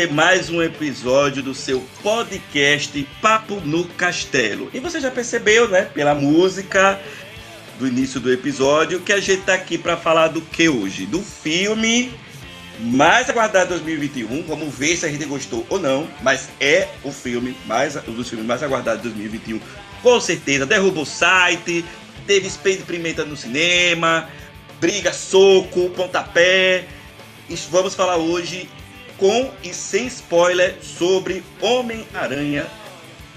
É mais um episódio do seu podcast Papo no Castelo. E você já percebeu, né, pela música do início do episódio, que a gente tá aqui para falar do que hoje? Do filme mais aguardado de 2021. Vamos ver se a gente gostou ou não, mas é o filme mais um dos filmes mais aguardados de 2021. Com certeza, derrubou o site, teve Space Pimenta no cinema, briga, soco, pontapé. E vamos falar hoje com e sem spoiler sobre Homem-Aranha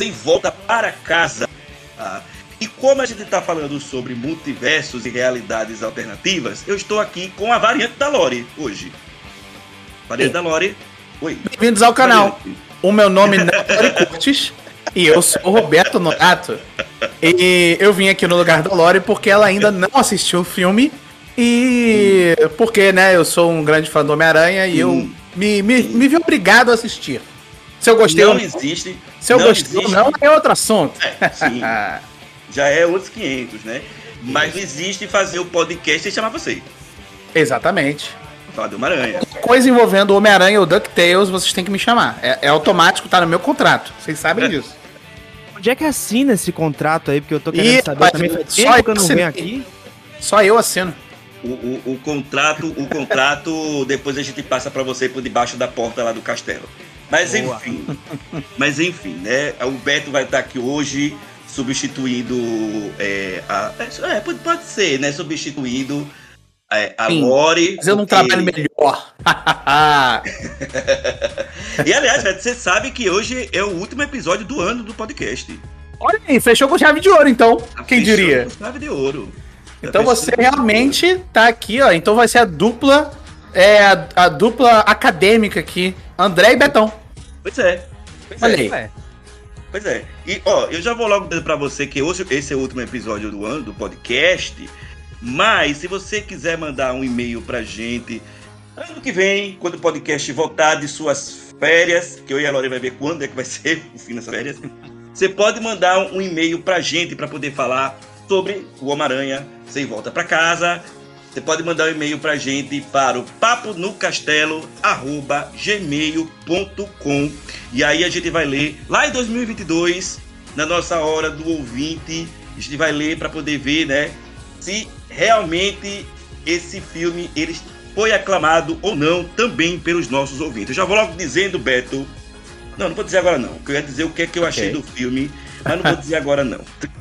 sem volta para casa. Ah, e como a gente está falando sobre multiversos e realidades alternativas, eu estou aqui com a variante da Lore hoje. Variante da Lore. Oi. Bem-vindos ao canal. O meu nome é Lore Curtis e eu sou o Roberto Nonato. E eu vim aqui no lugar da Lore porque ela ainda não assistiu o filme. E porque, né, eu sou um grande fã do Homem-Aranha e eu hum me, me, me vi obrigado a assistir. Se eu gostei não ou não. existe. Se eu não gostei existe. ou não, é outro assunto. É, sim. Já é outros 500, né? Mas não existe fazer o podcast e chamar você. Exatamente. Falar do Homem-Aranha. Coisa envolvendo o Homem-Aranha ou DuckTales, vocês têm que me chamar. É, é, automático, tá no meu contrato. Vocês sabem disso. Onde é que assina esse contrato aí? Porque eu tô querendo e, saber também. Faz tempo que eu não venho aqui. Só eu assino. O, o, o, contrato, o contrato depois a gente passa para você por debaixo da porta lá do castelo. Mas Boa. enfim, mas enfim, né? O Beto vai estar aqui hoje substituindo é, a, é, pode, pode ser, né? Substituindo é, a Sim, Lore. Fazendo porque... um trabalho melhor. e aliás, Beto, você sabe que hoje é o último episódio do ano do podcast. Olha aí, fechou com chave de ouro, então. Quem fechou diria? Com chave de ouro. Então você realmente tá aqui, ó. Então vai ser a dupla. É a, a dupla acadêmica aqui. André e Betão. Pois é. Pois Olha é. aí. Pois é. E, ó, eu já vou logo dizer pra você que hoje esse é o último episódio do ano do podcast. Mas se você quiser mandar um e-mail pra gente ano que vem, quando o podcast voltar de suas férias, que eu e a Lore vai ver quando é que vai ser o fim das férias, você pode mandar um e-mail pra gente para poder falar sobre o Homem-Aranha sem volta para casa. Você pode mandar um e-mail para a gente para o papo no castelo gmail.com e aí a gente vai ler lá em 2022 na nossa hora do ouvinte a gente vai ler para poder ver né se realmente esse filme ele foi aclamado ou não também pelos nossos ouvintes eu já vou logo dizendo Beto não não vou dizer agora não eu ia dizer o que é que eu achei okay. do filme mas não vou dizer agora não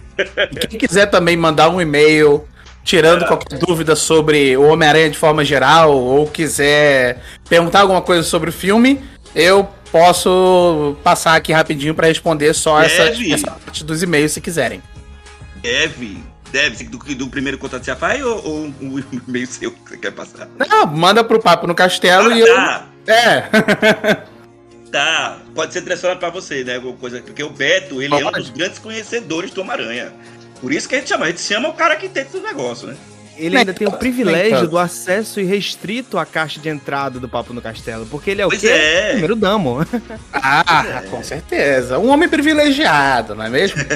quem quiser também mandar um e-mail tirando qualquer dúvida sobre o Homem-Aranha de forma geral ou quiser perguntar alguma coisa sobre o filme, eu posso passar aqui rapidinho para responder só essa, essa, parte dos e-mails se quiserem. Deve. Deve, do, do primeiro contato você faz ou, ou um e-mail seu que você quer passar? Não, manda pro Papo no Castelo ah, e tá. eu. É. Tá, pode ser direcionado para você, né? Alguma coisa, porque o Beto, ele pode. é um dos grandes conhecedores do Homem-Aranha. Por isso que a gente chama, a gente chama o cara que tem do negócio, né? Ele ainda tem o privilégio do acesso irrestrito à caixa de entrada do Papo no Castelo, porque ele é o pois quê? É. Primeiro damo. Ah, é. com certeza. Um homem privilegiado, não é mesmo?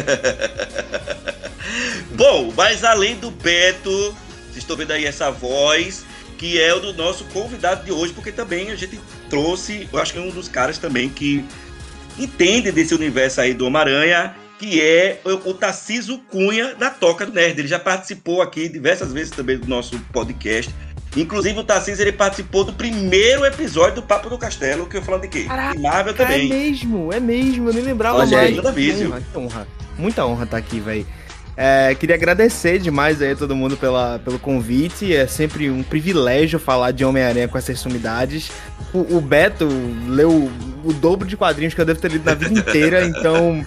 Bom, mas além do Beto, vocês estão vendo aí essa voz, que é o do nosso convidado de hoje, porque também a gente trouxe, eu acho que é um dos caras também que entende desse universo aí do Homem-Aranha, que é o, o Tarciso Cunha da Toca do Nerd. Ele já participou aqui diversas vezes também do nosso podcast. Inclusive o Tarcísio ele participou do primeiro episódio do Papo do Castelo, que eu falando de quê? Caraca, Marvel também. É mesmo, é mesmo, eu nem lembrava Olha mais. Aí, que honra, que honra. Muita honra estar tá aqui, velho. É, queria agradecer demais aí a todo mundo pela, pelo convite. É sempre um privilégio falar de Homem-Aranha com essas sumidades. O, o, Beto leu o dobro de quadrinhos que eu devo ter lido na vida inteira, então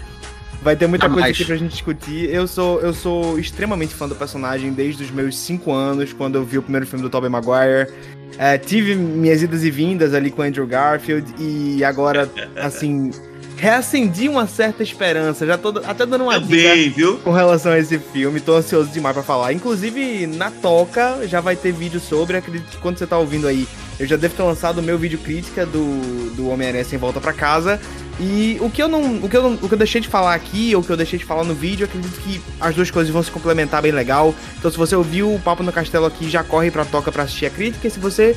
vai ter muita coisa aqui pra gente discutir. Eu sou, eu sou extremamente fã do personagem desde os meus 5 anos, quando eu vi o primeiro filme do Tobey Maguire. É, tive minhas idas e vindas ali com Andrew Garfield e agora, assim, reacendi uma certa esperança. Já tô até dando uma dica viu? com relação a esse filme. Tô ansioso demais para falar. Inclusive, na toca já vai ter vídeo sobre. Acredito que quando você tá ouvindo aí, eu já devo ter lançado o meu vídeo crítica do, do Homem-Aranha Sem Volta para Casa. E o que eu não. O que eu, não, o que eu deixei de falar aqui, ou o que eu deixei de falar no vídeo, acredito que as duas coisas vão se complementar bem legal. Então, se você ouviu o Papo no Castelo aqui, já corre pra toca pra assistir a crítica. E se você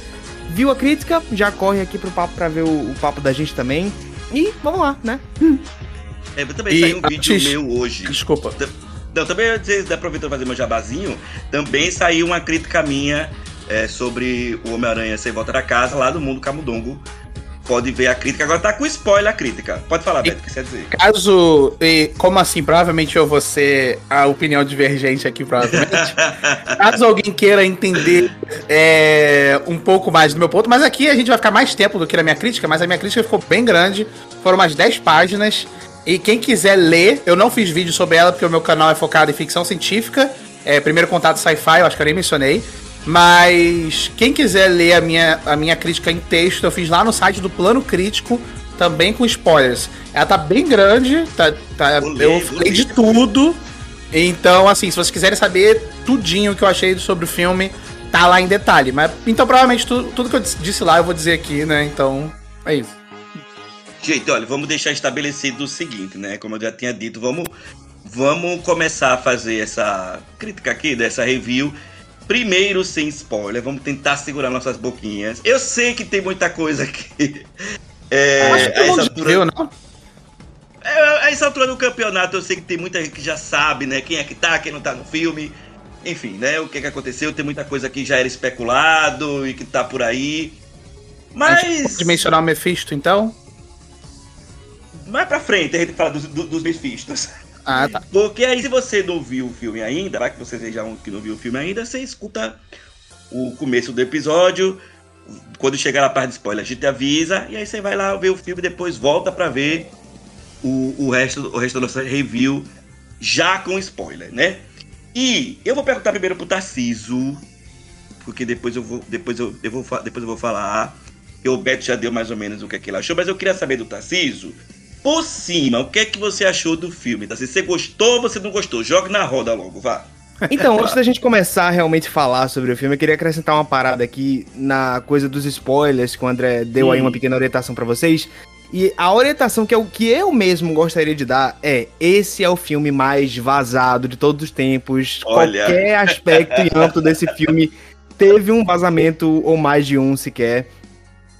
viu a crítica, já corre aqui pro papo pra ver o, o papo da gente também. E vamos lá, né? É, também e saiu um vídeo meu hoje. Desculpa. Não, também, aproveitando fazer meu jabazinho, também saiu uma crítica minha é, sobre o Homem-Aranha Sem Volta da Casa, lá do Mundo Camundongo. Pode ver a crítica. Agora tá com spoiler a crítica. Pode falar, Beto, o que você quer dizer? Caso. E como assim? Provavelmente eu vou ser a opinião divergente aqui, provavelmente. Caso alguém queira entender é, um pouco mais do meu ponto, mas aqui a gente vai ficar mais tempo do que na minha crítica, mas a minha crítica ficou bem grande. Foram umas 10 páginas. E quem quiser ler, eu não fiz vídeo sobre ela porque o meu canal é focado em ficção científica. É, primeiro contato sci-fi, eu acho que eu nem mencionei. Mas quem quiser ler a minha, a minha crítica em texto, eu fiz lá no site do Plano Crítico, também com spoilers. Ela tá bem grande, tá, tá, eu falei de tudo. Então, assim, se vocês quiserem saber tudinho que eu achei sobre o filme, tá lá em detalhe. Mas então provavelmente tudo, tudo que eu disse lá eu vou dizer aqui, né? Então, é isso. Gente, olha, vamos deixar estabelecido o seguinte, né? Como eu já tinha dito, vamos, vamos começar a fazer essa crítica aqui, dessa review Primeiro, sem spoiler, vamos tentar segurar nossas boquinhas. Eu sei que tem muita coisa aqui. É, Acho que essa altura... Viu, não? É, a essa altura do campeonato, eu sei que tem muita gente que já sabe, né? Quem é que tá, quem não tá no filme. Enfim, né? O que, que aconteceu. Tem muita coisa que já era especulado e que tá por aí. Mas. Pode mencionar o Mephisto, então? Mais pra frente, a gente fala dos, dos Mephistos. Ah, tá. Porque aí, se você não viu o filme ainda, vai que você seja um que não viu o filme ainda, você escuta o começo do episódio. Quando chegar na parte de spoiler, a gente avisa. E aí você vai lá ver o filme e depois volta pra ver o, o, resto, o resto da nossa review já com spoiler, né? E eu vou perguntar primeiro pro Tarciso, porque depois eu vou, depois eu, eu vou, depois eu vou falar. Que o Beto já deu mais ou menos o que, é que ele achou, mas eu queria saber do Tarciso por cima, o que é que você achou do filme? Tá? Se você gostou ou você não gostou? Joga na roda logo, vá. Então, antes da gente começar a realmente falar sobre o filme, eu queria acrescentar uma parada aqui na coisa dos spoilers, que o André deu hum. aí uma pequena orientação para vocês. E a orientação que, é o que eu mesmo gostaria de dar é: esse é o filme mais vazado de todos os tempos. Olha. Qualquer aspecto e âmbito desse filme teve um vazamento ou mais de um sequer.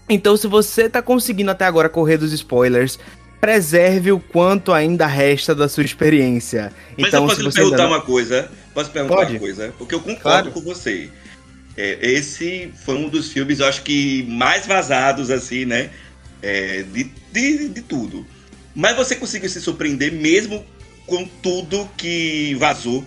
Então, se você tá conseguindo até agora correr dos spoilers, preserve o quanto ainda resta da sua experiência. Mas então, eu posso perguntar não... uma coisa? Posso perguntar Pode? uma coisa? Porque eu concordo claro. com você. É, esse foi um dos filmes, eu acho que mais vazados, assim, né? É, de, de, de tudo. Mas você conseguiu se surpreender mesmo com tudo que vazou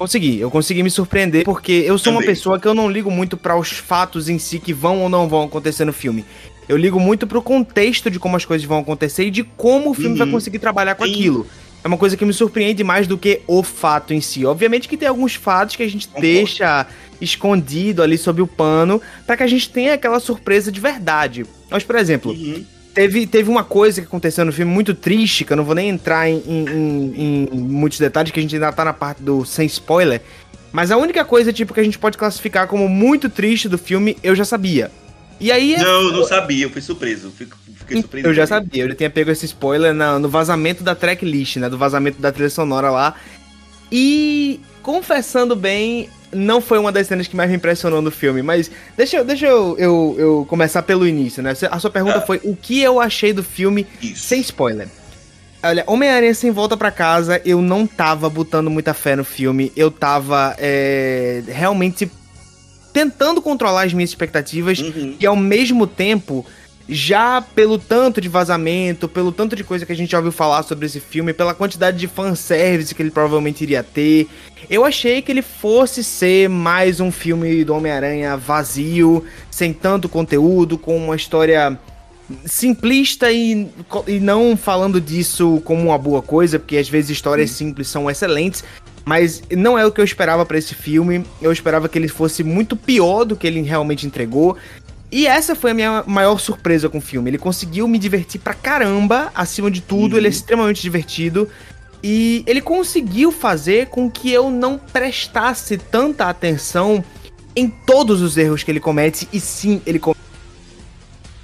Consegui, eu consegui me surpreender porque eu sou Também. uma pessoa que eu não ligo muito para os fatos em si que vão ou não vão acontecer no filme. Eu ligo muito pro contexto de como as coisas vão acontecer e de como o filme uhum. vai conseguir trabalhar com Sim. aquilo. É uma coisa que me surpreende mais do que o fato em si. Obviamente que tem alguns fatos que a gente deixa escondido ali sob o pano para que a gente tenha aquela surpresa de verdade. Mas, por exemplo, uhum. teve, teve uma coisa que aconteceu no filme muito triste, que eu não vou nem entrar em, em, em, em muitos detalhes, que a gente ainda tá na parte do sem spoiler. Mas a única coisa, tipo, que a gente pode classificar como muito triste do filme, eu já sabia. E aí. Não, não sabia, eu fui surpreso. Fiquei surpreso. Eu já sabia, eu já tinha pego esse spoiler na, no vazamento da tracklist, né? Do vazamento da trilha sonora lá. E confessando bem, não foi uma das cenas que mais me impressionou no filme, mas deixa, deixa eu, eu, eu começar pelo início, né? A sua pergunta ah. foi o que eu achei do filme Isso. sem spoiler. Olha, Homem-Aranha Sem Volta para Casa, eu não tava botando muita fé no filme, eu tava é, realmente tentando controlar as minhas expectativas uhum. e ao mesmo tempo já pelo tanto de vazamento, pelo tanto de coisa que a gente já ouviu falar sobre esse filme, pela quantidade de fanservice que ele provavelmente iria ter, eu achei que ele fosse ser mais um filme do Homem-Aranha vazio, sem tanto conteúdo, com uma história simplista e, e não falando disso como uma boa coisa, porque às vezes histórias simples são excelentes, mas não é o que eu esperava para esse filme. Eu esperava que ele fosse muito pior do que ele realmente entregou. E essa foi a minha maior surpresa com o filme. Ele conseguiu me divertir pra caramba, acima de tudo, uhum. ele é uhum. extremamente divertido. E ele conseguiu fazer com que eu não prestasse tanta atenção em todos os erros que ele comete, e sim, ele comete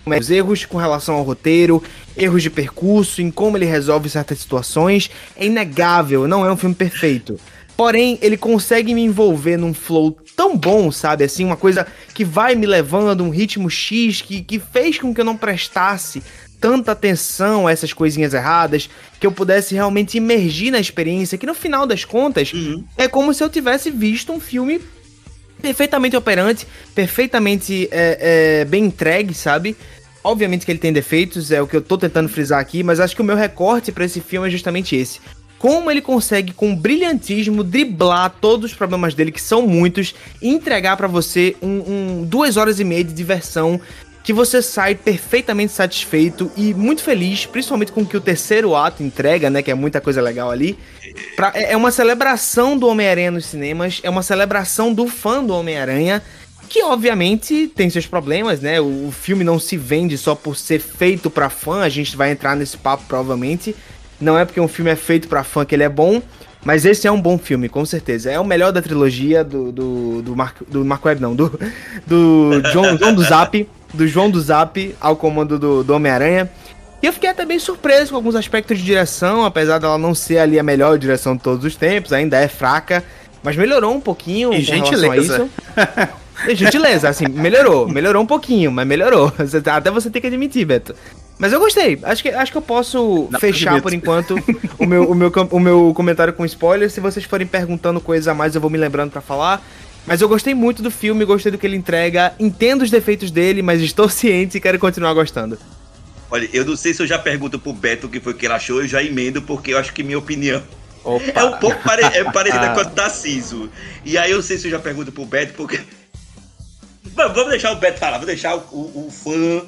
os erros com relação ao roteiro, erros de percurso, em como ele resolve certas situações. É inegável, não é um filme perfeito. Porém, ele consegue me envolver num flow tão bom, sabe? Assim, uma coisa que vai me levando, um ritmo X que, que fez com que eu não prestasse tanta atenção a essas coisinhas erradas, que eu pudesse realmente imergir na experiência, que no final das contas uhum. é como se eu tivesse visto um filme perfeitamente operante, perfeitamente é, é, bem entregue, sabe? Obviamente que ele tem defeitos, é o que eu tô tentando frisar aqui, mas acho que o meu recorte para esse filme é justamente esse como ele consegue com brilhantismo driblar todos os problemas dele, que são muitos, e entregar para você um, um, duas horas e meia de diversão que você sai perfeitamente satisfeito e muito feliz, principalmente com o que o terceiro ato entrega, né? Que é muita coisa legal ali. Pra, é, é uma celebração do Homem-Aranha nos cinemas, é uma celebração do fã do Homem-Aranha, que obviamente tem seus problemas, né? O, filme não se vende só por ser feito para fã, a gente vai entrar nesse papo provavelmente. Não é porque um filme é feito pra fã que ele é bom, mas esse é um bom filme, com certeza. É o melhor da trilogia do, do, do, Mark, do Mark Webb, não, do, do João, do Zap, do João do Zap ao comando do, do Homem-Aranha. E eu fiquei até bem surpreso com alguns aspectos de direção, apesar dela não ser ali a melhor direção de todos os tempos, ainda é fraca, mas melhorou um pouquinho e com gentileza. a isso. gentileza, assim, melhorou, melhorou um pouquinho, mas melhorou. Até você tem que admitir, Beto. Mas eu gostei. Acho que, acho que eu posso Não, fechar por enquanto o meu, o, meu, o meu comentário com spoilers. Se vocês forem perguntando coisas a mais, eu vou me lembrando para falar. Mas eu gostei muito do filme, gostei do que ele entrega. Entendo os defeitos dele, mas estou ciente e quero continuar gostando. Olha, eu não sei se eu já pergunto pro Beto o que foi que ele achou, eu já emendo, porque eu acho que minha opinião Opa. é um pouco pare é parecida com a do Tarciso. E aí eu sei se eu já pergunto pro Beto, porque. Vamos deixar o Beto falar, vamos deixar o, o, o fã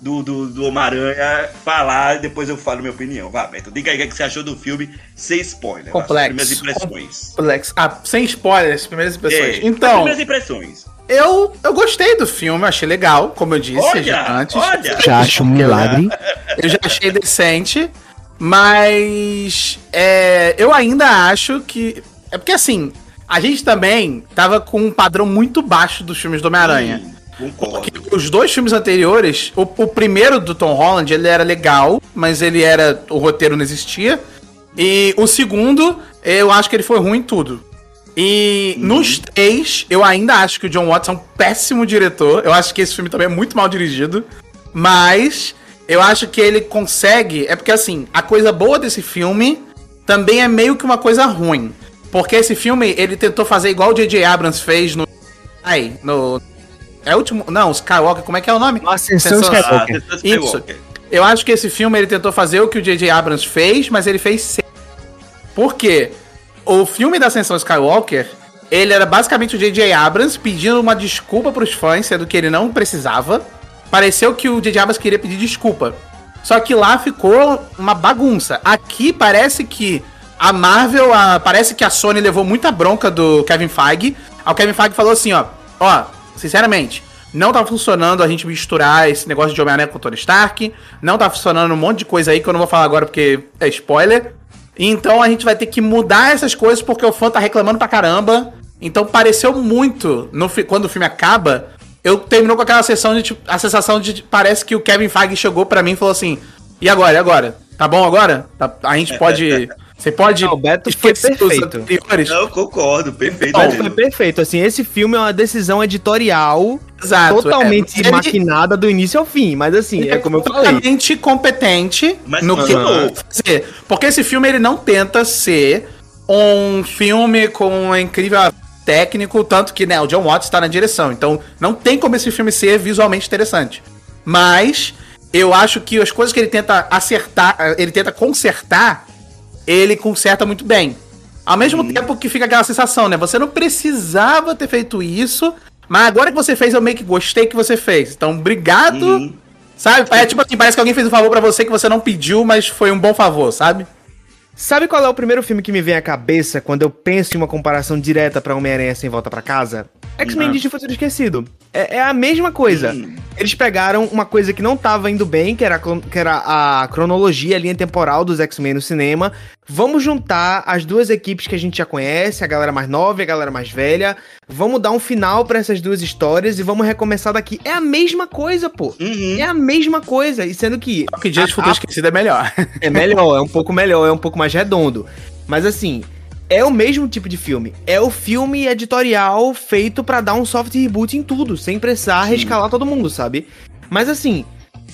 do, do, do Homem-Aranha falar e depois eu falo minha opinião. Vá, Beto, diga aí o que você achou do filme sem spoiler. Complexo. primeiras impressões. Complexo. Ah, sem spoilers, primeiras impressões. É, então. Primeiras impressões. Eu, eu gostei do filme, achei legal, como eu disse olha, antes. Olha. Já acho um milagre. Eu já achei decente, mas é, eu ainda acho que. É porque assim, a gente também tava com um padrão muito baixo dos filmes do Homem-Aranha. Porque os dois filmes anteriores, o, o, primeiro do Tom Holland, ele era legal, mas ele era. O roteiro não existia. E o segundo, eu acho que ele foi ruim em tudo. E uhum. nos três, eu ainda acho que o John Watts é um péssimo diretor. Eu acho que esse filme também é muito mal dirigido. Mas eu acho que ele consegue. É porque assim, a coisa boa desse filme também é meio que uma coisa ruim. Porque esse filme, ele tentou fazer igual o J.J. Abrams fez no. Ai, no é o último. Não, Skywalker, como é que é o nome? Ascensão Skywalker. Ah, Isso. Eu acho que esse filme ele tentou fazer o que o J.J. Abrams fez, mas ele fez sem. Por quê? O filme da Ascensão Skywalker, ele era basicamente o J.J. Abrams pedindo uma desculpa pros fãs, sendo que ele não precisava. Pareceu que o J.J. Abrams queria pedir desculpa. Só que lá ficou uma bagunça. Aqui parece que a Marvel, a, parece que a Sony levou muita bronca do Kevin Feige. O Kevin Feige falou assim, ó, ó, sinceramente, não tá funcionando a gente misturar esse negócio de Homem-Aranha com Tony Stark. Não tá funcionando um monte de coisa aí que eu não vou falar agora porque é spoiler. Então a gente vai ter que mudar essas coisas porque o fã tá reclamando pra caramba. Então pareceu muito, no, quando o filme acaba, eu terminou com aquela sessão de tipo, a sensação de parece que o Kevin Feige chegou para mim e falou assim: "E agora? E agora? Tá bom agora? Tá, a gente pode Você pode. Não, o Beto foi perfeito. Não, concordo, perfeito. Não, foi perfeito. Assim, esse filme é uma decisão editorial Exato, totalmente é. maquinada do início ao fim. Mas assim, é, é como eu falei. Totalmente competente mas, no que fazer. Porque esse filme ele não tenta ser um filme com um incrível técnico, tanto que né, o John Watts está na direção. Então não tem como esse filme ser visualmente interessante. Mas eu acho que as coisas que ele tenta acertar, ele tenta consertar, ele conserta muito bem. Ao mesmo uhum. tempo que fica aquela sensação, né? Você não precisava ter feito isso, mas agora que você fez, eu meio que gostei que você fez. Então, obrigado. Uhum. Sabe? É tipo assim, parece que alguém fez um favor para você que você não pediu, mas foi um bom favor, sabe? Sabe qual é o primeiro filme que me vem à cabeça quando eu penso em uma comparação direta para Homem-Aranha sem volta para casa? X-Men de Futuro Esquecido. É, é, a mesma coisa. Hum. Eles pegaram uma coisa que não tava indo bem, que era, que era a cronologia, a linha temporal dos X-Men no cinema. Vamos juntar as duas equipes que a gente já conhece, a galera mais nova e a galera mais velha. Vamos dar um final para essas duas histórias e vamos recomeçar daqui. É a mesma coisa, pô. Uhum. É a mesma coisa. E sendo que. Só que de Futuro a... Esquecido é melhor. É melhor, é um pouco melhor, é um pouco mais redondo. Mas assim, é o mesmo tipo de filme. É o filme editorial feito para dar um soft reboot em tudo, sem precisar sim. rescalar todo mundo, sabe? Mas assim,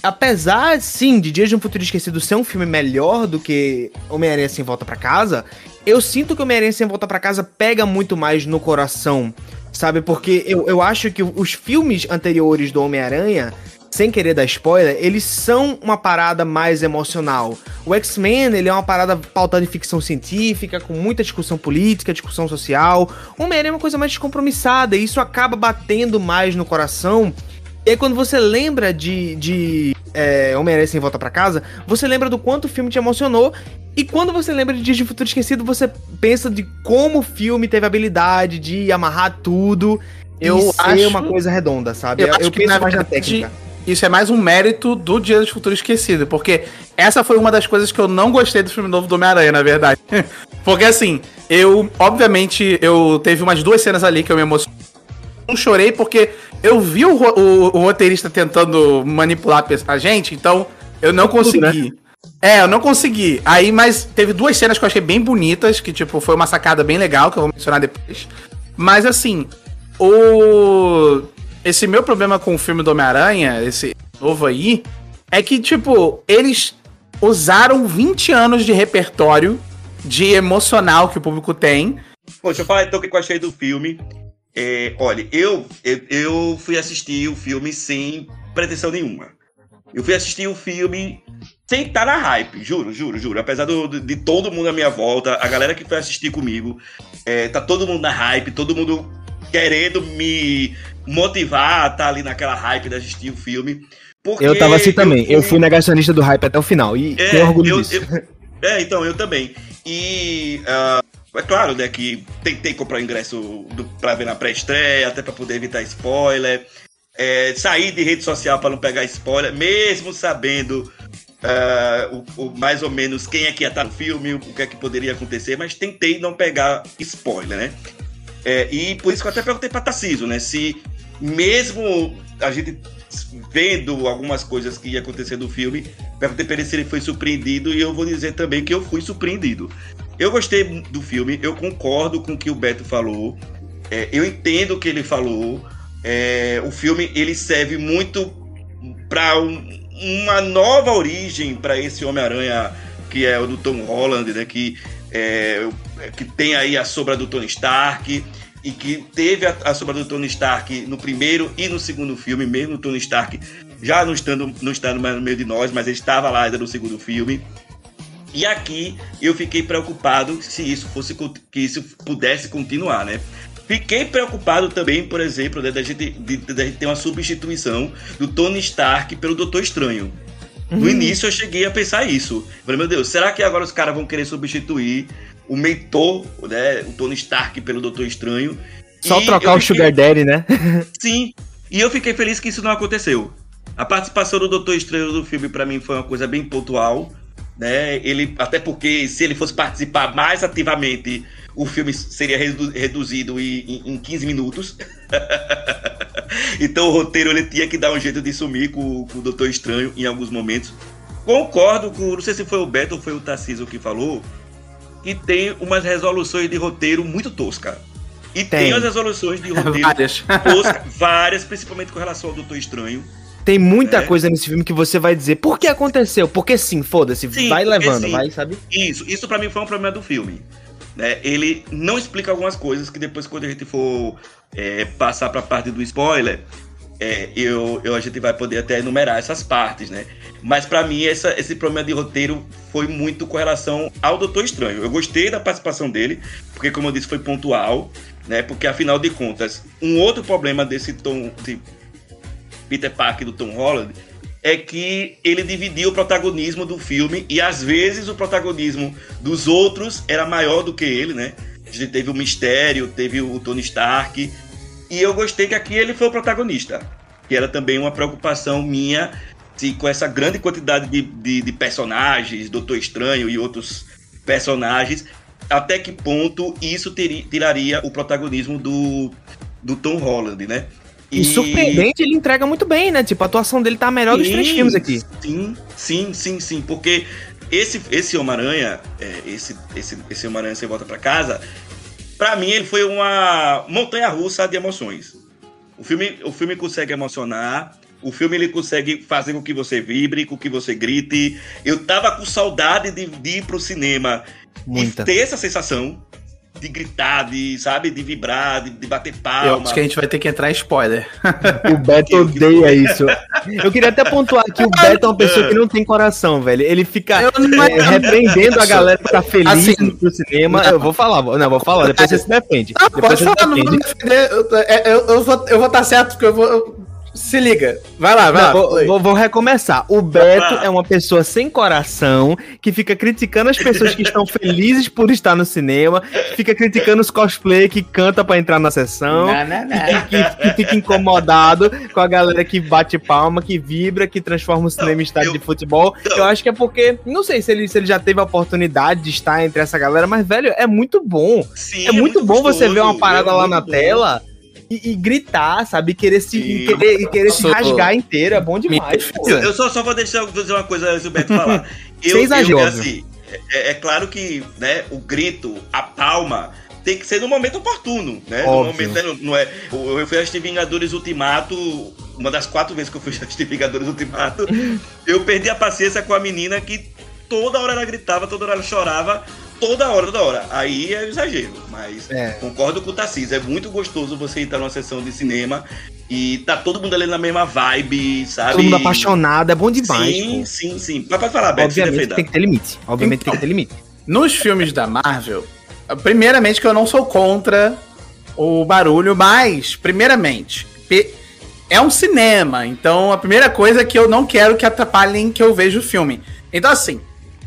apesar, sim, de Dias de um Futuro Esquecido ser um filme melhor do que Homem-Aranha Sem Volta para Casa, eu sinto que Homem-Aranha Sem Volta para Casa pega muito mais no coração, sabe? Porque eu, eu acho que os filmes anteriores do Homem-Aranha sem querer dar spoiler, eles são uma parada mais emocional. O X-Men, ele é uma parada pautada em ficção científica, com muita discussão política, discussão social. O Homem-Aranha é uma coisa mais descompromissada, e isso acaba batendo mais no coração. E aí, quando você lembra de, de é, Homem-Aranha Sem Volta para Casa, você lembra do quanto o filme te emocionou. E quando você lembra de Dias de Futuro Esquecido, você pensa de como o filme teve a habilidade de amarrar tudo eu e acho... uma coisa redonda, sabe? Eu, eu, eu penso mais na técnica isso é mais um mérito do Dia do Futuro Esquecido, porque essa foi uma das coisas que eu não gostei do filme novo do Homem-Aranha, na verdade. porque assim, eu, obviamente, eu teve umas duas cenas ali que eu me emocionei. Não chorei porque eu vi o, o, o roteirista tentando manipular a gente, então eu não consegui. Né? É, eu não consegui. Aí, mas teve duas cenas que eu achei bem bonitas, que, tipo, foi uma sacada bem legal, que eu vou mencionar depois. Mas, assim, o esse meu problema com o filme do Homem-Aranha, esse novo aí, é que, tipo, eles usaram 20 anos de repertório de emocional que o público tem. Pô, deixa eu falar então o que eu achei do filme. É, olha, eu, eu, eu fui assistir o filme sem pretensão nenhuma. Eu fui assistir o filme sem estar na hype, juro, juro, juro. Apesar do, de todo mundo à minha volta, a galera que foi assistir comigo, é, tá todo mundo na hype, todo mundo querendo me motivar a estar tá ali naquela hype de assistir o filme. eu tava assim também. Eu fui... fui negacionista do hype até o final. E é, tenho orgulho eu, disso. Eu, é, então, eu também. E. Uh, é claro, né, que tentei comprar o ingresso do, pra ver na pré-estreia, até pra poder evitar spoiler. É, sair de rede social para não pegar spoiler, mesmo sabendo uh, o, o, mais ou menos quem é que ia estar no filme, o que é que poderia acontecer, mas tentei não pegar spoiler, né? É, e por isso que eu até perguntei para Tarcísio, né? Se mesmo a gente vendo algumas coisas que ia acontecer no filme, perguntei para ele se ele foi surpreendido e eu vou dizer também que eu fui surpreendido. Eu gostei do filme, eu concordo com o que o Beto falou, é, eu entendo o que ele falou. É, o filme ele serve muito para um, uma nova origem para esse Homem-Aranha que é o do Tom Holland, né? Que, é, que tem aí a sombra do Tony Stark e que teve a, a, sombra do Tony Stark no primeiro e no segundo filme, mesmo o Tony Stark já não estando, não estando mais no meio de nós, mas ele estava lá ainda no segundo filme. E aqui eu fiquei preocupado se isso fosse que isso pudesse continuar, né? Fiquei preocupado também, por exemplo, né, da gente, de, de, gente ter uma substituição do Tony Stark pelo Doutor Estranho. No início eu cheguei a pensar isso. falei, meu Deus, será que agora os caras vão querer substituir o mentor, né, o Tony Stark pelo Doutor Estranho. Só e trocar o Sugar Daddy, né? Sim. E eu fiquei feliz que isso não aconteceu. A participação do Doutor Estranho no filme para mim foi uma coisa bem pontual, né? Ele até porque se ele fosse participar mais ativamente, o filme seria redu reduzido em, em 15 minutos. então o roteiro ele tinha que dar um jeito de sumir com, com o Doutor Estranho em alguns momentos. Concordo com, não sei se foi o Beto ou foi o Tarcísio que falou, e tem umas resoluções de roteiro muito tosca. E tem, tem as resoluções de roteiro várias. tosca, várias, principalmente com relação ao Doutor Estranho. Tem muita é. coisa nesse filme que você vai dizer, por que aconteceu? Porque sim, foda-se, vai levando, sim. vai, sabe? Isso, isso para mim foi um problema do filme. Né? Ele não explica algumas coisas que depois, quando a gente for é, passar pra parte do spoiler, é, eu, eu, a gente vai poder até enumerar essas partes, né? Mas para mim essa, esse problema de roteiro foi muito com relação ao Doutor Estranho. Eu gostei da participação dele, porque como eu disse foi pontual, né? Porque afinal de contas, um outro problema desse Tom, de Peter Parker do Tom Holland é que ele dividia o protagonismo do filme e às vezes o protagonismo dos outros era maior do que ele, né? Gente teve o Mistério, teve o Tony Stark, e eu gostei que aqui ele foi o protagonista. Que era também uma preocupação minha se com essa grande quantidade de, de, de personagens, Doutor Estranho e outros personagens, até que ponto isso teria, tiraria o protagonismo do, do Tom Holland, né? E... e, surpreendente, ele entrega muito bem, né? Tipo, a atuação dele tá melhor sim, dos três filmes aqui. Sim, sim, sim, sim. Porque esse, esse Homem-Aranha, é, esse, esse, esse Homem-Aranha Você Volta para Casa, para mim ele foi uma montanha russa de emoções. O filme, o filme consegue emocionar, o filme ele consegue fazer com que você vibre, com que você grite. Eu tava com saudade de, de ir pro cinema Muita. e ter essa sensação de gritar, de, sabe, de vibrar, de, de bater palma. Eu acho que a gente vai ter que entrar em spoiler. o Beto odeia isso. Eu queria até pontuar que o Beto é uma pessoa que não tem coração, velho. Ele fica é, repreendendo a galera que tá feliz assim, no cinema. Não. Eu vou falar, não, vou falar, depois você se defende. Não, depois pode falar, não vou defender. Eu, eu, eu, eu, vou, eu vou estar tá certo, porque eu vou. Se liga. Vai lá, vai Não, lá. Vou, vou, recomeçar. O Beto é uma pessoa sem coração que fica criticando as pessoas que estão felizes por estar no cinema, fica criticando os cosplay que canta para entrar na sessão, não, não, não. Que, que, que, fica incomodado com a galera que bate palma, que vibra, que transforma o cinema em estádio eu, de futebol. Eu acho que é porque, não sei se ele, se ele já teve a oportunidade de estar entre essa galera, mas, velho, é muito bom. Sim, é, muito é muito bom gostoso, você ver uma parada é lá na bom. tela e, e gritar, sabe? querer se, e querer, e querer se rasgar inteiro. É bom demais. Eu, eu, só, só vou deixar dizer uma coisa antes do Beto falar. Eu, eu, assim, é, é, claro que né, o grito, a palma tem que ser no momento oportuno, né? Óbvio. No momento, né, não é. Eu fui assistir Vingadores Ultimato, uma das quatro vezes que eu fui assistir Vingadores Ultimato, eu perdi a paciência com a menina que toda hora ela gritava, toda hora ela chorava toda hora, toda hora. Aí é exagero, mas é. concordo com o Tarcísio. É muito gostoso você entrar numa sessão de cinema e tá todo mundo ali na mesma vibe, sabe? Todo mundo apaixonado, é bom demais. Sim, pô. sim, sim. Mas pode falar, Beto, Obviamente tem que ter limite. Obviamente então, tem que ter limite. Nos filmes da Marvel, primeiramente que eu não sou contra o barulho, mas, primeiramente, é um cinema, então a primeira coisa é que eu não quero que atrapalhem que eu veja o filme. Então, assim,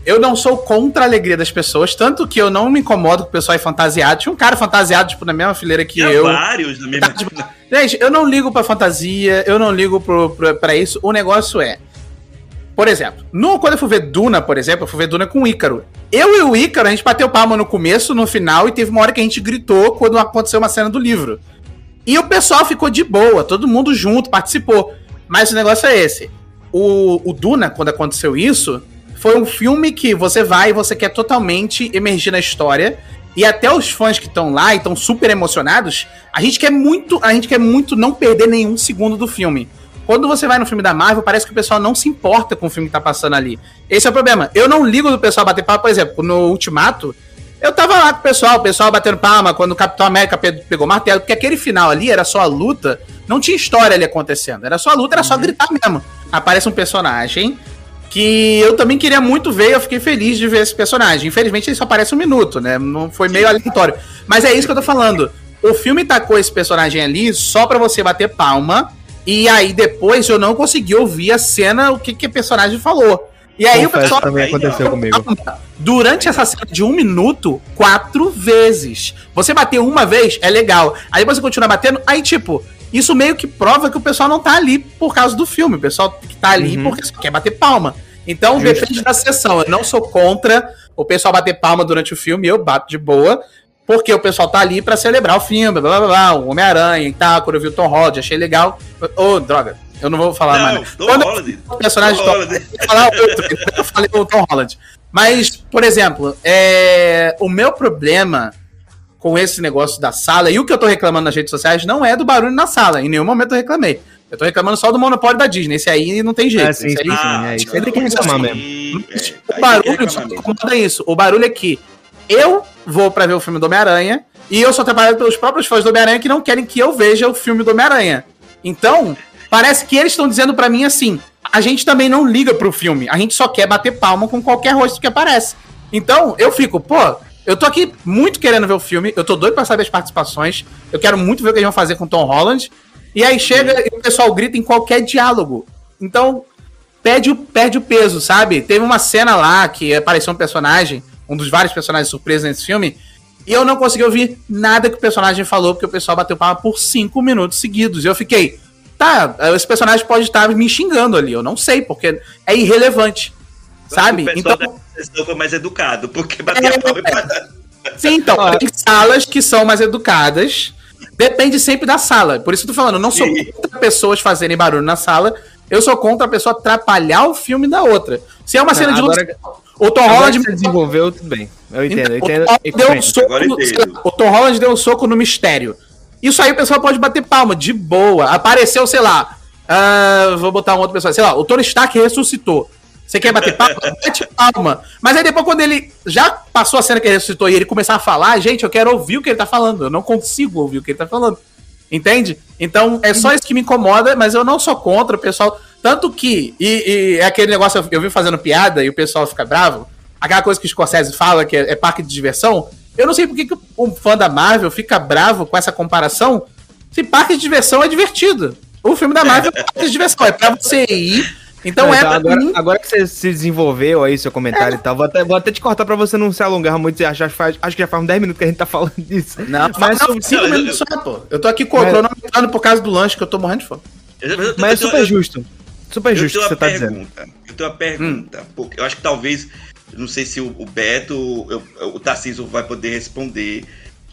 eu não sou contra a alegria das pessoas, tanto que eu não me incomodo com o pessoal aí fantasiado. Tinha um cara fantasiado, tipo, na mesma fileira que Tinha eu. vários na mesma tá, tipo, Gente, eu não ligo pra fantasia, eu não ligo pro, pro, pra isso. O negócio é. Por exemplo, no, quando eu fui ver Duna, por exemplo, eu fui ver Duna com o Ícaro. Eu e o Ícaro, a gente bateu palma no começo, no final, e teve uma hora que a gente gritou quando aconteceu uma cena do livro. E o pessoal ficou de boa, todo mundo junto, participou. Mas o negócio é esse. O, o Duna, quando aconteceu isso, foi um filme que você vai e você quer totalmente emergir na história. E até os fãs que estão lá e estão super emocionados, a gente quer muito, a gente quer muito não perder nenhum segundo do filme. Quando você vai no filme da Marvel, parece que o pessoal não se importa com o filme que tá passando ali. Esse é o problema. Eu não ligo do pessoal bater palma, por exemplo, no Ultimato, eu tava lá com o pessoal, o pessoal batendo palma quando o Capitão América pegou o martelo, porque aquele final ali era só a luta, não tinha história ali acontecendo. Era só a luta, era só uhum. gritar mesmo. Aparece um personagem, que eu também queria muito ver, eu fiquei feliz de ver esse personagem. Infelizmente ele só aparece um minuto, né? Não foi meio aleatório. Mas é isso que eu tô falando. O filme tacou esse personagem ali só para você bater palma. E aí depois eu não consegui ouvir a cena, o que que o personagem falou. E aí Confesso, o pessoal também aconteceu comigo. Durante essa cena de um minuto, quatro vezes. Você bater uma vez é legal. Aí você continua batendo, aí tipo, isso meio que prova que o pessoal não tá ali por causa do filme. O pessoal que tá ali uhum. porque só quer bater palma. Então Justo. depende da sessão. Eu não sou contra o pessoal bater palma durante o filme, eu bato de boa. Porque o pessoal tá ali para celebrar o filme, blá blá blá, o Homem-Aranha e tal, quando eu vi o Tom Holland, achei legal. Ô, oh, droga, eu não vou falar não, mais. Tom quando Holland. O personagem Tom Holland. Tom, falar outro, eu falei o Tom Holland. Mas, por exemplo, é, o meu problema com esse negócio da sala. E o que eu tô reclamando nas redes sociais não é do barulho na sala. Em nenhum momento eu reclamei. Eu tô reclamando só do monopólio da Disney. Esse aí não tem jeito. É, sim, esse aí, ah, é, tem que reclamar mesmo. É, o barulho só incomoda isso. O barulho é que eu vou para ver o filme do Homem-Aranha e eu sou trabalhado pelos próprios fãs do Homem-Aranha que não querem que eu veja o filme do Homem-Aranha. Então, Parece que eles estão dizendo para mim assim: a gente também não liga pro filme, a gente só quer bater palma com qualquer rosto que aparece. Então, eu fico, pô, eu tô aqui muito querendo ver o filme, eu tô doido pra saber as participações, eu quero muito ver o que eles vão fazer com Tom Holland. E aí chega e o pessoal grita em qualquer diálogo. Então, perde o, perde o peso, sabe? Teve uma cena lá que apareceu um personagem, um dos vários personagens surpresos nesse filme, e eu não consegui ouvir nada que o personagem falou, porque o pessoal bateu palma por cinco minutos seguidos. E eu fiquei, tá, esse personagem pode estar me xingando ali, eu não sei, porque é irrelevante. Sabe? O então da foi mais educado, porque bateu é, palma é. Sim, então, tem salas que são mais educadas. Depende sempre da sala. Por isso que eu tô falando, eu não sou contra pessoas fazerem barulho na sala, eu sou contra a pessoa atrapalhar o filme da outra. Se é uma cena de luta. O Tom Holland. desenvolveu, tudo bem. Eu entendo, eu entendo. O Tom, deu um soco, o Tom Holland deu um soco no mistério. Isso aí o pessoal pode bater palma, de boa. Apareceu, sei lá. Uh, vou botar um outro pessoal. Sei lá, o Tony Stark ressuscitou. Você quer bater palma? Bate palma. Mas aí depois, quando ele já passou a cena que ele ressuscitou e ele começar a falar, gente, eu quero ouvir o que ele tá falando. Eu não consigo ouvir o que ele tá falando. Entende? Então é só isso que me incomoda, mas eu não sou contra o pessoal. Tanto que, e, e é aquele negócio, eu, eu vi fazendo piada e o pessoal fica bravo. Aquela coisa que o Scorsese fala, que é, é parque de diversão. Eu não sei por que, que um fã da Marvel fica bravo com essa comparação. Se parque de diversão é divertido. O filme da Marvel é parque de diversão, é pra você ir. Então, é então, agora, mim... agora, que você se desenvolveu aí, seu comentário é. e tal, vou até, vou até te cortar pra você não se alongar muito. Acho, acho, acho que já faz uns 10 minutos que a gente tá falando disso. Não, mas não, 5 minutos só, pô. Eu tô aqui cronometrando por causa do lanche que eu tô morrendo de fome. Mas é super justo. Super justo o que você tá dizendo. Eu tenho uma pergunta, hum. porque eu acho que talvez não sei se o, Beto, eu, o Tarcísio vai poder responder.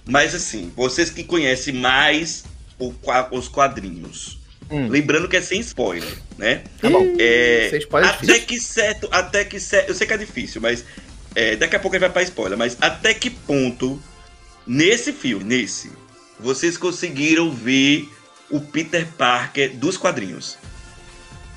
Mas assim, vocês que conhecem mais o, os quadrinhos. Hum. Lembrando que é sem spoiler, né? Tá bom. É, sem spoiler é até que certo, até que certo. Eu sei que é difícil, mas é, daqui a pouco a gente vai pra spoiler. Mas até que ponto, nesse filme, nesse, vocês conseguiram ver o Peter Parker dos quadrinhos?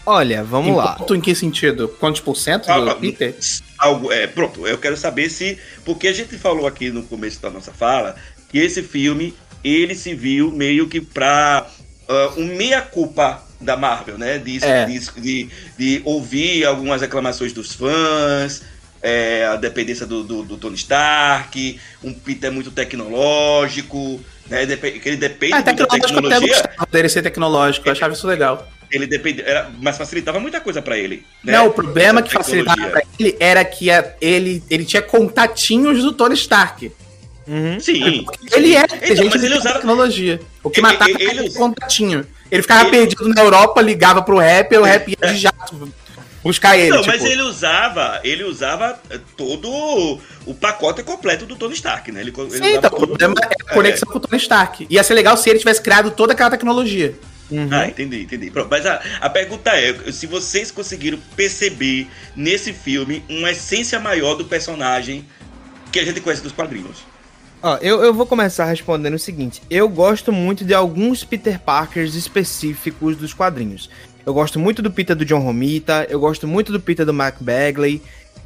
Olha, vamos em lá. Ponto em que sentido? Quantos por cento do ah, Peter? Algo, é, pronto, eu quero saber se. Porque a gente falou aqui no começo da nossa fala que esse filme ele se viu meio que pra uh, um meia-culpa da Marvel, né? De, é. de, de, de, ouvir algumas reclamações dos fãs, é, a dependência do, do, do, Tony Stark, um Peter muito tecnológico, né? Que ele depende ah, muito da tecnologia. Dele ser tecnológico, eu achava isso legal ele depende, era, mas facilitava muita coisa para ele. Né? Não, o problema que facilitava pra ele era que a, ele, ele tinha contatinhos do Tony Stark. Uhum. Sim. Ele é então, gente mas ele usava tecnologia. O que ele, matava ele, ele, ele contatinho. Ele ficava ele... perdido na Europa, ligava pro rap, e o rap ia de jato buscar ele. Não, tipo. mas ele usava, ele usava todo o pacote completo do Tony Stark, né? Ele, Sim, então, o problema é a conexão é. com o Tony Stark. Ia ser legal se ele tivesse criado toda aquela tecnologia. Uhum. Ah, entendi, entendi. Pronto, mas a, a pergunta é: se vocês conseguiram perceber nesse filme uma essência maior do personagem que a gente conhece dos quadrinhos. Ó, eu, eu vou começar respondendo o seguinte: eu gosto muito de alguns Peter Parkers específicos dos quadrinhos. Eu gosto muito do Peter do John Romita, eu gosto muito do Peter do Mark Bagley,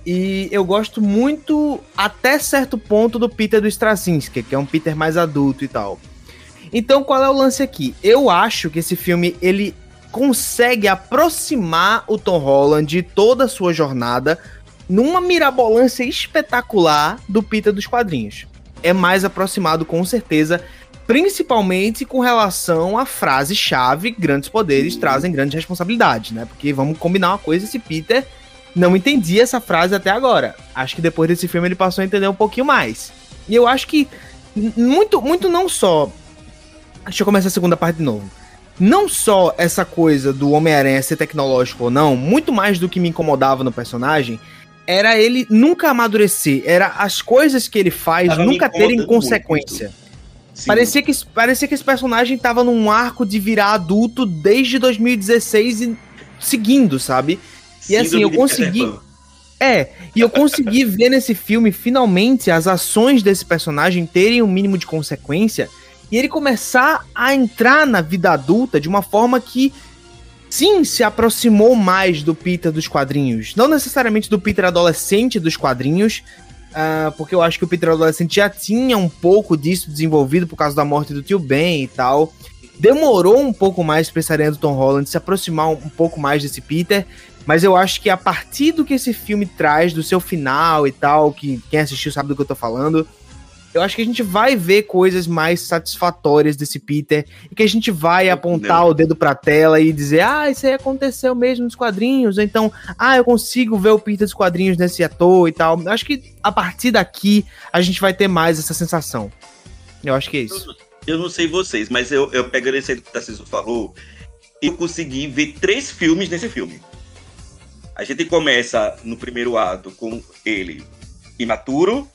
e eu gosto muito, até certo ponto, do Peter do Straczynski, que é um Peter mais adulto e tal. Então, qual é o lance aqui? Eu acho que esse filme ele consegue aproximar o Tom Holland de toda a sua jornada numa mirabolância espetacular do Peter dos quadrinhos. É mais aproximado com certeza, principalmente com relação à frase-chave: grandes poderes trazem grandes responsabilidades, né? Porque vamos combinar uma coisa, esse Peter não entendia essa frase até agora. Acho que depois desse filme ele passou a entender um pouquinho mais. E eu acho que muito, muito não só Deixa eu começar a segunda parte de novo. Não só essa coisa do Homem-Aranha ser tecnológico ou não, muito mais do que me incomodava no personagem, era ele nunca amadurecer, era as coisas que ele faz Tava nunca terem consequência. Parecia que, parecia que esse personagem tava num arco de virar adulto desde 2016 e seguindo, sabe? E assim, eu consegui. É, e eu consegui ver nesse filme, finalmente, as ações desse personagem terem um mínimo de consequência e ele começar a entrar na vida adulta de uma forma que sim se aproximou mais do Peter dos quadrinhos. Não necessariamente do Peter adolescente dos quadrinhos, uh, porque eu acho que o Peter adolescente já tinha um pouco disso desenvolvido por causa da morte do tio Ben e tal. demorou um pouco mais aranha do Tom Holland se aproximar um, um pouco mais desse Peter, mas eu acho que a partir do que esse filme traz, do seu final e tal, que quem assistiu sabe do que eu tô falando, eu acho que a gente vai ver coisas mais satisfatórias desse Peter e que a gente vai apontar Não. o dedo pra tela e dizer, ah, isso aí aconteceu mesmo nos quadrinhos, ou então, ah, eu consigo ver o Peter dos quadrinhos nesse ator e tal. Eu acho que a partir daqui a gente vai ter mais essa sensação. Eu acho que é isso. Eu, não sei vocês, mas eu, eu pegando esse que o Tarcísio falou, eu consegui ver três filmes nesse filme. A gente começa no primeiro ato com ele imaturo,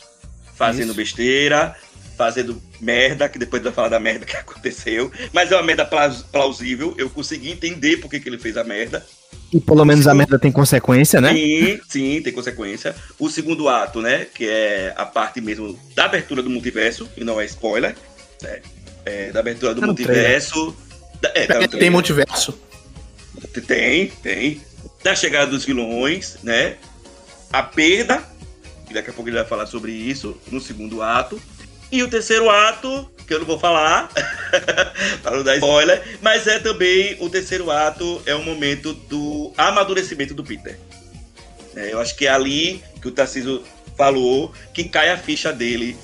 fazendo Isso. besteira, fazendo merda, que depois vai falar da merda que aconteceu, mas é uma merda plausível, eu consegui entender por que, que ele fez a merda. E pelo menos a merda tem consequência, né? Sim, sim, tem consequência. O segundo ato, né, que é a parte mesmo da abertura do multiverso, e não é spoiler, né, é, da abertura do tá multiverso. Da, é, tá tem multiverso? Tem, tem. Da chegada dos vilões, né, a perda daqui a pouco ele vai falar sobre isso no segundo ato. E o terceiro ato, que eu não vou falar, para não dar spoiler, mas é também o terceiro ato, é o momento do amadurecimento do Peter. É, eu acho que é ali que o Tarcísio falou que cai a ficha dele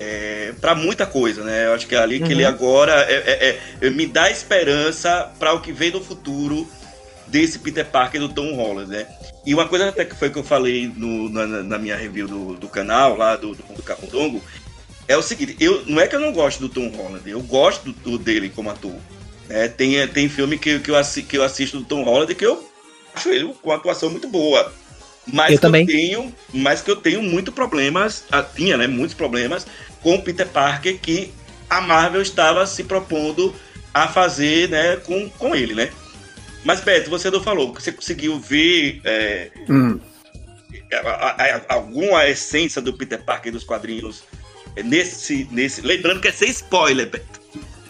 é, para muita coisa, né? Eu acho que é ali uhum. que ele uhum. agora é, é, é, me dá esperança para o que vem no futuro desse Peter Parker do Tom Holland, né? E uma coisa até que foi que eu falei no, na, na, minha review do, do canal, lá do, do, do Carrondongo, é o seguinte, eu, não é que eu não gosto do Tom Holland, eu gosto do, dele como ator. É, tem, tem filme que, que, eu assi, que eu assisto do Tom Holland que eu acho ele com uma atuação muito boa. Mas eu também. Eu tenho, mas que eu tenho muito problemas, ah, tinha, né, muitos problemas com o Peter Parker que a Marvel estava se propondo a fazer, né, com, com ele, né? Mas, Beto, você não falou, você conseguiu ver é, hum. a, a, a, alguma essência do Peter Parker dos quadrinhos nesse, nesse. Lembrando que é sem spoiler, Beto.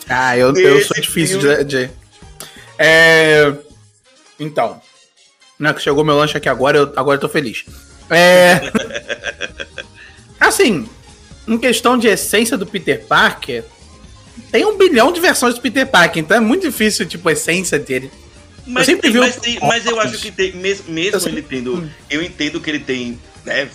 Ah, eu, eu sou difícil de, de. É. Então. Não, que chegou meu lanche aqui agora, eu, agora eu tô feliz. É. assim, em questão de essência do Peter Parker, tem um bilhão de versões do Peter Parker, então é muito difícil, tipo, a essência dele. Mas, eu sempre tem, mas, tem, mas eu acho que tem, mesmo, mesmo ele tendo. Eu entendo que ele tem, né,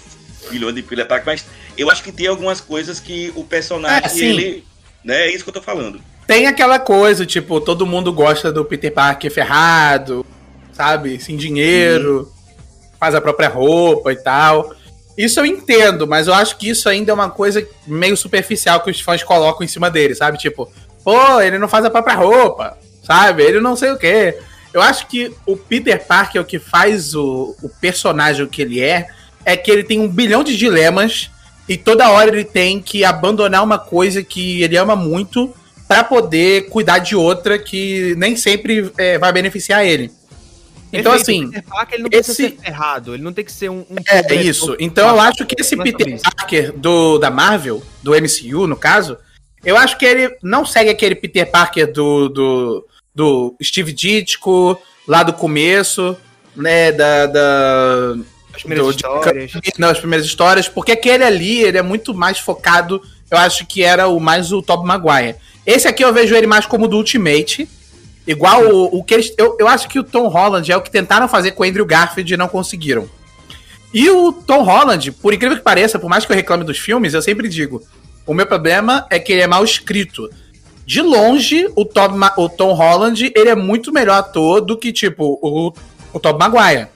bilhões de Peter Parker, mas eu acho que tem algumas coisas que o personagem, é, ele. Né, é isso que eu tô falando. Tem aquela coisa, tipo, todo mundo gosta do Peter Parker ferrado, sabe? Sem dinheiro, faz a própria roupa e tal. Isso eu entendo, mas eu acho que isso ainda é uma coisa meio superficial que os fãs colocam em cima dele, sabe? Tipo, pô, ele não faz a própria roupa, sabe? Ele não sei o quê. Eu acho que o Peter Parker, o que faz o, o personagem que ele é, é que ele tem um bilhão de dilemas e toda hora ele tem que abandonar uma coisa que ele ama muito para poder cuidar de outra que nem sempre é, vai beneficiar ele. Então, assim. Peter Parker, ele não esse... ser errado, ele não tem que ser um. um é, isso. Então, eu acho que esse Peter Parker do, da Marvel, do MCU, no caso, eu acho que ele não segue aquele Peter Parker do, do, do Steve Ditko, lá do começo, né, da... da as primeiras do, histórias. De, não, as primeiras histórias, porque aquele ali, ele é muito mais focado, eu acho que era o mais o Tobey Maguire. Esse aqui eu vejo ele mais como do Ultimate, igual o, o, que eles... Eu, eu acho que o Tom Holland é o que tentaram fazer com o Andrew Garfield e não conseguiram. E o Tom Holland, por incrível que pareça, por mais que eu reclame dos filmes, eu sempre digo, o meu problema é que ele é mal escrito de longe, o Tom, o Tom Holland, ele é muito melhor ator do que, tipo, o, o Tom Maguire.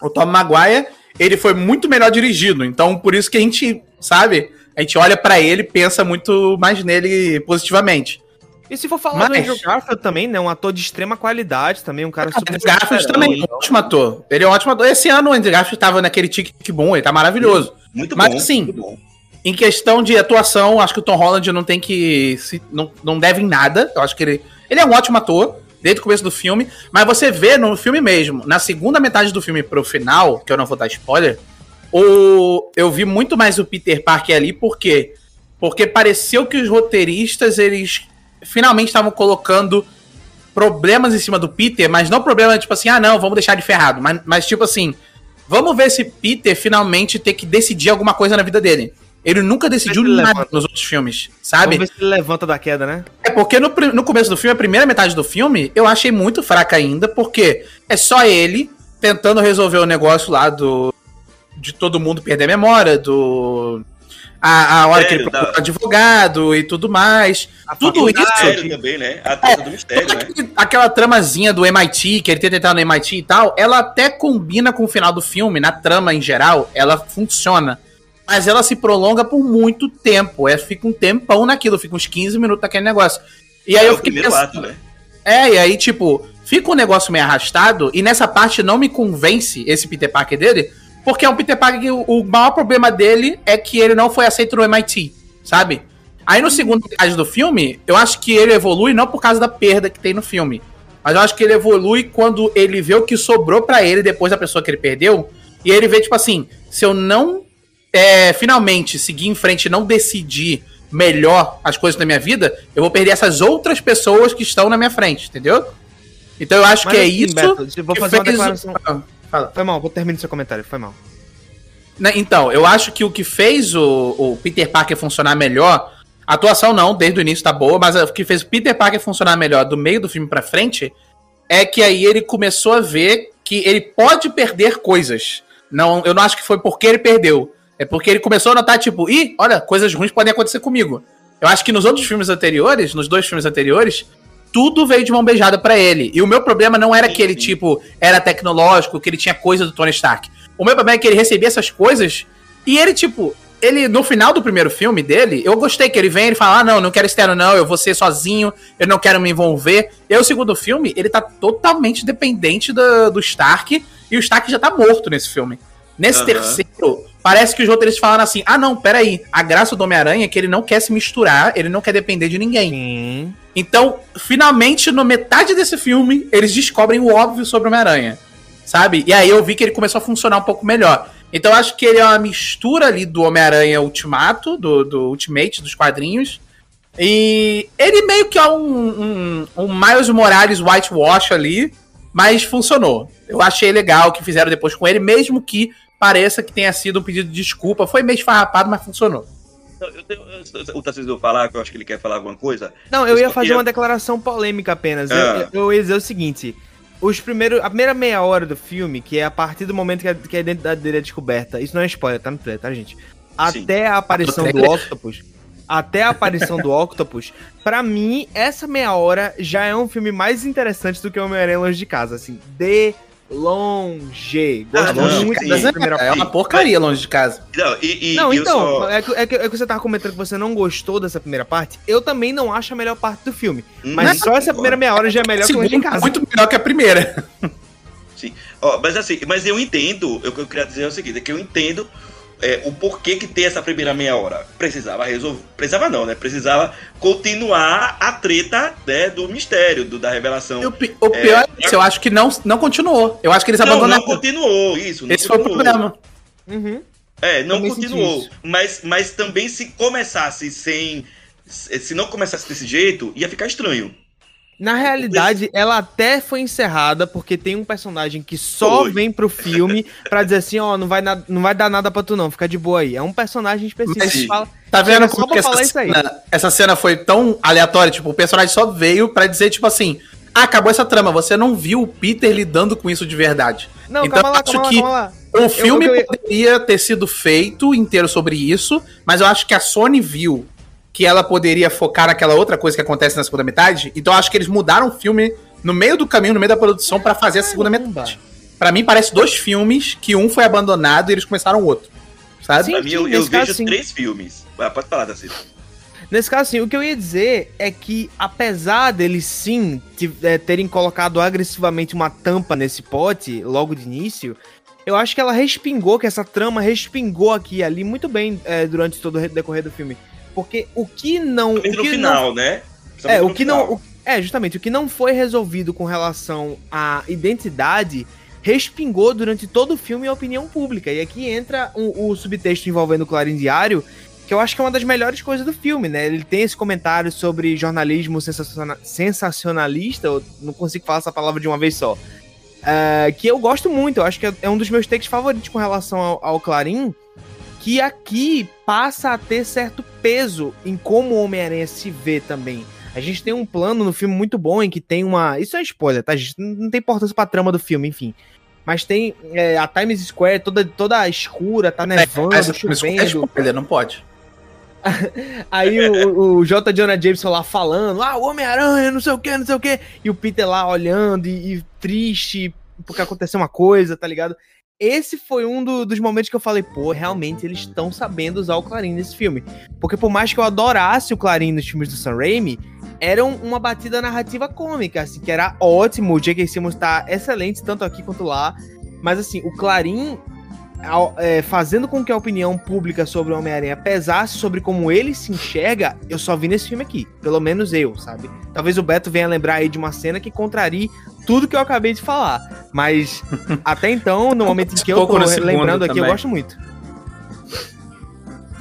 O Tom Maguire, ele foi muito melhor dirigido. Então, por isso que a gente, sabe, a gente olha para ele e pensa muito mais nele positivamente. E se for falar Mas... do Andrew Garfield também, né? Um ator de extrema qualidade também, um cara super. Andrew Garfield também é um ótimo ator. Ele é um ótimo ator. Esse ano o Andrew Garfield tava naquele tique bom, ele tá maravilhoso. Muito Mas, bom. Mas assim, em questão de atuação, acho que o Tom Holland não tem que. Se, não, não deve em nada. Eu acho que ele. Ele é um ótimo ator, desde o começo do filme. Mas você vê no filme mesmo, na segunda metade do filme pro final, que eu não vou dar spoiler, o, eu vi muito mais o Peter Parker ali, por quê? Porque pareceu que os roteiristas, eles finalmente estavam colocando problemas em cima do Peter, mas não problema tipo assim, ah não, vamos deixar ele ferrado. Mas, mas tipo assim, vamos ver se Peter finalmente ter que decidir alguma coisa na vida dele. Ele nunca decidiu nada levanta. nos outros filmes, sabe? Vamos ver se ele levanta da queda, né? É porque no, no começo do filme, a primeira metade do filme, eu achei muito fraca ainda, porque é só ele tentando resolver o negócio lá do. de todo mundo perder a memória, do a, a hora Sério, que ele procura da... advogado e tudo mais. A tudo isso. também, né? A é, do mistério, né? Aquela tramazinha do MIT, que ele tenta entrar no MIT e tal, ela até combina com o final do filme, na trama em geral, ela funciona. Mas ela se prolonga por muito tempo. É, fica um tempão naquilo, fica uns 15 minutos naquele negócio. E aí é eu fiquei pensando. Ato, né? É, e aí, tipo, fica um negócio meio arrastado, e nessa parte não me convence esse Peter Parker dele porque é um Peter Parker que o, o maior problema dele é que ele não foi aceito no MIT, sabe? Aí no segundo metade do filme, eu acho que ele evolui não por causa da perda que tem no filme. Mas eu acho que ele evolui quando ele vê o que sobrou para ele depois da pessoa que ele perdeu. E ele vê, tipo assim, se eu não é, finalmente seguir em frente e não decidir melhor as coisas da minha vida, eu vou perder essas outras pessoas que estão na minha frente, entendeu? Então eu acho Mas que é assim, isso. Beto, vou fazer uma declaração. Ah. Fala. Foi mal, vou terminar seu comentário, foi mal. Né, então, eu acho que o que fez o, o Peter Parker funcionar melhor, a atuação não, desde o início tá boa, mas o que fez o Peter Parker funcionar melhor do meio do filme pra frente é que aí ele começou a ver que ele pode perder coisas. Não, eu não acho que foi porque ele perdeu. É porque ele começou a notar, tipo, ih, olha, coisas ruins podem acontecer comigo. Eu acho que nos outros filmes anteriores, nos dois filmes anteriores, tudo veio de mão beijada para ele. E o meu problema não era que ele, tipo, era tecnológico, que ele tinha coisa do Tony Stark. O meu problema é que ele recebia essas coisas e ele, tipo, ele, no final do primeiro filme dele, eu gostei que ele vem e fala: ah, não, não quero externo, não, eu vou ser sozinho, eu não quero me envolver. E o segundo filme, ele tá totalmente dependente do, do Stark, e o Stark já tá morto nesse filme. Nesse uhum. terceiro, Parece que os roteiristas falaram assim: ah, não, peraí. A graça do Homem-Aranha é que ele não quer se misturar, ele não quer depender de ninguém. Sim. Então, finalmente, no metade desse filme, eles descobrem o óbvio sobre o Homem-Aranha. Sabe? E aí eu vi que ele começou a funcionar um pouco melhor. Então eu acho que ele é uma mistura ali do Homem-Aranha Ultimato, do, do Ultimate, dos quadrinhos. E ele meio que é um, um, um Miles Morales whitewash ali, mas funcionou. Eu achei legal o que fizeram depois com ele, mesmo que pareça que tenha sido um pedido de desculpa. Foi meio esfarrapado, mas funcionou. O Tarcísio vai falar, que eu acho que ele quer falar alguma coisa. Não, eu, ia fazer queria... uma declaração polêmica apenas. Ah. Eu, eu, ia dizer o seguinte: os primeiros, a primeira meia hora do filme, que é a partir do momento que a, que a identidade dele é descoberta, isso não é spoiler, tá no trailer, tá, gente? Até Sim. a aparição do Octopus. Até a aparição do Octopus, para mim, essa meia hora já é um filme mais interessante do que o Homem-Aranha Longe de Casa, assim, de longe. Gosto ah, muito dessa primeira É uma porcaria longe de casa. Não, e, e não então, só... é, que, é, que, é, que, você tava comentando que você não gostou dessa primeira parte. Eu também não acho a melhor parte do filme. Mas não, só essa primeira meia hora já é melhor que longe de casa. Muito melhor que a primeira. Sim. Ó, mas assim, mas eu entendo, o que eu queria dizer é o seguinte, é que eu entendo é, o porquê que tem essa primeira meia hora. Precisava resolver. Precisava não, né? Precisava continuar a treta né, do mistério, do, da revelação. o, o é, pior é, é eu acho que não, não continuou. Eu acho que eles não, abandonaram. Não continuou, isso. Não Esse continuou. foi o problema. Uhum. É, não também continuou. Mas, mas também se começasse sem. Se não começasse desse jeito, ia ficar estranho. Na realidade, ela até foi encerrada porque tem um personagem que só foi. vem pro filme pra dizer assim, ó, oh, não vai, não vai dar nada pra tu não, fica de boa aí. É um personagem específico. Mas, fala, tá vendo como que essa cena, essa cena foi tão aleatória? Tipo, o personagem só veio pra dizer, tipo assim, ah, acabou essa trama, você não viu o Peter lidando com isso de verdade. Não, então, calma lá, acho calma que lá, o filme eu, eu, poderia ter sido feito inteiro sobre isso, mas eu acho que a Sony viu que ela poderia focar naquela outra coisa que acontece na segunda metade. Então eu acho que eles mudaram o filme no meio do caminho, no meio da produção, para fazer a segunda metade. Para mim, parece dois filmes que um foi abandonado e eles começaram o outro. Sabe? Sim, pra mim, eu, eu vejo três filmes. Ah, pode falar, Darcy. Nesse caso, sim, o que eu ia dizer é que, apesar deles sim é, terem colocado agressivamente uma tampa nesse pote logo de início, eu acho que ela respingou, que essa trama respingou aqui e ali muito bem é, durante todo o decorrer do filme. Porque o que não. O que no final, não, né? é, o que final. não. O, é, justamente, o que não foi resolvido com relação à identidade respingou durante todo o filme a opinião pública. E aqui entra o, o subtexto envolvendo o Clarim Diário, que eu acho que é uma das melhores coisas do filme, né? Ele tem esse comentário sobre jornalismo sensacionalista, eu não consigo falar essa palavra de uma vez só. Uh, que eu gosto muito, eu acho que é um dos meus takes favoritos com relação ao, ao Clarim que aqui passa a ter certo peso em como o Homem-Aranha se vê também. A gente tem um plano no filme muito bom em que tem uma. Isso é spoiler, tá? Não tem importância pra trama do filme, enfim. Mas tem é, a Times Square toda, toda escura, tá nevando, é, chovendo. É spoiler, não pode. Aí o, o, J. Jonah Jameson lá falando, ah, o Homem-Aranha, não sei o que, não sei o que. E o Peter lá olhando e, e triste porque aconteceu uma coisa, tá ligado? Esse foi um do, dos momentos que eu falei, pô, realmente eles estão sabendo usar o Clarim nesse filme. Porque por mais que eu adorasse o Clarim nos filmes do Sam Raimi, era uma batida narrativa cômica, assim, que era ótimo. O J.K. Simmons tá excelente, tanto aqui quanto lá. Mas assim, o Clarim é, fazendo com que a opinião pública sobre o Homem-Aranha pesasse sobre como ele se enxerga, eu só vi nesse filme aqui. Pelo menos eu, sabe? Talvez o Beto venha lembrar aí de uma cena que contrarie tudo que eu acabei de falar. Mas até então, no momento em que eu tô lembrando aqui, eu gosto muito.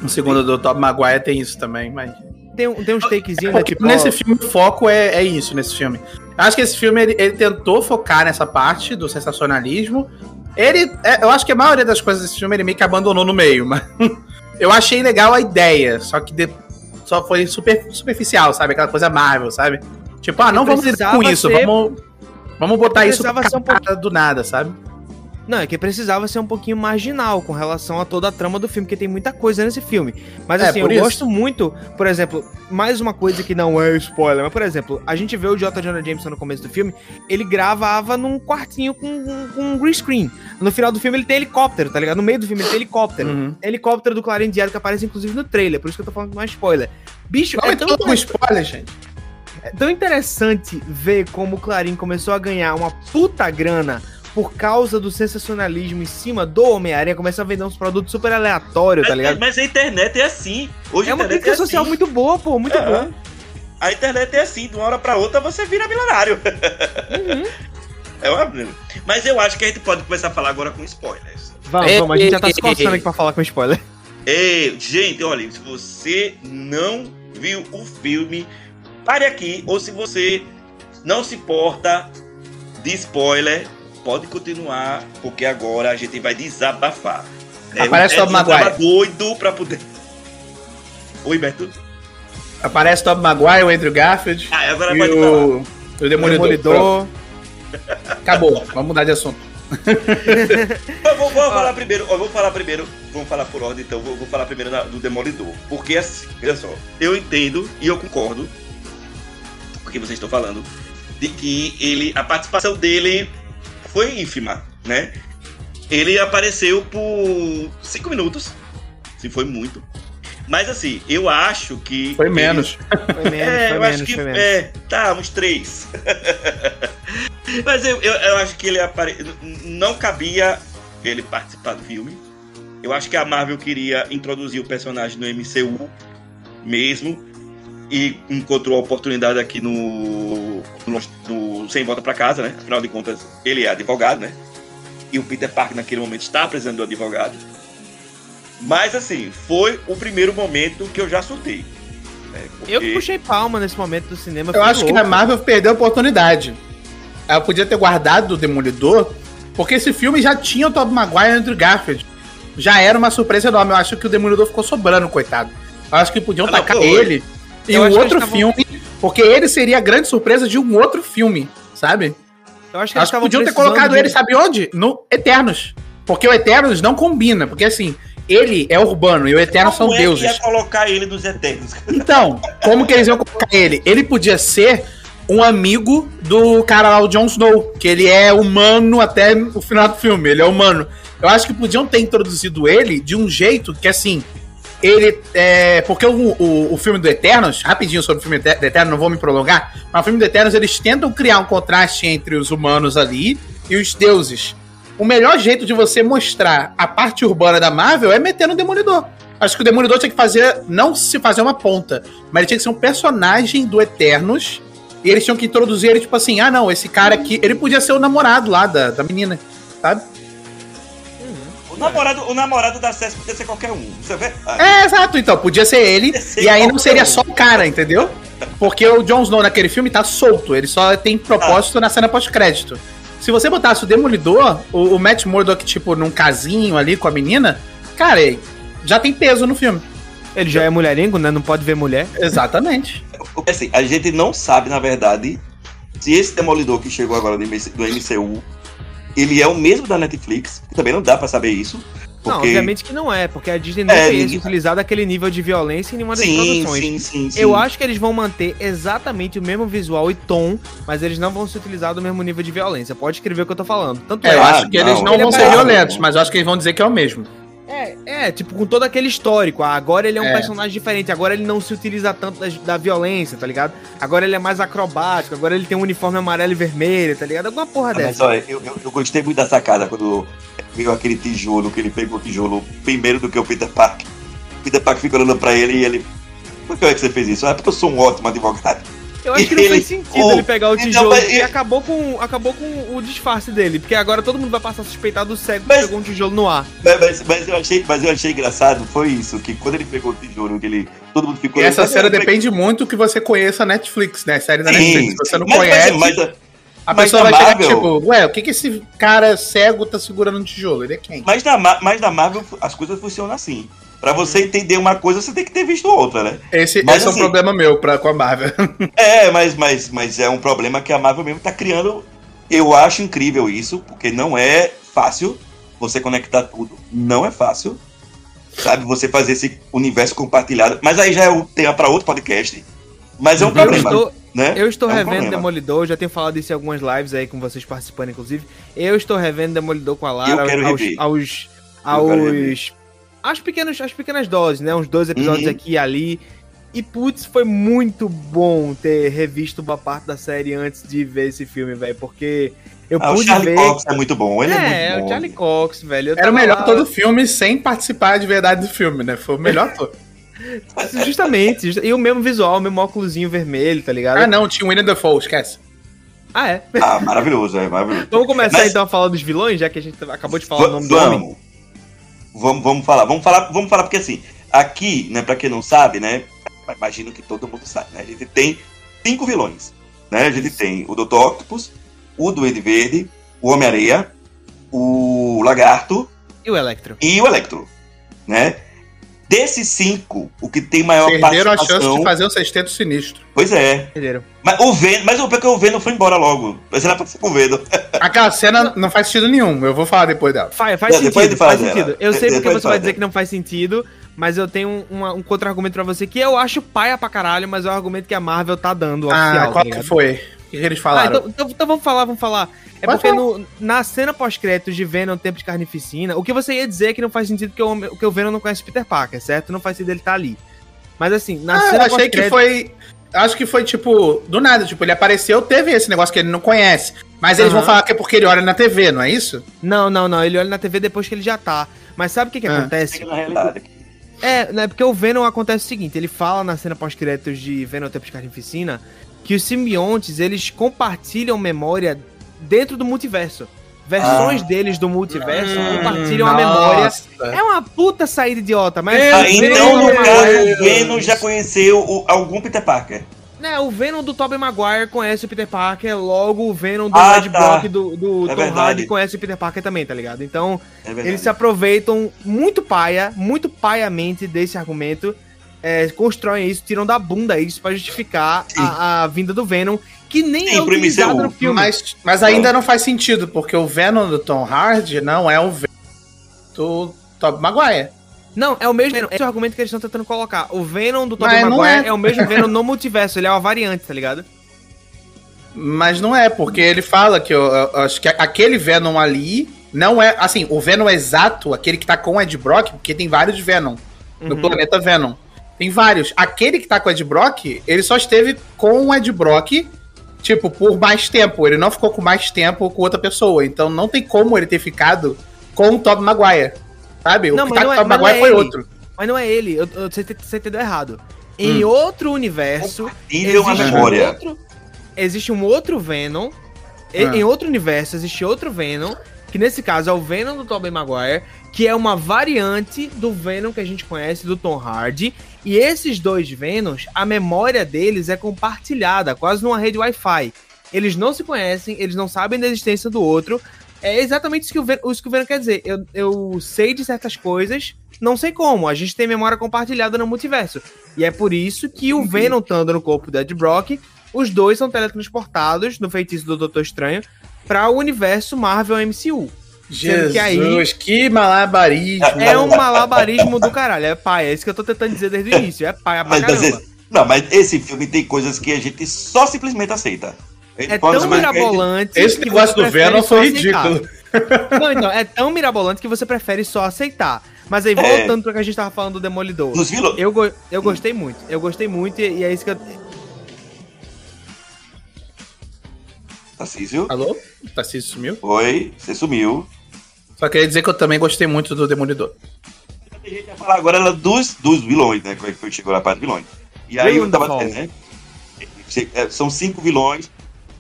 No segundo do Top Maguire tem isso também, mas. Tem, tem uns takezinhos. É, tipo, nesse filme, o foco é, é isso, nesse filme. Acho que esse filme ele, ele tentou focar nessa parte do sensacionalismo ele, é, eu acho que a maioria das coisas desse filme ele meio que abandonou no meio, mas eu achei legal a ideia, só que de, só foi super, superficial, sabe? Aquela coisa Marvel, sabe? Tipo, ah, não vamos lidar com isso, ser... vamos, vamos botar isso um pouco... do nada, sabe? Não, é que precisava ser um pouquinho marginal com relação a toda a trama do filme, porque tem muita coisa nesse filme. Mas é, assim, eu isso. gosto muito, por exemplo, mais uma coisa que não é spoiler, mas por exemplo, a gente vê o J. Jonah Jameson no começo do filme, ele gravava num quartinho com, com um green screen. No final do filme ele tem helicóptero, tá ligado? No meio do filme ele tem helicóptero. Uhum. Helicóptero do Clarim Diário que aparece inclusive no trailer, por isso que eu tô falando que não é spoiler. Bicho, não é tão com spoiler, gente. É tão interessante ver como o Clarim começou a ganhar uma puta grana por causa do sensacionalismo em cima do Homem-Aranha, começa a vender uns produtos super aleatórios, tá ligado? Mas a internet é assim. Hoje é uma crítica é social assim. muito boa, pô, muito é. boa. A internet é assim, de uma hora pra outra você vira milionário. Uhum. É uma... Mas eu acho que a gente pode começar a falar agora com spoilers. Vamos, vamos, a gente já tá se coçando aqui pra falar com spoiler. Ei, gente, olha, se você não viu o filme, pare aqui, ou se você não se importa de spoiler, pode continuar, porque agora a gente vai desabafar. É, Aparece o Tom Maguire. doido pra poder. Oi, Beto. Aparece o Tom Maguire, o Andrew Garfield. Ah, agora pode o... falar. O Demolidor. Demolidor. Acabou, vamos mudar de assunto. vou, vou falar primeiro, vou falar primeiro, vamos falar por ordem, então vou, vou falar primeiro do Demolidor. Porque assim, olha só, eu entendo e eu concordo que vocês estão falando, de que ele, a participação dele foi ínfima, né? Ele apareceu por cinco minutos, se foi muito. Mas assim, eu acho que. Foi menos. Ele... Foi menos, é, foi eu menos, acho que. É, tá, uns três. Mas eu, eu, eu, acho que ele apare... não cabia ele participar do filme. Eu acho que a Marvel queria introduzir o personagem no MCU mesmo. E encontrou a oportunidade aqui no, no, no Sem Volta para Casa, né? Afinal de contas, ele é advogado, né? E o Peter Parker naquele momento está precisando do advogado. Mas assim, foi o primeiro momento que eu já surtei. Né? Porque... Eu puxei palma nesse momento do cinema. Eu acho louco. que a Marvel perdeu a oportunidade. Ela podia ter guardado o Demolidor, porque esse filme já tinha o Tobey Maguire e Andrew Garfield. Já era uma surpresa enorme. Eu acho que o Demolidor ficou sobrando, coitado. Eu acho que podiam ah, tacar ele em um outro filme, porque ele seria a grande surpresa de um outro filme, sabe? Eu acho que, acho que podiam ter colocado de... ele, sabe onde? No Eternos. Porque o Eternos não combina, porque assim, ele é urbano e o Eterno como são é deuses. ia colocar ele dos Eternos? Então, como que eles iam colocar ele? Ele podia ser um amigo do cara lá, o Jon Snow, que ele é humano até o final do filme, ele é humano. Eu acho que podiam ter introduzido ele de um jeito que, assim, ele é. Porque o, o, o filme do Eternos, rapidinho sobre o filme do Eternos, não vou me prolongar, mas o filme do Eternos eles tentam criar um contraste entre os humanos ali e os deuses. O melhor jeito de você mostrar a parte urbana da Marvel é meter no Demolidor. Acho que o Demolidor tinha que fazer, não se fazer uma ponta, mas ele tinha que ser um personagem do Eternos. E eles tinham que introduzir ele, tipo assim, ah não, esse cara aqui, ele podia ser o namorado lá da, da menina, sabe? O namorado, o namorado da Cess podia ser qualquer um. Você vê? É, exato, então. Podia ser ele. Ser e aí não seria um. só o cara, entendeu? Porque o Jon Snow naquele filme tá solto. Ele só tem propósito ah. na cena pós-crédito. Se você botasse o Demolidor, o, o Matt Murdock, tipo, num casinho ali com a menina, cara, já tem peso no filme. Ele já é mulherengo, né? Não pode ver mulher. Exatamente. Assim, a gente não sabe, na verdade, se esse Demolidor que chegou agora do MCU, ele é o mesmo da Netflix. Também não dá para saber isso. Porque... Não, obviamente que não é, porque a Disney não é, tem utilizado aquele nível de violência em nenhuma das sim, produções. Sim, sim, sim. Eu acho que eles vão manter exatamente o mesmo visual e tom, mas eles não vão se utilizar do mesmo nível de violência. Pode escrever o que eu tô falando. Tanto é, é eu acho que não, eles não vão é ser violentos, mas eu acho que eles vão dizer que é o mesmo. É, é, tipo, com todo aquele histórico. Ah, agora ele é um é. personagem diferente, agora ele não se utiliza tanto da, da, violência, tá ligado? Agora ele é mais acrobático, agora ele tem um uniforme amarelo e vermelho, tá ligado? Alguma porra ah, dessa. Mas olha, eu, eu, eu, gostei muito da sacada quando viu aquele tijolo, que ele pegou o tijolo primeiro do que o Peter Parker. O Peter Parker fica olhando pra ele e ele. Por que é que você fez isso? Ah, porque eu sou um ótimo advogado. Eu acho que não fez sentido oh, ele pegar o tijolo então, e acabou com, acabou com o disfarce dele. Porque agora todo mundo vai passar a suspeitar do cego mas, que pegou um tijolo no ar. Mas, mas, mas, eu achei, mas eu achei engraçado, foi isso, que quando ele pegou o tijolo, que ele. Todo mundo ficou. E essa série depende muito que você conheça a Netflix, né? Série da sim, Netflix. Se você não mas, conhece. Mas, mas, a pessoa vai Marvel, chegar tipo, ué, o que, que esse cara cego tá segurando no tijolo? Ele é quem? Mas na, mas na Marvel as coisas funcionam assim. Pra você entender uma coisa, você tem que ter visto outra, né? Esse, mas, esse assim, é um assim, problema meu pra, com a Marvel. é, mas, mas, mas é um problema que a Marvel mesmo tá criando. Eu acho incrível isso, porque não é fácil você conectar tudo. Não é fácil. Sabe, você fazer esse universo compartilhado. Mas aí já é o tema para outro podcast. Mas é um eu problema. Estou, né? Eu estou é um revendo problema. Demolidor, já tenho falado isso em algumas lives aí com vocês participando, inclusive. Eu estou revendo Demolidor com a Lara aos, aos, aos as pequenas, as pequenas doses, né? Uns dois episódios uhum. aqui e ali. E putz, foi muito bom ter revisto uma parte da série antes de ver esse filme, velho, porque eu ah, pude o Charlie ver. Cox é muito bom, ele é, é muito bom. o Charlie Cox, velho. Era o melhor lá... todo filme sem participar de verdade do filme, né? Foi o melhor todo. Justamente, e o mesmo visual, o mesmo óculosinho vermelho, tá ligado? Ah, não, tinha o Winnie the Fall, esquece. Ah, é? Ah, maravilhoso, é maravilhoso. Vamos começar Mas... então a falar dos vilões, já que a gente acabou de falar v o nome do homem. Vamos, vamos falar, vamos falar, vamos falar, porque assim, aqui, né, pra quem não sabe, né, imagino que todo mundo sabe, né, a gente tem cinco vilões, né, a gente tem o Dr. Octopus, o Duende Verde, o Homem-Areia, o Lagarto... E o Electro. E o Electro, né, Desses cinco, o que tem maior Perderam participação... Perderam a chance de fazer o sexteto sinistro. Pois é. Perderam. Mas o Venom, mas o porque o Venom foi embora logo. Mas era pra ser com o Venom. Aquela cena não faz sentido nenhum. Eu vou falar depois dela. Faz, faz sentido, de faz sentido. Eu sei porque você vai dizer que não faz sentido, mas eu tenho um, um contra-argumento pra você que eu acho paia pra caralho, mas é o argumento que a Marvel tá dando ah, oficial. Qual tá que foi? Que, eles falaram? Ah, então, então, então, vamos falar, vamos falar. É porque no, na cena pós-créditos de Venom Tempo de Carnificina, o que você ia dizer é que não faz sentido que o, que o Venom não conhece Peter Parker, certo? Não faz sentido ele estar tá ali. Mas assim, na ah, cena eu achei que foi. Acho que foi tipo, do nada, tipo, ele apareceu, teve esse negócio que ele não conhece. Mas eles uhum. vão falar que é porque ele olha na TV, não é isso? Não, não, não. Ele olha na TV depois que ele já tá. Mas sabe o que, que ah. acontece? É, né, porque o Venom acontece o seguinte, ele fala na cena pós-créditos de Venom Tempo de Carnificina que os simbiontes, eles compartilham memória dentro do multiverso. Versões ah. deles do multiverso hum, compartilham nossa. a memória. É uma puta saída idiota, mas. Ah, então, no caso, o Venom já conheceu o, algum Peter Parker. Né, o Venom do Tobey Maguire conhece o Peter Parker, logo o Venom do ah, Red tá. Brock do, do é Tom Hardy conhece o Peter Parker também, tá ligado? Então, é eles se aproveitam muito paia, muito paiamente desse argumento, é, constroem isso, tiram da bunda isso para justificar a, a vinda do Venom que nem Sim, é utilizado no filme. Mas, mas ainda não faz sentido, porque o Venom do Tom Hardy não é o Venom do Tobey Maguire. Não, é o mesmo Venom. Esse é o argumento que eles estão tentando colocar. O Venom do Tobey Maguire é... é... o mesmo Venom no multiverso, ele é uma variante, tá ligado? Mas não é, porque ele fala que eu, eu, acho que aquele Venom ali não é. Assim, o Venom exato, aquele que tá com o Ed Brock, porque tem vários Venom no uhum. planeta Venom. Tem vários. Aquele que tá com o Ed Brock, ele só esteve com o Ed Brock tipo, por mais tempo. Ele não ficou com mais tempo com outra pessoa. Então não tem como ele ter ficado com o Tobey Maguire. Sabe? Não, o que tá com o é, Tobey Maguire é foi ele. outro. Mas não é ele. Eu, eu, você, você entendeu errado. Em hum. outro universo. Existe uma memória. Um outro, existe um outro Venom. Hum. Em outro universo existe outro Venom. Que nesse caso é o Venom do Tobey Maguire que é uma variante do Venom que a gente conhece do Tom Hardy. E esses dois Venoms, a memória deles é compartilhada, quase numa rede Wi-Fi. Eles não se conhecem, eles não sabem da existência do outro. É exatamente isso que o, Ven isso que o Venom quer dizer. Eu, eu sei de certas coisas, não sei como. A gente tem memória compartilhada no multiverso. E é por isso que o Venom estando no corpo do Ed Brock, os dois são teletransportados no feitiço do Doutor Estranho para o universo Marvel MCU. Jesus, que, aí que malabarismo. É um malabarismo do caralho. É pai, é isso que eu tô tentando dizer desde o início. É pai, é mas, mas Não, mas esse filme tem coisas que a gente só simplesmente aceita. É tão mirabolante. Esse negócio do Venom foi ridículo. Não, então, é tão mirabolante que você prefere só aceitar. Mas aí, é. voltando é... pro que a gente tava falando do Demolidor. Eu, go eu gostei muito. Eu gostei muito e, e é isso que eu. Tarcísio? Alô? Tarcísio sumiu? Oi, você sumiu. Só queria dizer que eu também gostei muito do Demolidor. A gente vai falar agora dos, dos vilões, né? Como é que foi chegou na parte dos vilões. E aí eu tava dizendo, né? É, são cinco vilões.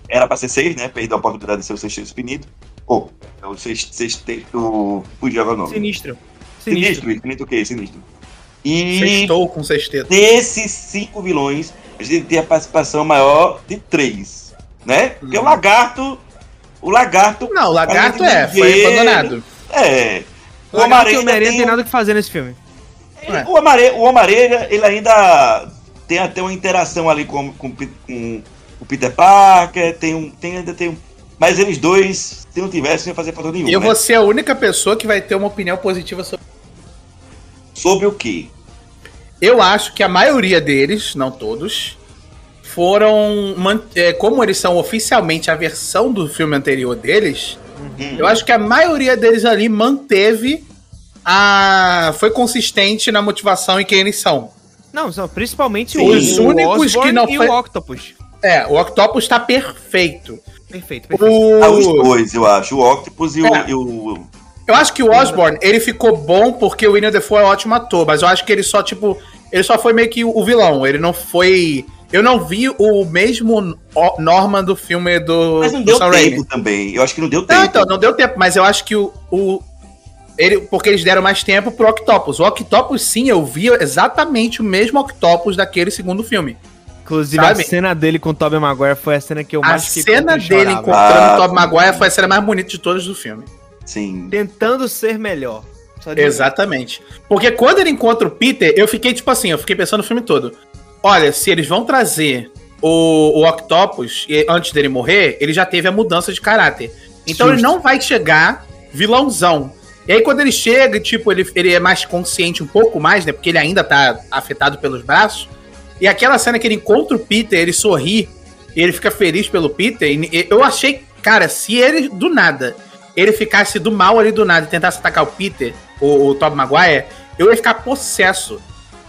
Era pra ser seis, né? Perdeu a oportunidade de ser o sexteto infinito. Pô, é o sexteto. Fugiu o nome. Sinistro. Sinistro. Sinistro, infinito o quê? Sinistro. E. Sextou com sexteto. Desses cinco vilões, a gente tem a participação maior de três né? Porque o uhum. lagarto. O lagarto. Não, o lagarto é, foi abandonado. É. O, o Homem-Aranha tem... tem nada que fazer nesse filme. É. O Homem-Aranha, ele ainda tem até uma interação ali com, com, com o Peter Parker, tem um. Tem, ainda tem um. Mas eles dois, se não tivessem, ia fazer falta nenhuma. E eu né? vou ser a única pessoa que vai ter uma opinião positiva sobre. Sobre o quê? Eu acho que a maioria deles, não todos, foram. É, como eles são oficialmente a versão do filme anterior deles, uhum. eu acho que a maioria deles ali manteve a. Foi consistente na motivação e quem eles são. Não, são principalmente os o únicos Osborn que não e foi... o Octopus. É, o Octopus tá perfeito. Perfeito, perfeito. O... Ah, os dois, eu acho. O Octopus e, é. o, e o. Eu acho que o Osborn, ele ficou bom porque o William Defoe é um ótimo ator, mas eu acho que ele só, tipo, ele só foi meio que o vilão. Ele não foi eu não vi o mesmo Norman do filme do. Mas não deu tempo Raimi. também. Eu acho que não deu tempo. Não, então, não deu tempo, mas eu acho que o. o ele, porque eles deram mais tempo pro Octopus. O Octopus, sim, eu vi exatamente o mesmo Octopus daquele segundo filme. Inclusive, sabe? a cena dele com o Tobey Maguire foi a cena que eu mais A cena dele encontrando ah, o Tobey Maguire foi a cena mais bonita de todas do filme. Sim. Tentando ser melhor. Exatamente. Porque quando ele encontra o Peter, eu fiquei tipo assim, eu fiquei pensando no filme todo. Olha, se eles vão trazer o, o Octopus antes dele morrer, ele já teve a mudança de caráter. Então Justo. ele não vai chegar vilãozão. E aí quando ele chega, tipo, ele, ele é mais consciente um pouco mais, né? Porque ele ainda tá afetado pelos braços. E aquela cena que ele encontra o Peter, ele sorri, e ele fica feliz pelo Peter. E eu achei, cara, se ele, do nada, ele ficasse do mal ali do nada e tentasse atacar o Peter, o, o Tobey Maguire, eu ia ficar possesso.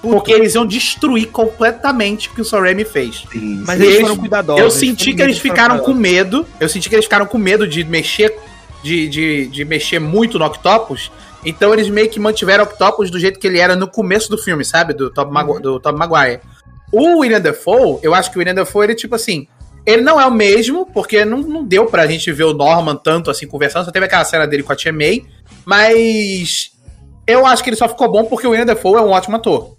Porque eles iam destruir completamente o que o Sam Raimi fez. Sim, mas eles, eles foram cuidadosos. Eu senti que eles ficaram com medo. Eu senti que eles ficaram com medo de mexer. De, de, de mexer muito no Octopus. Então eles meio que mantiveram o Octopus do jeito que ele era no começo do filme, sabe? Do Tom, uhum. do Tom Maguire. O William Dafoe, eu acho que o William Dafoe, ele tipo assim. Ele não é o mesmo, porque não, não deu pra gente ver o Norman tanto assim conversando. Só teve aquela cena dele com a Tia May. Mas eu acho que ele só ficou bom porque o William Dafoe é um ótimo ator.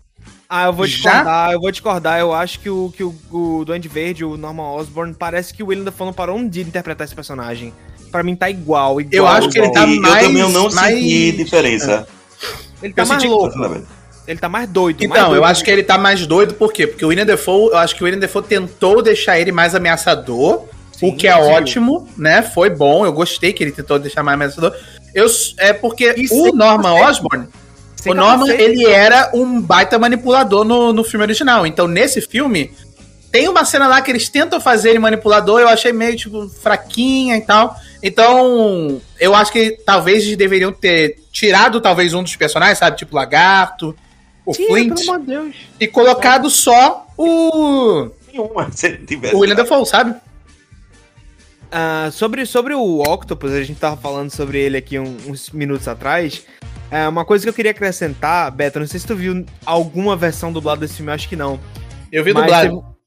Ah, eu vou discordar, Já? eu vou discordar. Eu acho que o, que o, o Duende Verde, o Norman Osborn, parece que o William Dafoe não parou um dia de interpretar esse personagem. Pra mim tá igual, igual Eu acho que ele tá mais... Eu também não mais... senti diferença. Ele tá eu mais louco. Ele tá mais doido. Então, mais doido eu acho que ele tá mais doido por quê? Porque o William Defoe, eu acho que o William Defoe tentou deixar ele mais ameaçador, sim, o que é sim. ótimo, né? Foi bom, eu gostei que ele tentou deixar mais ameaçador. Eu, é porque o Norman Osborn, o Norman, ele era um baita manipulador no, no filme original. Então, nesse filme, tem uma cena lá que eles tentam fazer ele manipulador, eu achei meio, tipo, fraquinha e tal. Então, eu acho que talvez eles deveriam ter tirado, talvez, um dos personagens, sabe? Tipo, Lagarto, o Tira, Flint. Pelo amor de Deus. E colocado só o... Nenhuma, se tivesse. O William Dafoe, sabe? Uh, sobre, sobre o Octopus, a gente tava falando sobre ele aqui um, uns minutos atrás. É, uma coisa que eu queria acrescentar, Beto, não sei se tu viu alguma versão dublada desse filme, acho que não. Eu vi dublado. Você,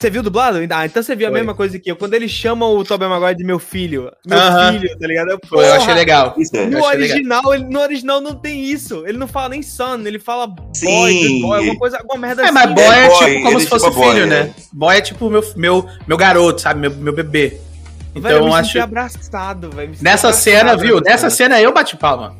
você viu dublado? Ah, então você viu Foi. a mesma coisa que eu. Quando ele chama o Tobey Maguire de meu filho. Meu uh -huh. filho, tá ligado? Porra, eu achei legal. É, no, original, legal. Ele, no original não tem isso. Ele não fala nem son, ele fala boy, boy, alguma coisa, alguma merda é, assim. Mas boy é, é tipo como se fosse filho, boy, né? Boy é tipo meu, meu, meu garoto, sabe? Meu, meu bebê. Então eu, me acho. abraçado, velho. Nessa cena, viu? Nessa cena eu bati palma.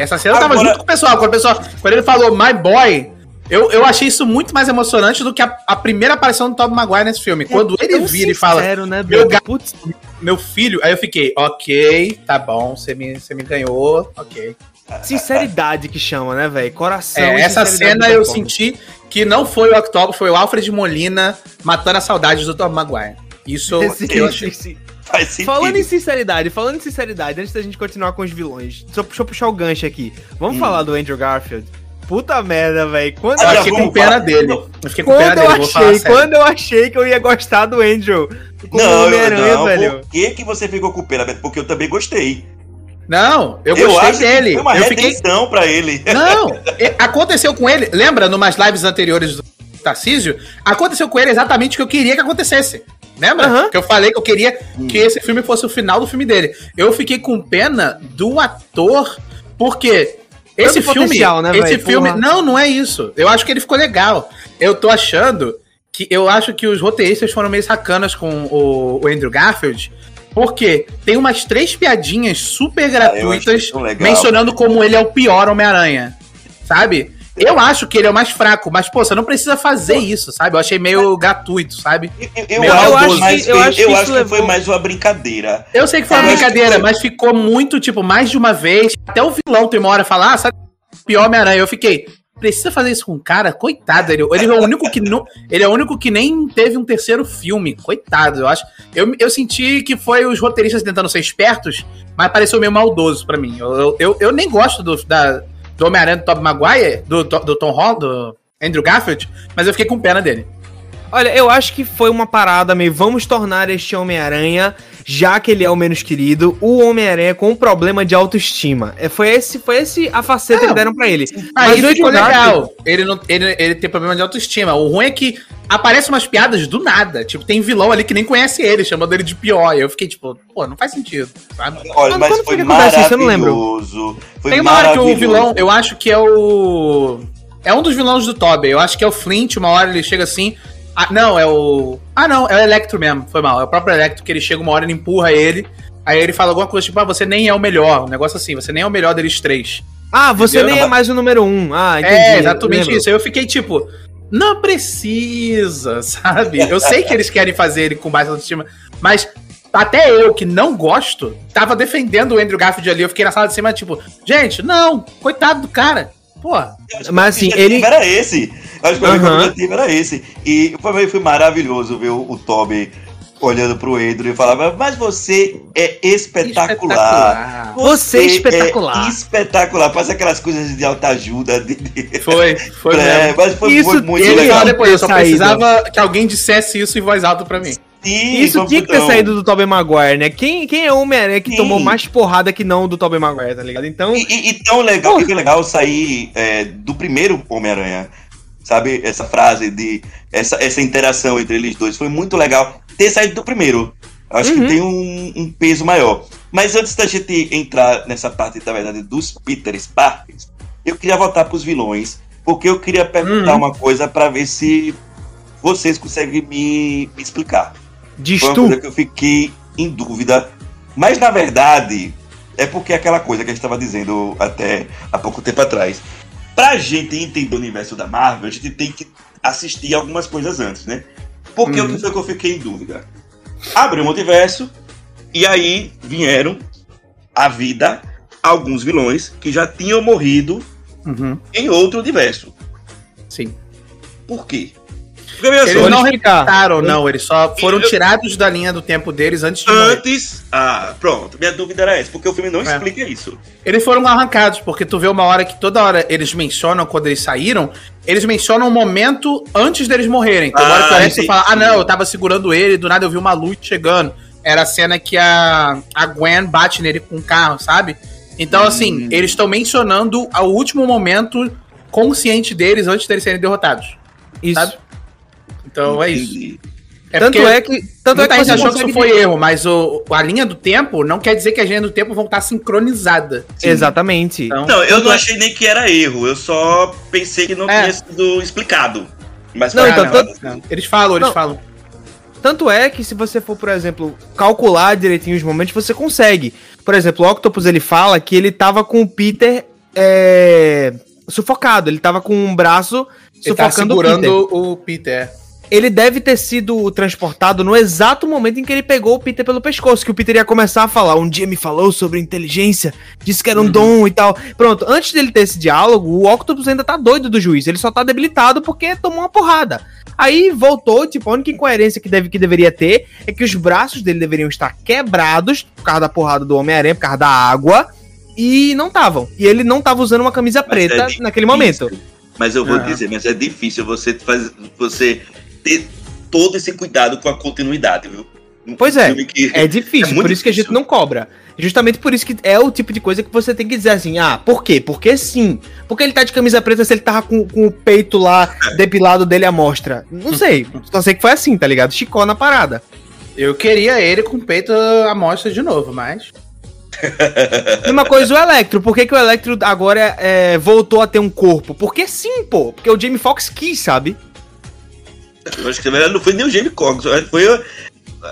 Essa cena eu tava Agora- junto com o pessoal. Quando, o pessoal, quando ele falou My Boy, eu, eu achei isso muito mais emocionante do que a, a primeira aparição do Tobey Maguire nesse filme. Quando ele vira e fala, né, meu gato- Putz, meu filho, aí eu fiquei, ok, tá bom, você me, você me ganhou, ok. sinceridade que chama, né, velho? Coração. É, e essa cena eu senti que não foi o Octopus, foi o Alfred Molina matando a saudade do Tobey Maguire. Isso Sim, eu achei. sim, sim. Faz sentido. Falando em sinceridade, falando em sinceridade, antes da gente continuar com os vilões, só deixa eu puxar o gancho aqui. Vamos falar do Andrew Garfield? Puta merda, velho. Quando, Eu Ah, fiquei com pena falar. dele. Eu fiquei com pena quando dele, eu vou falar achei, sério. quando eu achei que eu ia gostar do Andrew como Não, eu, Homem-Aranha, não, velho. por que, que você ficou com pena, Beto? Porque eu também gostei. Não, eu gostei acho dele. que foi uma eu fiquei redenção pra ele. Não, aconteceu com ele. Lembra, numas lives anteriores do Tarcísio? Aconteceu com ele exatamente o que eu queria que acontecesse. Lembra? Aham. Que eu falei que eu queria que esse filme fosse o final do filme dele. Eu fiquei com pena do ator, porque esse Tanto filme. né, esse véi? filme. Porra. Não, não é isso. Eu acho que ele ficou legal. Eu tô achando que. Eu acho que os roteiristas foram meio sacanas com o, o Andrew Garfield. Porque tem umas três piadinhas super Ah, gratuitas legal. mencionando como ele é o pior Homem-Aranha. Sabe? Eu acho que ele é o mais fraco, mas, pô, você não precisa fazer isso, sabe? Eu achei meio gratuito, sabe? Eu, eu eu acho que- eu foi- acho que acho que foi mais uma brincadeira. Eu sei que foi uma É, brincadeira, tipo- mas ficou muito, tipo, mais de uma vez. Até o vilão tem uma hora falar, ah, sabe, pior Homem-Aranha. Eu fiquei, precisa fazer isso com o cara? Coitado, ele, ele é o único que não. Ele é o único que nem teve um terceiro filme. Coitado, eu acho. Eu, eu senti que foi os roteiristas tentando ser espertos, mas pareceu meio maldoso pra mim. Eu, eu, eu, eu nem gosto do, da, do Homem-Aranha do Tobey Maguire, do, do Tom Holland, do Andrew Garfield, mas eu fiquei com pena dele. Olha, eu acho que foi uma parada meio. Vamos tornar este Homem-Aranha, já que ele é o menos querido, o Homem-Aranha com um problema de autoestima. É, foi esse, foi esse a faceta Não. que deram pra ele. Aí o ficou Andrew Garfield- legal. Ele, não, ele, ele tem problema de autoestima. O ruim é que aparecem umas piadas do nada. Tipo, tem vilão ali que nem conhece ele, chamando ele de pior. E eu fiquei tipo, pô, não faz sentido, sabe? Olha, Quando- mas quando foi que acontece isso? Eu não lembro. Foi tem uma hora que o vilão, eu acho que é o. É um dos vilões do Tobey. Eu acho que é o Flint. Uma hora ele chega assim. Ah, não, é o. Ah, não, é o Electro mesmo. Foi mal. É o próprio Electro que ele chega uma hora ele empurra ele. Aí ele fala alguma coisa tipo, ah, você nem é o melhor. Um negócio assim, você nem é o melhor deles três. Ah, você Entendeu? nem é mais o número um. Ah, entendi. É, exatamente isso. Aí eu fiquei tipo, não precisa, sabe? Eu sei que eles querem fazer ele com baixa autoestima, mas até eu que não gosto, tava defendendo o Andrew Garfield ali. Eu fiquei na sala de cima, tipo, gente, não, coitado do cara. Pô, Mas assim, ele. era esse. Acho que o Aham. objetivo era esse. E pra mim foi maravilhoso ver o, o Toby olhando pro Andrew e falava, mas você é espetacular. Você é espetacular. É espetacular. Faz aquelas coisas de alta ajuda. De, de... Foi, foi É, mesmo. mas foi, Isso foi muito Ele legal. depois, eu só precisava que alguém dissesse isso em voz alta pra mim. Sim, Isso tinha que ter muito- saído do Tobey Maguire, né? Quem, quem é o Homem-Aranha que Sim. tomou mais porrada que não do Tobey Maguire, tá ligado? Então. E, e- e tão legal, e foi legal sair é, do primeiro Homem-Aranha. Sabe, essa frase de. Essa, essa interação entre eles dois. Foi muito legal ter saído do primeiro. Acho Uhum. que tem um, um peso maior. Mas antes da gente entrar nessa parte, na verdade, dos Peters Parkers, eu queria voltar pros vilões. Porque eu queria perguntar Uhum. uma coisa pra ver se vocês conseguem me, me explicar. Diz Foi uma tu. coisa que eu fiquei em dúvida. Mas na verdade, é porque é aquela coisa que a gente estava dizendo até há pouco tempo atrás. Pra gente entender o universo da Marvel, a gente tem que assistir algumas coisas antes, né? Porque Uhum. o que foi que eu fiquei em dúvida? Abriu o multiverso, e aí vieram à vida alguns vilões que já tinham morrido Uhum, em outro universo. sim. Por quê? Veja Eles Vou não resgataram, não, eles só foram Eu- tirados da linha do tempo deles antes de morrer. antes. Ah, pronto. Minha dúvida era essa, porque o filme não É. explica isso. Eles foram arrancados, porque tu vê uma hora que toda hora eles mencionam quando eles saíram, eles mencionam um momento antes deles morrerem. Então, Ah, agora parece fala, ah não, eu tava segurando ele, do nada eu vi uma luz chegando. Era a cena que a, a Gwen bate nele com o carro, sabe? Então, assim, Hum. eles estão mencionando o último momento consciente deles antes deles serem derrotados. Isso. Sabe? Então é isso. Entendi. É tanto porque é que. Tanto é que gente você achou que isso foi erro, mas o, a linha do tempo não quer dizer que a linha do tempo vão estar sincronizada. Exatamente. Então, Não, eu tanto não é- achei nem que era erro, eu só pensei que não É. tinha sido explicado. Mas Não, então, tanto- Não, Eles falam, eles Não. falam. Tanto é que se você for, por exemplo, calcular direitinho os momentos, você consegue. Por exemplo, o Octopus ele fala que ele tava com o Peter é, sufocado, ele tava com um braço ele tá sufocando tá segurando o Peter. O Peter ele deve ter sido transportado no exato momento em que ele pegou o Peter pelo pescoço, que o Peter ia começar a falar. Um dia me falou sobre inteligência, disse que era um uhum. dom e tal. Pronto, antes dele ter esse diálogo, o Octopus ainda tá doido do juiz. Ele só tá debilitado porque tomou uma porrada. Aí voltou, tipo, a única incoerência que, deve, que deveria ter é que os braços dele deveriam estar quebrados por causa da porrada do Homem-Aranha, por causa da água, e não estavam. E ele não tava usando uma camisa mas preta é naquele momento. Mas eu vou uhum. dizer, mas é difícil você fazer. Você ter todo esse cuidado com a continuidade, viu? pois é, é difícil, é por isso difícil. que a gente não cobra. Justamente por isso que é o tipo de coisa que você tem que dizer assim, ah, por quê? Porque sim. Porque ele tá de camisa preta se ele tava com, com o peito lá depilado dele à mostra. Não sei, só sei que foi assim, tá ligado? Chicó na parada. Eu queria ele com o peito à mostra de novo, mas... Mesma coisa o Electro. Por que, que o Electro agora é, voltou a ter um corpo? Porque sim, pô. Porque o Jamie Foxx quis, sabe? Eu acho que na verdade não foi nem o Jamie Cox, foi,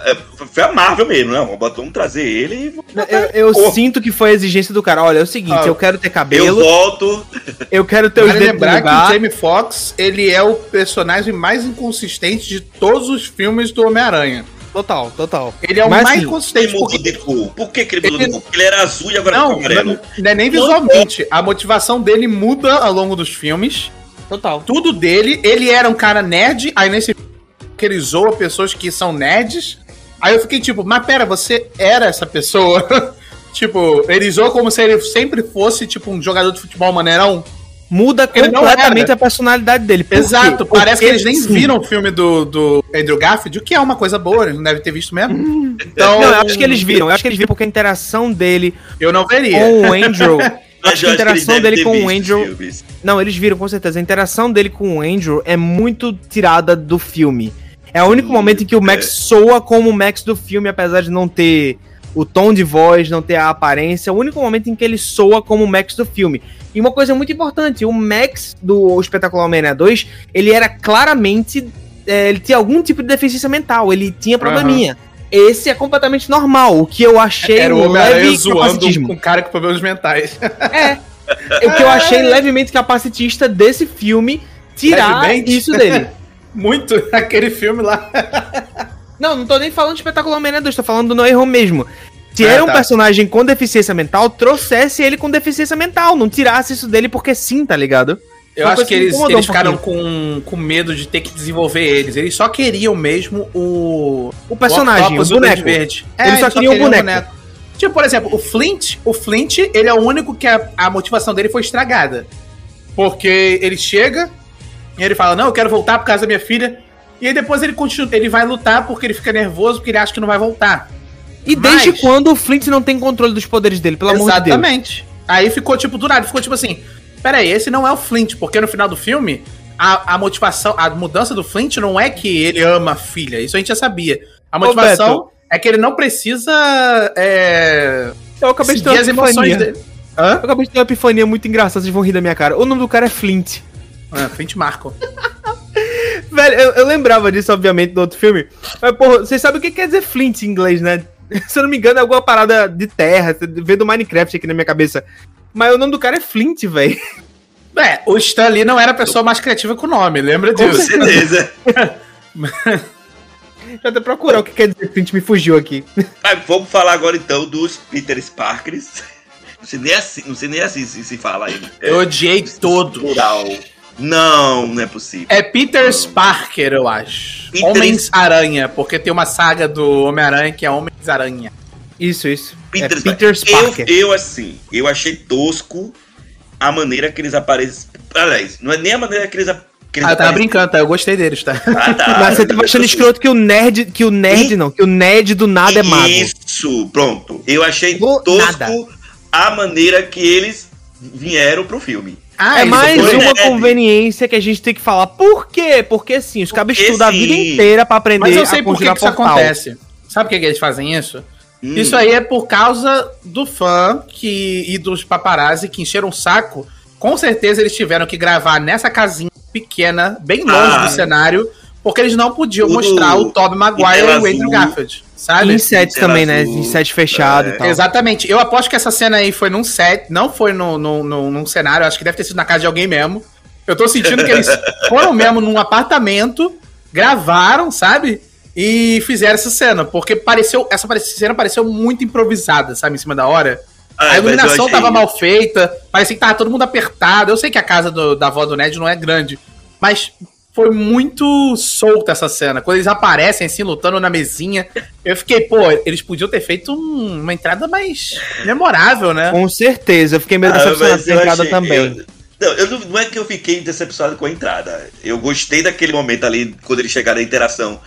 é, foi a Marvel mesmo, né? Vamos trazer ele e. Eu, eu sinto que foi a exigência do cara. Olha, é o seguinte, ah, eu quero ter cabelo. Eu volto. Eu quero ter vale os dedos lembrar que o Jamie Foxx, ele é o personagem mais inconsistente de todos os filmes do Homem-Aranha. Total, total. Ele é o Mas, mais assim, inconsistente. Ele porque... de cor. Por que, que ele mudou ele... de cor? Porque ele era azul e agora não, ficou amarelo. Não é nem visualmente. A motivação dele muda ao longo dos filmes. Total. Tudo dele. Ele era um cara nerd, aí nesse que ele zoa pessoas que são nerds. Aí eu fiquei tipo, mas pera, você era essa pessoa? tipo, ele zoa como se ele sempre fosse, tipo, um jogador de futebol maneirão. Muda completamente a personalidade dele. Exato, Porque parece que eles nem sim. viram o filme do, do Andrew Garfield, o que é uma coisa boa, eles não devem ter visto mesmo. Hum. Então, não, eu acho que eles viram, eu acho que eles viram porque a interação dele eu não veria. com o Andrew acho que a interação dele com o Andrew. Não, eles viram com certeza. A interação dele com o Andrew é muito tirada do filme. É o único momento em que o Max é. soa como o Max do filme, apesar de não ter o tom de voz, não ter a aparência. É o único momento em que ele soa como o Max do filme. E uma coisa muito importante, o Max do Espetacular Homem-Aranha 2, ele era claramente... É, ele tinha algum tipo de deficiência mental, ele tinha probleminha. Uhum. Esse é completamente normal, o que eu achei Era o Homem-Aranha zoando com cara com problemas mentais. É, o que eu achei levemente capacitista desse filme, tirar levemente? isso dele. muito aquele filme lá. não, não tô nem falando de Espetacular Homem-Aranha 2, tô falando do No Erro mesmo. Se ah, era um tá. personagem com deficiência mental, trouxesse ele com deficiência mental, não tirasse isso dele porque sim, tá ligado? Eu acho que eles, eles um ficaram com, com medo de ter que desenvolver eles. Eles só queriam mesmo o. O personagem, o, o boneco. Verde. É, eles só, queriam, o boneco. boneco. Tipo, por exemplo, o Flint, o Flint, ele é o único que a, a motivação dele foi estragada. Porque ele chega, e ele fala: Não, eu quero voltar por causa da minha filha. E aí depois ele continua, ele vai lutar porque ele fica nervoso, porque ele acha que não vai voltar. E Mas... desde quando o Flint não tem controle dos poderes dele, pelo amor de Deus? Exatamente. Aí ficou tipo do nada, ficou tipo assim: Peraí, esse não é o Flint, porque no final do filme, a, a motivação, a mudança do Flint não é que ele ama a filha, isso a gente já sabia. A motivação é que ele não precisa. É, eu acabei de ter uma as emoções dele. Hã? Eu acabei de ter uma epifania muito engraçada, vocês vão rir da minha cara. O nome do cara é Flint. Ah, Flint Marco. Velho, eu, eu, lembrava disso, obviamente, do outro filme. Mas, porra, vocês sabem o que quer dizer Flint em inglês, né? Se eu não me engano, é alguma parada de terra. Você vê do Minecraft aqui na minha cabeça. Mas o nome do cara é Flint, velho. É, o Stan Lee não era a pessoa mais criativa com o nome, lembra disso? Com certeza. Eu até procurar o que quer dizer Flint, me fugiu aqui. Mas vamos falar agora então dos Peter Sparkers. Não sei nem assim, não sei nem assim se, se fala aí. Eu odiei é, todo. Plural. Não, não é possível. É Peter Sparker, eu acho. Homens-Aranha, porque tem uma saga do Homem-Aranha que é Homens-Aranha. Isso, isso. Peter, é Peter Sparker. Eu, eu, assim, eu achei tosco a maneira que eles aparecem. Aliás, não é nem a maneira que eles aparecem. Ah, eu tava brincando, tá? Eu gostei deles, tá? Ah, tá. Mas você tava achando escroto que o nerd, que o nerd e... não, que o nerd do nada é mago. Isso, pronto. Eu achei do tosco nada. a maneira que eles vieram pro filme. Ah, é mais uma conveniência que a gente tem que falar. Por quê? Porque sim, os cabos estudam a vida inteira para aprender Mas eu sei por que, que isso acontece. Sabe por que, eles fazem isso? Hum. Isso aí é por causa do fã que, e dos paparazzi que encheram o saco. Com certeza eles tiveram que gravar nessa casinha pequena, bem longe ah. do cenário, porque eles não podiam o mostrar do... o Tobey Maguire e o Andrew Garfield, sabe? Em set também, né? Em set fechado é. e tal. Exatamente. Eu aposto que essa cena aí foi num set, não foi no, no, no, num cenário, acho que deve ter sido na casa de alguém mesmo. Eu tô sentindo que eles foram mesmo num apartamento, gravaram, sabe? E fizeram essa cena, porque pareceu, essa cena pareceu muito improvisada, sabe, em cima da hora. Ah, a iluminação achei... tava mal feita, parecia que tava todo mundo apertado. Eu sei que a casa do, da avó do Ned não é grande, mas foi muito solta essa cena. Quando eles aparecem assim, lutando na mesinha, eu fiquei, pô, eles podiam ter feito um, uma entrada mais memorável, né? Com certeza, eu fiquei meio ah, decepcionado com a entrada achei, também. Eu, não, eu não, não, é que eu fiquei decepcionado com a entrada. Eu gostei daquele momento ali, quando eles chegaram à interação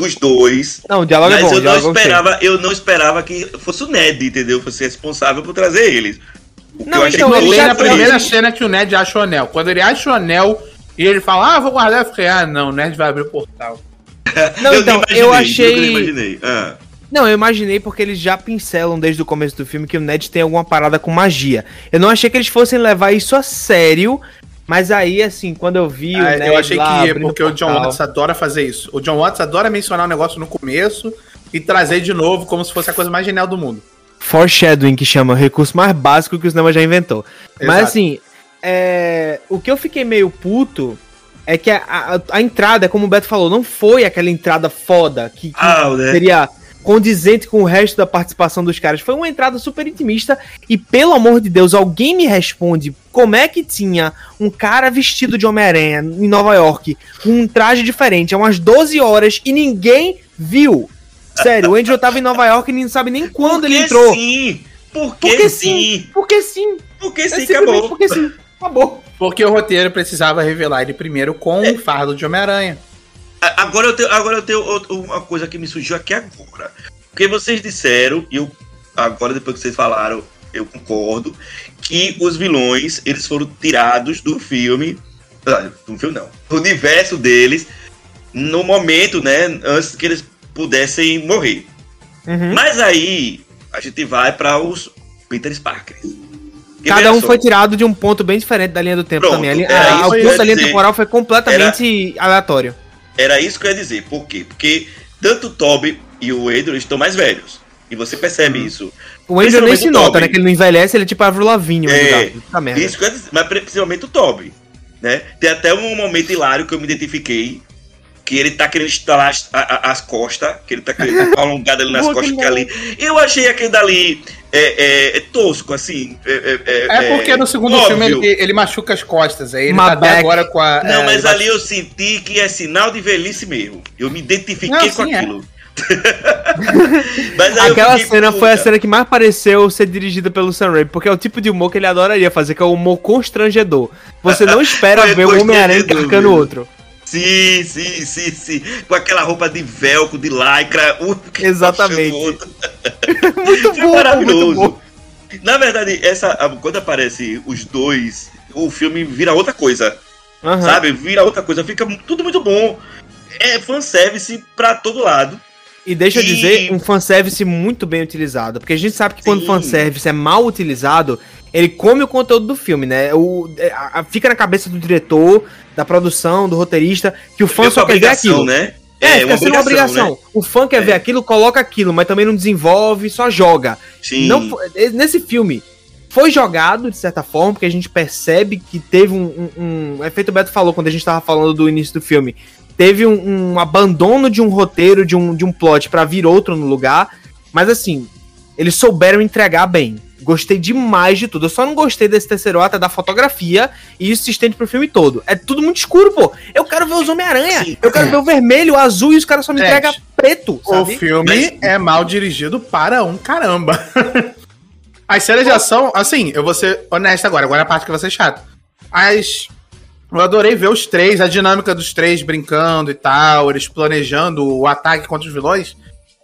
dos dois. Não, o diálogo é mas é bom. eu não esperava, eu não esperava que fosse o Ned, entendeu? Fosse responsável por trazer eles. não, então, ele já na primeira cena que o Ned acha o anel. Quando ele acha o anel, e ele fala, ah, vou guardar. Eu fiquei, ah, não, o Nerd vai abrir o portal. Não, eu então, eu achei. Eu ah. Não, eu imaginei porque eles já pincelam desde o começo do filme que o Ned tem alguma parada com magia. Eu não achei que eles fossem levar isso a sério, mas aí, assim, quando eu vi ah, o Ned Eu achei que ia, porque o John Watts adora fazer isso. O John Watts adora mencionar o um negócio no começo e trazer de novo como se fosse a coisa mais genial do mundo. Foreshadowing, que chama o recurso mais básico que o cinema já inventou. Exato. Mas assim, é, o que eu fiquei meio puto é que a, a, a, entrada, como o Beto falou, não foi aquela entrada foda que, que ah, né? Condizente com o resto da participação dos caras. Foi uma entrada super intimista e, pelo amor de Deus, alguém me responde como é que tinha um cara vestido de Homem-Aranha em Nova York com um traje diferente há umas 12 horas e ninguém viu. Sério, o Andrew tava em Nova York e não sabe nem quando ele entrou. Sim. Por que porque sim? sim? Porque sim. Porque sim, é acabou. Porque sim. Acabou. Porque o roteiro precisava revelar ele primeiro com é. o fardo de Homem-Aranha. Agora eu, tenho, agora eu tenho uma coisa que me surgiu aqui agora. Porque vocês disseram, e eu agora depois que vocês falaram, eu concordo, que os vilões eles foram tirados do filme. Ah, do filme não. Do universo deles no momento, né? Antes que eles pudessem morrer. Uhum. Mas aí a gente vai para os Peter Parkers. Cada um foi tirado de um ponto bem diferente da linha do tempo Pronto, também. A, o ponto da linha temporal foi completamente era, aleatório. Era isso que eu ia dizer. Por quê? Porque tanto o Toby e o Andrew estão mais velhos. E você percebe hum. isso. O Andrew nem se nota, né? Que ele não envelhece, ele é tipo Avril Lavigne. É, isso que eu ia dizer. Mas principalmente o Toby. Né? Tem até um momento hilário que eu me identifiquei, que ele tá querendo instalar as, as, as costas, que ele tá querendo alongar ali nas costas que ali. Eu achei aquele dali é, é, é tosco, assim. É, é, é, é porque no segundo óbvio. filme ele, ele, machuca as costas, aí ele My tá back. agora com a. Não, mas ali eu senti que é sinal de velhice mesmo. Eu me identifiquei Não, com sim, aquilo. Aquela cena foi a cena que mais pareceu ser dirigida pelo Sam Raimi, porque é o tipo de humor que ele adoraria fazer, que é o humor constrangedor. Você não espera ver o Homem-Aranha encarcando o outro. Sim, sim, sim, sim. Com aquela roupa de velcro, de lycra. Uh, Exatamente. muito bom, maravilhoso. Muito bom. Na verdade, essa, quando aparece os dois, o filme vira outra coisa. Uhum. Sabe? Vira outra coisa. Fica tudo muito bom. É fanservice pra todo lado. E deixa e... eu dizer, um fanservice muito bem utilizado. Porque a gente sabe que Sim. quando fanservice é mal utilizado, ele come o conteúdo do filme, né? O, é, a, fica na cabeça do diretor, da produção, do roteirista, que o fã só quer ver aquilo. Né? É, é fica sendo uma obrigação. Né? O fã quer é. ver aquilo, coloca aquilo, mas também não desenvolve, só joga. Sim. Não, nesse filme, foi jogado, de certa forma, porque a gente percebe que teve um, um, um efeito Beto falou quando a gente tava falando do início do filme teve um, um abandono de um roteiro, de um, de um plot para vir outro no lugar. Mas assim, eles souberam entregar bem. Gostei demais de tudo. Eu só não gostei desse terceiro ato da fotografia e isso se estende pro filme todo. É tudo muito escuro, pô. Eu quero ver os Homem-Aranha. Eu quero ver o vermelho, o azul e os caras só me entregam preto. Sabe? O filme é mal dirigido para um caramba. As cenas de ação, assim, eu vou ser honesto agora. Agora é a parte que vai ser chata. As eu adorei ver os três, a dinâmica dos três brincando e tal, eles planejando o ataque contra os vilões.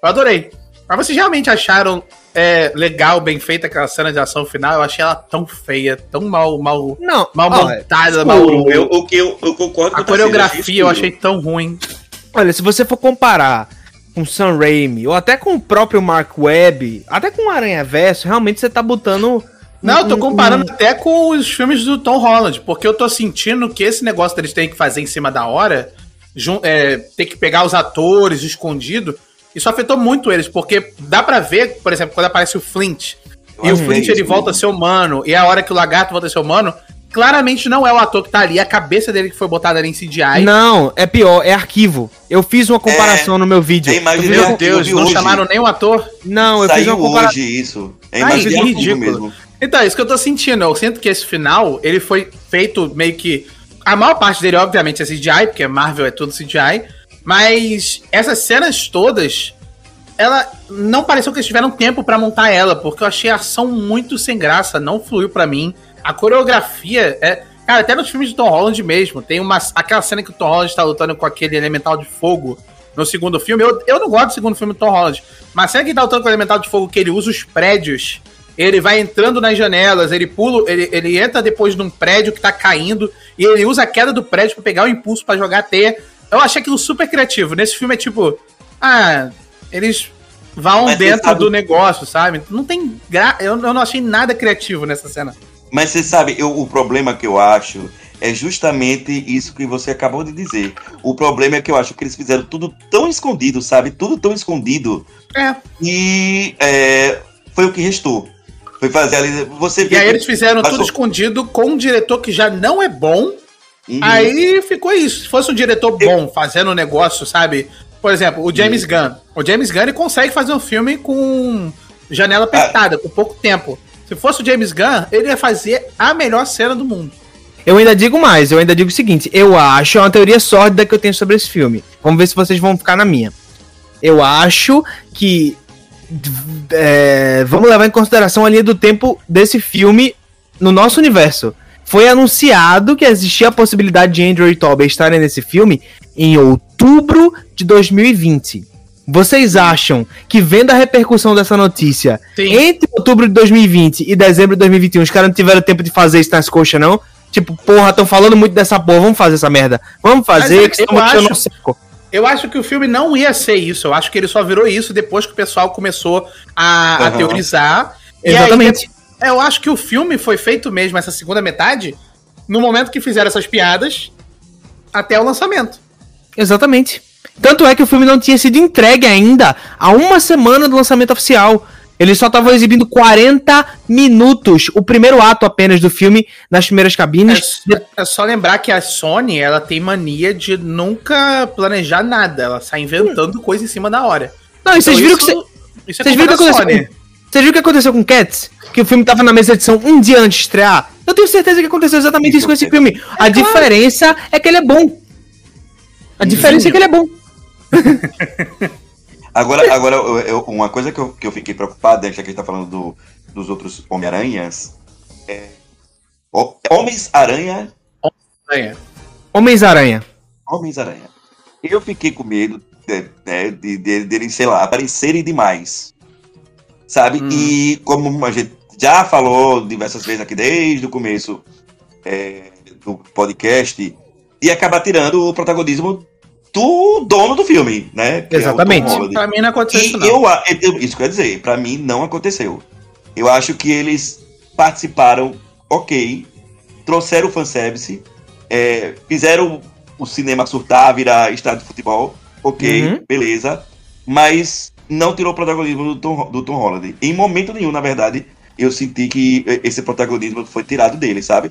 Eu adorei. Mas vocês realmente acharam é, legal, bem feita aquela cena de ação final? Eu achei ela tão feia, tão mal, mal, não, mal montada, mal. Eu, o que eu, eu concordo A coreografia eu achei tão ruim. Olha, se você for comparar com Sam Raimi, ou até com o próprio Mark Webb, até com o Aranha Verso, realmente você tá botando não, eu tô comparando até com os filmes do Tom Holland, porque eu tô sentindo que esse negócio deles terem que fazer em cima da hora é, ter que pegar os atores escondido, isso afetou muito eles, porque dá para ver, por exemplo, quando aparece o Flint, e o Flint ele volta a ser humano, e a hora que o lagarto volta a ser humano, claramente não é o ator que tá ali, é a cabeça dele que foi botada ali em CGI. Não, é pior, é arquivo. Eu fiz uma comparação é, no meu vídeo. É meu Deus, não hoje. chamaram nem o ator? Não, eu Saiu fiz uma comparação. hoje isso. É Ai, ridículo. Mesmo. Então, é isso que eu tô sentindo. Eu sinto que esse final, ele foi feito meio que... A maior parte dele, obviamente, é CGI, porque Marvel é tudo CGI. Mas essas cenas todas, ela não pareceu que eles tiveram tempo para montar ela, porque eu achei a ação muito sem graça, não fluiu para mim. A coreografia é. Cara, até nos filmes de Tom Holland mesmo, tem uma. Aquela cena que o Tom Holland tá lutando com aquele elemental de fogo no segundo filme. Eu, eu não gosto do segundo filme do Tom Holland, mas cena que ele tá lutando com o elemental de fogo, que ele usa os prédios, ele vai entrando nas janelas, ele pula, ele, ele entra depois de um prédio que tá caindo, e ele usa a queda do prédio para pegar o impulso para jogar a teia. Eu achei aquilo super criativo. Nesse filme é tipo. Ah, eles vão Mas dentro sabe... do negócio, sabe? Não tem. Gra... Eu, eu não achei nada criativo nessa cena. Mas você sabe, eu, o problema que eu acho é justamente isso que você acabou de dizer. O problema é que eu acho que eles fizeram tudo tão escondido, sabe? Tudo tão escondido. É. E é, foi o que restou. Foi fazer ali. Você e aí eles fizeram tudo escondido com um diretor que já não é bom. Uhum. Aí ficou isso. Se fosse um diretor bom eu... fazendo um negócio, sabe? Por exemplo, o James uhum. Gunn. O James Gunn ele consegue fazer um filme com janela apertada, ah. com pouco tempo. Se fosse o James Gunn, ele ia fazer a melhor cena do mundo. Eu ainda digo mais, eu ainda digo o seguinte, eu acho, é uma teoria sórdida que eu tenho sobre esse filme. Vamos ver se vocês vão ficar na minha. Eu acho que é, vamos levar em consideração a linha do tempo desse filme no nosso universo. Foi anunciado que existia a possibilidade de Andrew e Tobey estarem nesse filme em outubro de 2020. Vocês acham que, vendo a repercussão dessa notícia, Sim. entre outubro de 2020 e dezembro de 2021, os caras não tiveram tempo de fazer isso nas coxas, não? Tipo, porra, estão falando muito dessa porra, vamos fazer essa merda. Vamos fazer, Mas, que estão acho, seco. Eu acho que o filme não ia ser isso. Eu acho que ele só virou isso depois que o pessoal começou a, uhum. a teorizar. Exatamente. Aí, eu acho que o filme foi feito mesmo, essa segunda metade, no momento que fizeram essas piadas, até o lançamento. Exatamente. Tanto é que o filme não tinha sido entregue ainda há uma semana do lançamento oficial. Eles só estavam exibindo 40 minutos, o primeiro ato apenas do filme, nas primeiras cabines. É, é, só lembrar que a Sony, ela tem mania de nunca planejar nada. Ela sai inventando hum. coisa em cima da hora. Não, e vocês então viram isso, que... Cê, vocês viram o que aconteceu Vocês viram o que aconteceu com Cats? Que o filme tava na mesa de edição um dia antes de estrear? Eu tenho certeza que aconteceu exatamente isso com esse filme. A é diferença é que ele é bom. A diferença é que ele é bom. agora, agora eu, uma coisa que eu, que eu fiquei preocupado, já que a gente tá falando do, dos outros Homem-Aranhas, é. Homens-Aranha. Homens-Aranha. Homens-Aranha. Homens-Aranha. Eu fiquei com medo né, de, de, de, sei lá, aparecerem demais. Sabe? Hum. E como a gente já falou diversas vezes aqui desde o começo é, do podcast, e acabar tirando o protagonismo do dono do filme, né? É Exatamente. É pra mim não aconteceu isso, não. Eu, isso quer dizer, pra mim não aconteceu. Eu acho que eles participaram, ok, trouxeram o fanservice, é, fizeram o cinema surtar, virar estádio de futebol, ok, uhum. beleza, mas não tirou o protagonismo do Tom, do Tom Holland. Em momento nenhum, na verdade, eu senti que esse protagonismo foi tirado dele, sabe?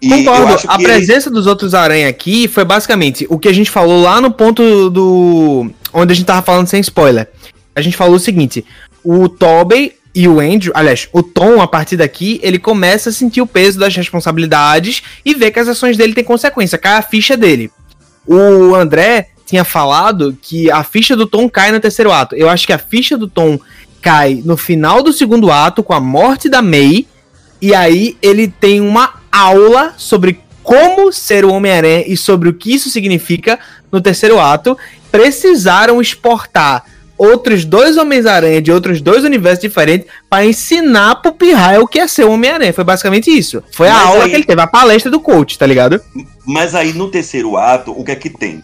E Concordo. A presença ele... dos outros aranha aqui foi basicamente o que a gente falou lá no ponto do. onde a gente tava falando sem spoiler. A gente falou o seguinte: o Tobey e o Andrew, aliás, o Tom, a partir daqui, ele começa a sentir o peso das responsabilidades e vê que as ações dele têm consequência, cai a ficha dele. O André tinha falado que a ficha do Tom cai no terceiro ato. Eu acho que a ficha do Tom cai no final do segundo ato, com a morte da May, e aí ele tem uma aula sobre como ser o Homem-Aranha e sobre o que isso significa no terceiro ato, precisaram exportar outros dois Homens-Aranha de outros dois universos diferentes para ensinar pro Pirraia o que é ser o Homem-Aranha. Foi basicamente isso. Foi Mas a aula aí... que ele teve, a palestra do coach, tá ligado? Mas aí no terceiro ato, o que é que tem?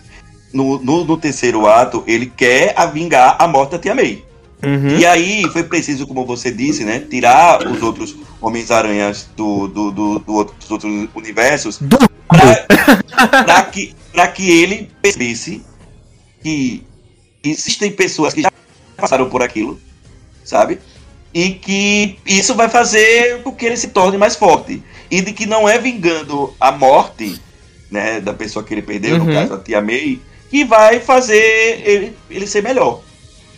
No, no, no terceiro ato, ele quer vingar a morte da Tia May. Uhum. E aí foi preciso, como você disse, né? Tirar os outros Homens-Aranhas do, do, do, do, dos outros universos pra, pra, que, para que ele percebesse que existem pessoas que já passaram por aquilo, sabe? E que isso vai fazer com que ele se torne mais forte. E de que não é vingando a morte né, da pessoa que ele perdeu, uhum. no caso a tia May, que vai fazer ele, ele ser melhor.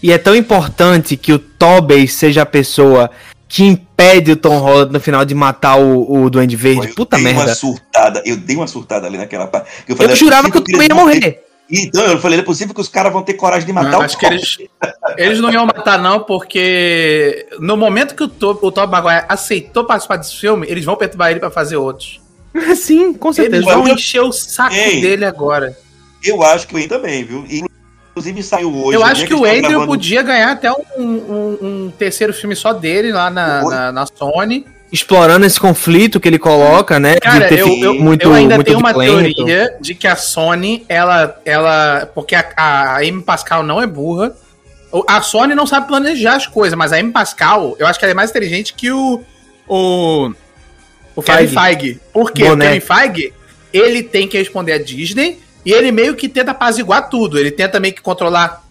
E é tão importante que o Tobey seja a pessoa que impede o Tom Holland no final de matar o, o Duende Verde. Eu Puta merda. Uma surtada, eu dei uma surtada ali naquela parte. Eu, falei, eu é jurava que o Tom ia morrer. Ter... Então, eu falei, é possível que os caras vão ter coragem de matar não, o Acho que eles, eles não iam matar, não, porque no momento que o Tom, o Tom Maguire aceitou participar desse filme, eles vão perturbar ele para fazer outros. Sim, com certeza. Eles vão encher o saco Ei, dele agora. Eu acho que o Wayne também, viu? Inclusive saiu hoje. Eu acho que o Andrew gravando... podia ganhar até um, um, um, terceiro filme só dele lá na, na, na, Sony. Explorando esse conflito que ele coloca, né? Cara, eu, eu, muito, eu ainda muito tenho uma teoria de que a Sony, ela. ela porque a, a Amy Pascal não é burra. A Sony não sabe planejar as coisas, mas a Amy Pascal, eu acho que ela é mais inteligente que o. O. O Kevin Feige. Por quê? O Kevin Feige, ele tem que responder a Disney e ele meio que tenta apaziguar tudo. Ele tenta meio que controlar.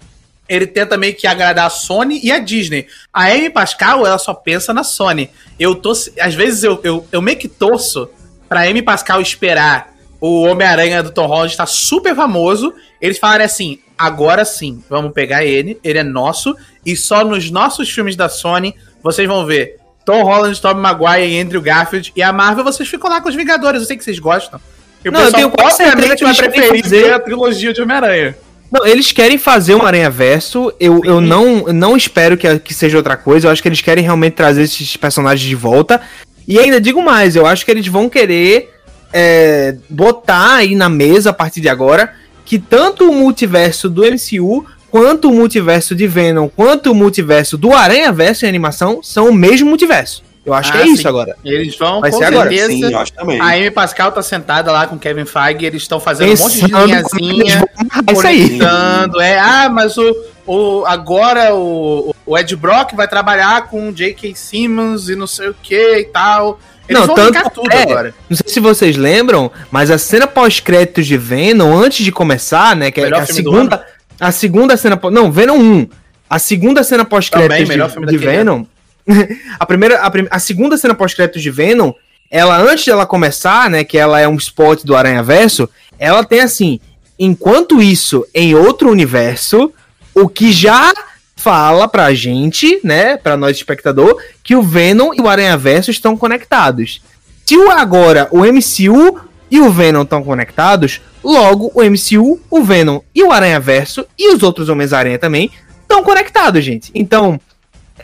Ele tenta meio que agradar a Sony e a Disney. A Amy Pascal, ela só pensa na Sony. Eu tô. Às vezes eu, eu, eu meio que torço pra Amy Pascal esperar o Homem-Aranha do Tom Holland estar super famoso. Eles falarem assim: agora sim, vamos pegar ele, ele é nosso, e só nos nossos filmes da Sony vocês vão ver Tom Holland, Tobey Maguire e Andrew Garfield. E a Marvel, vocês ficam lá com os Vingadores. Eu sei que vocês gostam. E não, eu tenho quase certeza que vai preferir fazer... a trilogia de Homem-Aranha. Não, eles querem fazer um Aranha Verso. Eu, eu não, não espero que, que seja outra coisa. Eu acho que eles querem realmente trazer esses personagens de volta. E ainda digo mais, eu acho que eles vão querer é, botar aí na mesa a partir de agora que tanto o multiverso do MCU quanto o multiverso de Venom, quanto o multiverso do Aranha Verso em animação são o mesmo multiverso. Eu acho ah, que é sim. isso agora. Eles vão, Vai com ser certeza. Agora. Sim, eu acho também. A Amy Pascal tá sentada lá com o Kevin Feige, eles estão fazendo Pensando um monte de linhazinha, conectando. É, ah, mas o, o, agora o, o Ed Brock vai trabalhar com o J.K. Simmons e não sei o que e tal. Eles não, tanto tudo é, agora. Não sei se vocês lembram, mas a cena pós-créditos de Venom, antes de começar, né, que é a segunda a segunda cena. Não, Venom 1. A segunda cena pós-créditos de, de Venom. a primeira. A, prim, a segunda cena pós-créditos de Venom, ela, antes de ela começar, né? Que ela é um spot do Aranha Verso, ela tem assim. Enquanto isso, em outro universo, o que já fala pra gente, né, pra nós espectador, que o Venom e o Aranha Verso estão conectados. Se o agora o MCU e o Venom estão conectados, logo o MCU, o Venom e o Aranha Verso e os outros Homens-Aranha também estão conectados, gente. Então,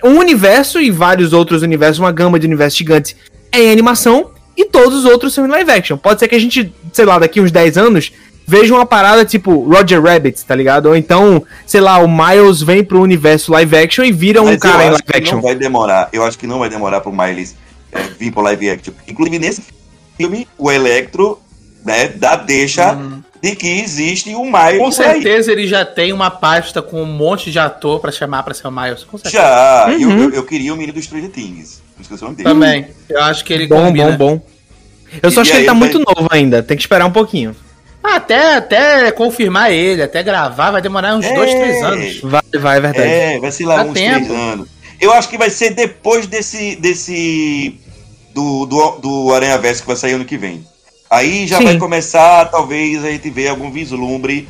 um universo e vários outros universos, uma gama de universos gigantes é em animação e todos os outros são em live action. Pode ser que a gente, sei lá, daqui uns 10 anos veja uma parada tipo Roger Rabbit, tá ligado? Ou então, sei lá, o Miles vem pro universo live action e vira Mas um cara em live action. Não vai demorar, eu acho que não vai demorar pro Miles é, vir pro live action. Inclusive nesse filme, o Electro, né, dá deixa uhum. De que existe o Miles. Com certeza aí. ele já tem uma pasta com um monte de ator para chamar para ser o Miles. Já, uhum. eu, eu, eu, queria o menino dos Stranger Things. Também. Eu acho que ele bom, combina. Bom, bom, Eu só e acho que ele tá vai... muito novo ainda. Tem que esperar um pouquinho. Até, até confirmar ele, até gravar, vai demorar uns é... dois, três anos. Vai, vai, é verdade. É, vai ser lá Dá uns tempo. três anos. Eu acho que vai ser depois desse. desse do, do, do Aranha Verso que vai sair ano que vem. Aí já Sim. vai começar, talvez, a gente ver algum vislumbre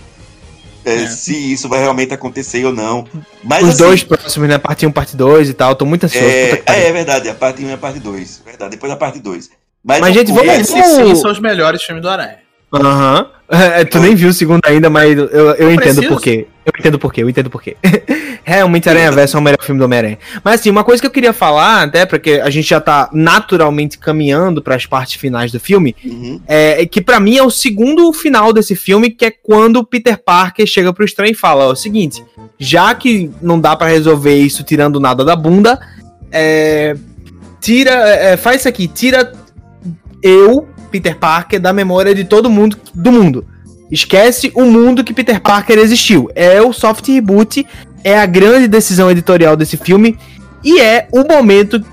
é, é. se isso vai realmente acontecer ou não. Mas, Os assim, dois próximos, né? Parte 1, parte 2 e tal. Tô muito ansioso. É, é, é, verdade, a parte 1 e a parte 2. Verdade, depois a parte 2. Mas, mas gente, vamos... Esses sim são os melhores filmes do Aranha. Aham. Uhum. É, tu nem viu o segundo ainda, mas eu, eu, eu entendo por quê. Eu entendo por quê, eu entendo por quê. Realmente Aranha Verso é o melhor filme do Homem-Aranha. Mas assim, uma coisa que eu queria falar, até porque a gente já tá naturalmente caminhando para as partes finais do filme, uhum. é, é, que para mim é o segundo final desse filme, que é quando Peter Parker chega pro estranho e fala: ó, é o seguinte, já que não dá para resolver isso tirando nada da bunda, é, tira, é, faz isso aqui, tira eu Peter Parker da memória de todo mundo do mundo. Esquece o mundo que Peter Parker existiu. É o soft reboot, é a grande decisão editorial desse filme e é o momento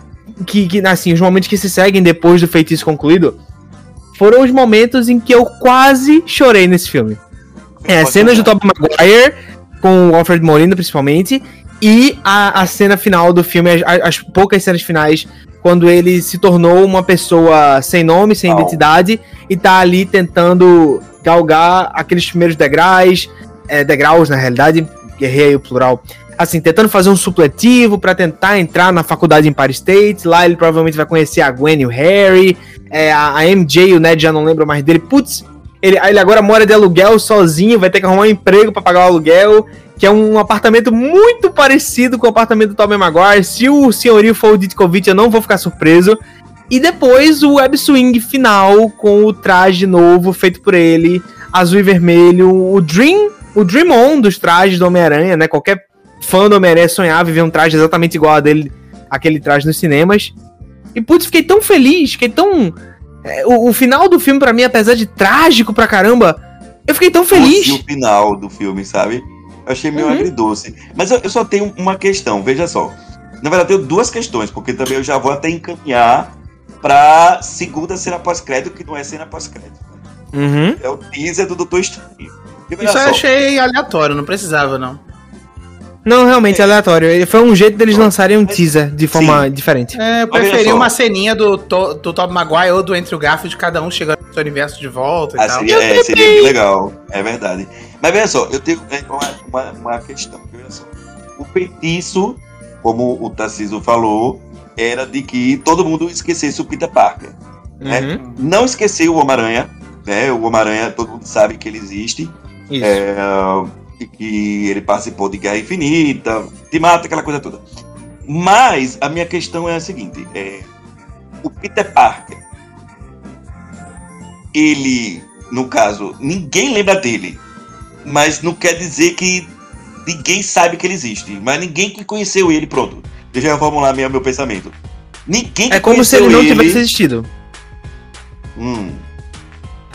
que, que assim, os momentos que se seguem depois do feitiço concluído foram os momentos em que eu quase chorei nesse filme. É, cenas do Tobey Maguire, com o Alfred Molina principalmente, e a, a cena final do filme, as, as, poucas cenas finais, quando ele se tornou uma pessoa sem nome, sem oh. identidade, e tá ali tentando galgar aqueles primeiros degraus, é, degraus na realidade, errei o plural, assim, tentando fazer um supletivo para tentar entrar na faculdade em Paris State. Lá ele provavelmente vai conhecer a Gwen e o Harry, é, a, a, MJ, o Ned já não lembro mais dele. Putz, ele, ele agora mora de aluguel sozinho, vai ter que arrumar um emprego para pagar o aluguel, que é um apartamento muito parecido com o apartamento do Tobey Maguire. Se o senhorio for o Ditkovic, eu não vou ficar surpreso. E depois o web swing final com o traje novo feito por ele, azul e vermelho, o Dream, o Dream On dos trajes do Homem-Aranha, né? Qualquer fã do Homem-Aranha sonhava em ver um traje exatamente igual a dele, aquele traje nos cinemas. E putz, fiquei tão feliz, fiquei tão. É, o, o, final do filme, para mim, apesar de trágico pra caramba, eu fiquei tão feliz. o final do filme, sabe? Eu achei meio uhum. agridoce. Mas eu, eu, só tenho uma questão, veja só. Na verdade, eu tenho duas questões, porque também eu já vou até encaminhar pra segunda cena pós-crédito, que não é cena pós-crédito. Uhum. É o teaser do Doutor Estranho. Isso eu achei aleatório, não precisava, não. Não, realmente é aleatório. Foi um jeito deles lançarem um teaser de forma Sim. diferente. É, eu preferi uma ceninha do, do Tom Maguire ou do Andrew Garfield, cada um chegando no seu universo de volta e ah, tal. Seria, é, seria bem legal. É verdade. Mas veja só, eu tenho é, uma, uma, uma questão. O feitiço, como o Tarcísio falou, era de que todo mundo esquecesse o Peter Parker. Né? Uhum. Né? Não esqueceu o Homem-Aranha. Né? O Homem-Aranha, todo mundo sabe que ele existe. Isso. É, que ele participou de Guerra Infinita, te mata, aquela coisa toda. Mas a minha questão é a seguinte: é, o Peter Parker, ele, no caso, ninguém lembra dele, mas não quer dizer que ninguém sabe que ele existe, mas ninguém que conheceu ele, pronto. Deixa eu formular meu, meu pensamento. Ninguém É como se ele não ele... tivesse existido. Hum.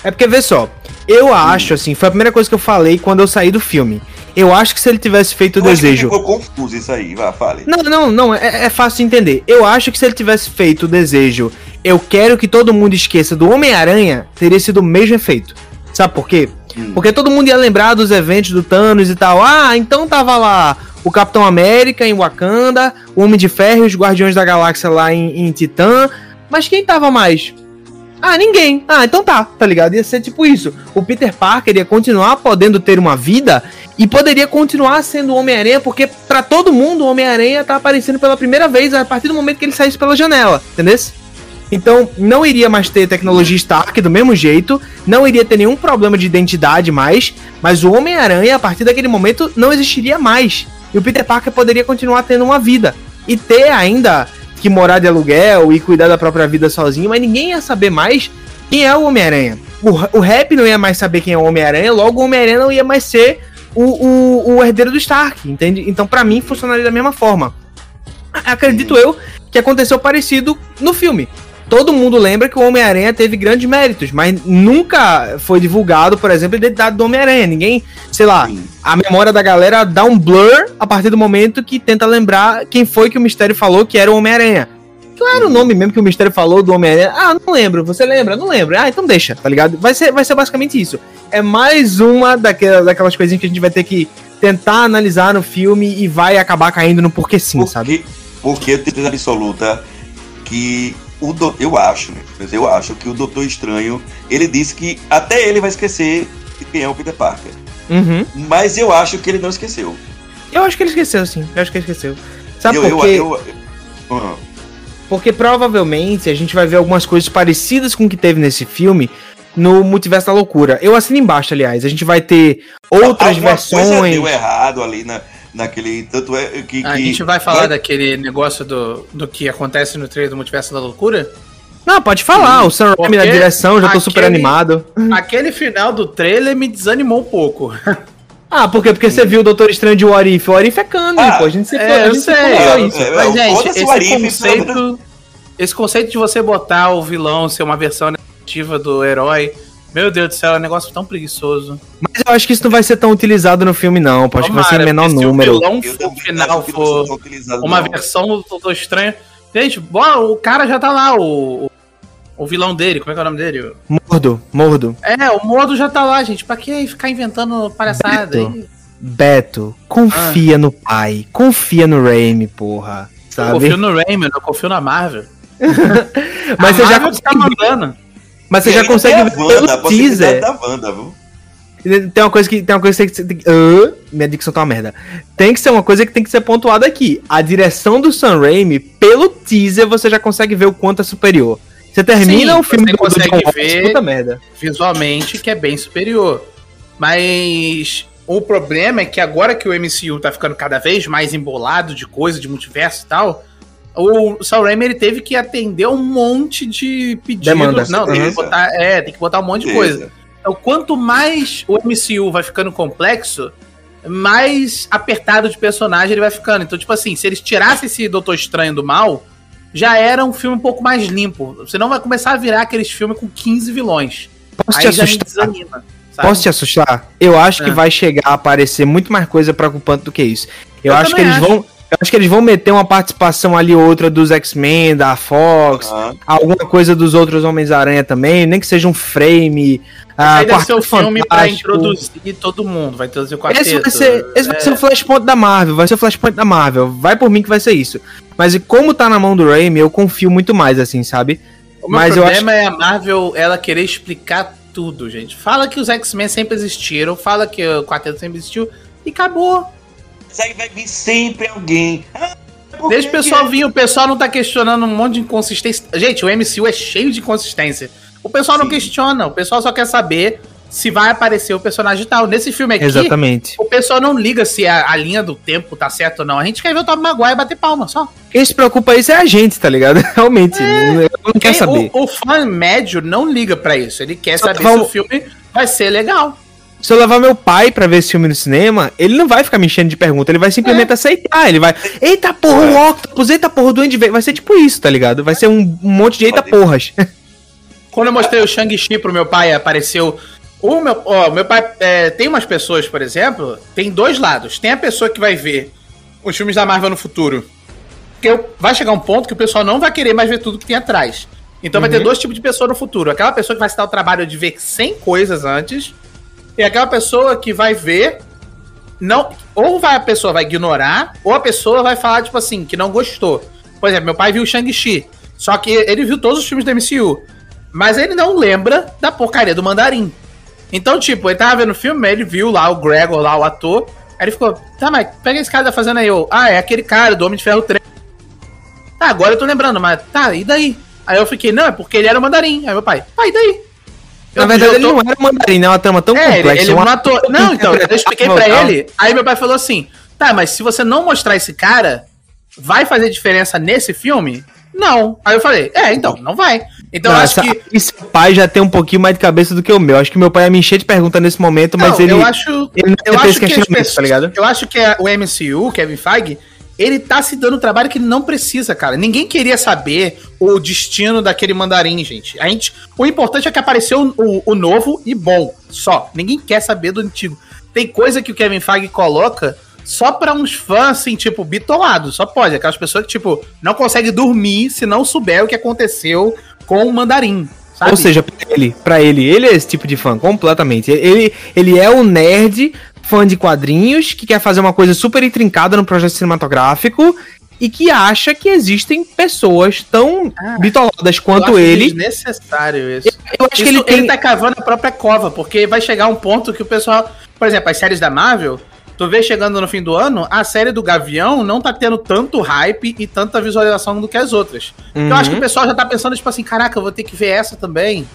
É porque, vê só, eu acho, assim, foi a primeira coisa que eu falei quando eu saí do filme. Eu acho que se ele tivesse feito o desejo. ficou confuso isso aí, vá, fale. Não, não, não, é, é, fácil de entender. Eu acho que se ele tivesse feito o desejo, eu quero que todo mundo esqueça do Homem-Aranha, teria sido o mesmo efeito. Sabe por quê? Hum. Porque todo mundo ia lembrar dos eventos do Thanos e tal. Ah, então tava lá o Capitão América em Wakanda, o Homem de Ferro e os Guardiões da Galáxia lá em, em Titã. Mas quem tava mais? Ah, ninguém. Ah, então tá, tá ligado? Ia ser tipo isso. O Peter Parker ia continuar podendo ter uma vida e poderia continuar sendo Homem-Aranha, porque para todo mundo o Homem-Aranha tá aparecendo pela primeira vez a partir do momento que ele saísse pela janela, entendeu? Então, não iria mais ter tecnologia Stark do mesmo jeito, não iria ter nenhum problema de identidade mais, mas o Homem-Aranha, a partir daquele momento, não existiria mais. E o Peter Parker poderia continuar tendo uma vida. E ter ainda que morar de aluguel e cuidar da própria vida sozinho, mas ninguém ia saber mais quem é o Homem-Aranha. O, o rap não ia mais saber quem é o Homem-Aranha, logo o Homem-Aranha não ia mais ser o, o, o herdeiro do Stark, entende? Então, para mim, funcionaria da mesma forma. Acredito eu que aconteceu parecido no filme todo mundo lembra que o Homem-Aranha teve grandes méritos, mas nunca foi divulgado, por exemplo, a identidade do Homem-Aranha. Ninguém, sei lá, Sim. a memória da galera dá um blur a partir do momento que tenta lembrar quem foi que o Mistério falou que era o Homem-Aranha. Qual era o nome mesmo que o Mistério falou do Homem-Aranha? Ah, não lembro. Você lembra? Não lembro. Ah, então deixa, tá ligado? Vai ser, vai ser basicamente isso. É mais uma daquelas, daquelas coisinhas que a gente vai ter que tentar analisar no filme e vai acabar caindo no porquê sim, porque, sabe? Porque eu tenho absoluta que o do, eu acho, né? Mas eu acho que o Doutor Estranho, ele disse que até ele vai esquecer quem é o Peter Parker. Uhum. Mas eu acho que ele não esqueceu. Eu acho que ele esqueceu, sim. Eu acho que ele esqueceu. Sabe eu, por quê? Eu, eu, uhum. Porque provavelmente a gente vai ver algumas coisas parecidas com o que teve nesse filme no Multiverso da Loucura. Eu assino embaixo, aliás. A gente vai ter outras Alguma versões. Coisa deu errado ali na, naquele. Tanto é que. A gente vai falar daquele negócio do, do que acontece no trailer do Multiverso da Loucura? Não, pode falar, Sim, o Sam Raimi na direção, já tô aquele, super animado. Aquele final do trailer me desanimou um pouco. Ah, por quê? Porque você viu o Doutor Estranho de What If. O What If é canon, ah, pô. A gente sempre é, eu sei, isso. É, Mas, gente, esse conceito, esse conceito de você botar o vilão ser uma versão negativa do herói meu Deus do céu, é um negócio tão preguiçoso. Mas eu acho que isso não vai ser tão utilizado no filme, não. Pode que vai ser em menor número. Se o vilão final for uma não. versão do Estranho. Gente, bom, o cara já tá lá, o, o vilão dele, como é que é o nome dele? Mordo, Mordo. É, o Mordo já tá lá, gente. Pra que ficar inventando palhaçada Beto, aí? Beto, confia no pai. Confia no Raimi, porra. Eu Sabe? confio no Raimi, eu confio na Marvel. Mas A você já Marvel consegue tá mandando. Mas você já consegue ver Wanda, pelo teaser. da Wanda, viu? Tem uma coisa que tem uma coisa que tem que Ah, minha dicção tá uma merda. Tem que ser uma coisa que tem que ser pontuada aqui. A direção do Sam Raimi, pelo teaser você já consegue ver o quanto é superior. Você termina Sim, o filme você do, consegue John ver- puta merda. visualmente que é bem superior. Mas o problema é que agora que o MCU tá ficando cada vez mais embolado de coisa, de multiverso e tal, o Sam Raimi ele teve que atender um monte de pedidos. Demanda. Não, tem que Beleza. botar, é, tem que botar um monte de coisa. Então, quanto mais o MCU vai ficando complexo, mais apertado de personagem ele vai ficando. Então, tipo assim, se eles tirassem esse Doutor Estranho do mal, já era um filme um pouco mais limpo. Você não vai começar a virar aqueles filmes com 15 vilões. Posso te Aí já me assustar? desanima. Posso te assustar? Eu acho que Ah. vai chegar a aparecer muito mais coisa preocupante do que isso. Eu, Eu acho que eles acho. vão. Eu acho que eles vão meter uma participação ali ou outra dos X-Men, da Fox, Ah, alguma coisa dos outros Homens-Aranha também, nem que seja um frame. ah, Aí deve ser o filme pra introduzir todo mundo. Vai introduzir o quarteto. Esse vai ser, esse vai É. ser o flashpoint da Marvel, vai ser o flashpoint da Marvel. Vai por mim que vai ser isso. Mas e como tá na mão do Raimi, eu confio muito mais, assim, sabe? O meu Mas eu problema é a Marvel ela querer explicar tudo, gente. Fala que os X-Men sempre existiram, fala que o quarteto sempre existiu e acabou. Aí vai vir sempre alguém. Ah, Deixa o pessoal vir, o pessoal não tá questionando um monte de inconsistência. Gente, o MCU é cheio de inconsistência. O pessoal não Sim. questiona, o pessoal só quer saber se vai aparecer o personagem tal. Nesse filme aqui, Exatamente. o pessoal não liga se a, a linha do tempo tá certa ou não. A gente quer ver o Tom Maguire bater palma, só. Quem se preocupa isso é a gente, tá ligado? Realmente. Eu não Quem- saber. O, o fã médio não liga pra isso. Ele quer Só saber vamos- se o filme vai ser legal. Se eu levar meu pai pra ver esse filme no cinema, ele não vai ficar me enchendo de pergunta, ele vai simplesmente É. aceitar. Ele vai. Eita porra, o Octopus, eita porra, o Duende Verde. Vai ser tipo isso, tá ligado? Vai ser um, um monte de eita porras. Quando eu mostrei o Shang-Chi pro meu pai, apareceu. O meu, ó, meu pai. é, tem umas pessoas, por exemplo, tem dois lados. Tem a pessoa que vai ver os filmes da Marvel no futuro. Que vai chegar um ponto que o pessoal não vai querer mais ver tudo que tem atrás. Então vai ter Uhum. dois tipos de pessoa no futuro. Aquela pessoa que vai se dar o trabalho de ver 100 coisas antes. E aquela pessoa que vai ver. Não, ou vai, a pessoa vai ignorar, ou a pessoa vai falar, tipo assim, que não gostou. Por exemplo, meu pai viu Shang-Chi. Só que ele viu todos os filmes da MCU. Mas ele não lembra da porcaria do mandarim. Então, tipo, ele tava vendo o filme, ele viu lá o Gregor, lá o ator. Aí ele ficou, tá, mas pega esse cara tá fazendo aí. Eu, ah, é aquele cara do Homem de Ferro 3. Tá, agora eu tô lembrando, mas tá, e daí? Aí eu fiquei, não, é porque ele era o mandarim. Aí meu pai, tá, e daí? Na verdade, ele tô- não era mandarim, né? É uma trama tão é, ele, complexa. ele uma- matou. Não, então, eu expliquei pra ele. Aí meu pai falou assim: tá, mas se você não mostrar esse cara, vai fazer diferença nesse filme? Não. Aí eu falei: é, então, não vai. Então Não, acho essa- que. E seu pai já tem um pouquinho mais de cabeça do que o meu. Acho que meu pai ia me encher de pergunta nesse momento, mas não, ele. eu acho. ele não Eu acho que as questionamento, pessoas, tá ligado? Eu acho que a- o MCU, o Kevin Feige, ele tá se dando trabalho que ele não precisa, cara. Ninguém queria saber o destino daquele mandarim, gente. A gente, o importante é que apareceu o, o novo e bom, só. Ninguém quer saber do antigo. Tem coisa que o Kevin Feige coloca só pra uns fãs, assim, tipo, bitolados. Só pode. Aquelas pessoas que, tipo, não conseguem dormir se não souber o que aconteceu com o mandarim. Sabe? Ou seja, pra ele, pra ele, ele é esse tipo de fã, completamente. Ele, ele é o nerd, fã de quadrinhos, que quer fazer uma coisa super intrincada no projeto cinematográfico e que acha que existem pessoas tão Ah, bitoladas Eu quanto acho ele. desnecessário isso. Eu acho que Isso, ele tem. tá cavando a própria cova, porque vai chegar um ponto que o pessoal. Por exemplo, as séries da Marvel, tu vê chegando no fim do ano, a série do Gavião não tá tendo tanto hype e tanta visualização do que as outras. Uhum. Eu acho que o pessoal já tá pensando, tipo assim, caraca, eu vou ter que ver essa também.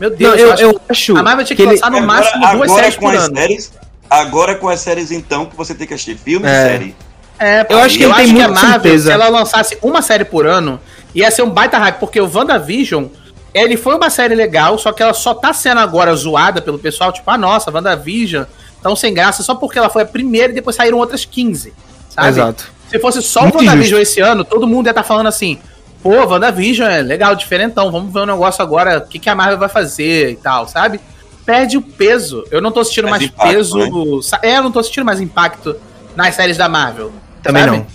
Meu Deus, Não, eu, acho eu acho. que a Marvel tinha que, que ele- lançar no máximo duas séries com por as ano. séries, agora com as séries, então, que você tem que assistir filme É. e série. É, Eu acho que ele tem que a muita Marvel, certeza. se ela lançasse uma série por ano, ia ser um baita hype, porque o WandaVision, ele foi uma série legal, só que ela só tá sendo agora zoada pelo pessoal, tipo, ah, nossa, WandaVision, tão sem graça, só porque ela foi a primeira e depois saíram outras 15, sabe? Exato. Se fosse só Muito o WandaVision esse ano, todo mundo ia estar falando assim, pô, WandaVision é legal, diferentão, vamos ver um negócio agora, o que, que a Marvel vai fazer e tal, sabe? Perde o peso. Eu não tô assistindo Mais mais, impacto, peso. sa- É, eu não tô assistindo mais impacto nas séries da Marvel. Também sabe? não.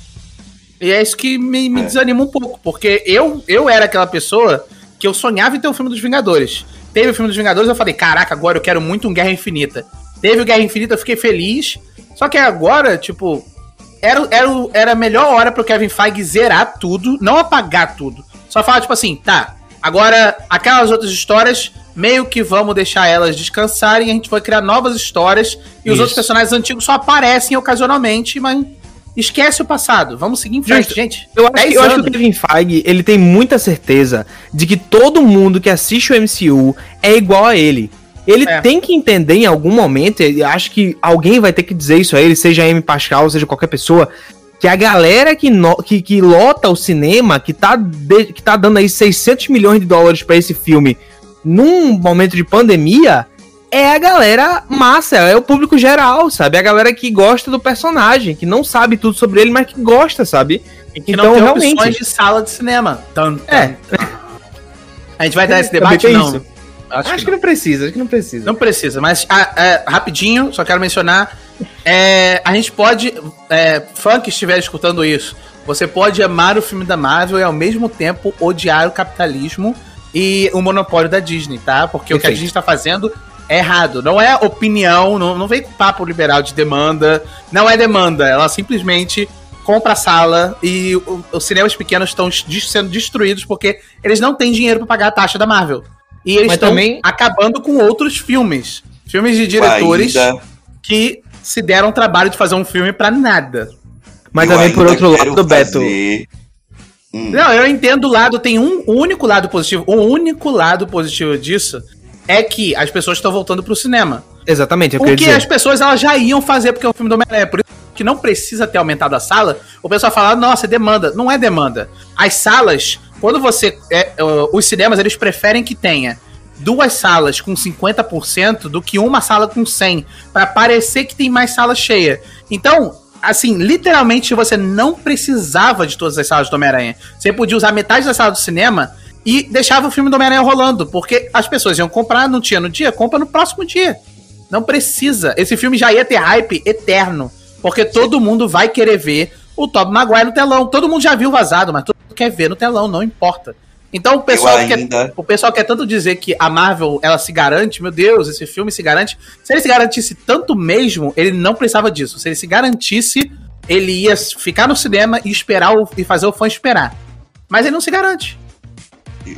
E é isso que me, me É. desanima um pouco, porque eu, eu era aquela pessoa que eu sonhava em ter o filme dos Vingadores. Teve o filme dos Vingadores, eu falei, caraca, agora eu quero muito um Guerra Infinita. Teve o Guerra Infinita, eu fiquei feliz. Só que agora, tipo, era, era, era a melhor hora pro Kevin Feige zerar tudo, não apagar tudo. Só falar, tipo assim, tá, agora aquelas outras histórias, meio que vamos deixar elas descansarem, a gente vai criar novas histórias, e Isso. os outros personagens antigos só aparecem ocasionalmente, mas esquece o passado. Vamos seguir em frente, Justo. gente. Eu, acho que, eu acho que o Kevin Feige, ele tem muita certeza de que todo mundo que assiste o MCU é igual a ele. Ele é. tem que entender em algum momento, e acho que alguém vai ter que dizer isso a ele, seja a Amy Pascal, seja qualquer pessoa, que a galera que, no, que, que lota o cinema, que tá, de, que tá dando aí 600 milhões de dólares para esse filme num momento de pandemia, é a galera massa, é o público geral, sabe? É a galera que gosta do personagem, que não sabe tudo sobre ele, mas que gosta, sabe? E que então, não tem realmente de sala de cinema. Tanto. É. A gente vai dar esse debate não. Isso. Acho, acho que, que, não. precisa, acho que não precisa. Não precisa, mas ah, é, rapidinho, só quero mencionar. É, a gente pode. É, fã que estiver escutando isso, você pode amar o filme da Marvel e ao mesmo tempo odiar o capitalismo e o monopólio da Disney, tá? Porque Perfeito. o que a Disney está fazendo é errado. Não é opinião, não, não vem com papo liberal de demanda. Não é demanda, ela simplesmente compra a sala e o, os cinemas pequenos estão sendo destruídos porque eles não têm dinheiro para pagar a taxa da Marvel. E eles estão também... acabando com outros filmes. Filmes de diretores ainda... que se deram trabalho de fazer um filme para nada. Mas eu também, por outro lado, Beto. Hum. Não, eu entendo o lado, tem um único lado positivo. O único lado positivo disso é que as pessoas estão voltando pro cinema. Exatamente, eu O que dizer. as pessoas elas já iam fazer porque é um filme do Homem-Aranha. Por isso que não precisa ter aumentado a sala. O pessoal fala, nossa, é demanda. Não é demanda. As salas quando você. É, os cinemas, eles preferem que tenha duas salas com 50% do que uma sala com 100, para parecer que tem mais sala cheia. Então, assim, literalmente você não precisava de todas as salas do Homem-Aranha. Você podia usar metade da sala do cinema e deixava o filme do Homem-Aranha rolando, porque as pessoas iam comprar, não tinha no dia, compra no próximo dia. Não precisa. Esse filme já ia ter hype eterno, porque todo mundo vai querer ver o Tobey Maguire no telão. Todo mundo já viu vazado, mas todo mundo quer ver no telão, não importa. Então o pessoal, ainda... quer, o pessoal quer tanto dizer que a Marvel ela se garante, meu Deus, esse filme se garante. Se ele se garantisse tanto mesmo, ele não precisava disso. Se ele se garantisse, ele ia ficar no cinema e esperar o, e fazer o fã esperar. Mas ele não se garante.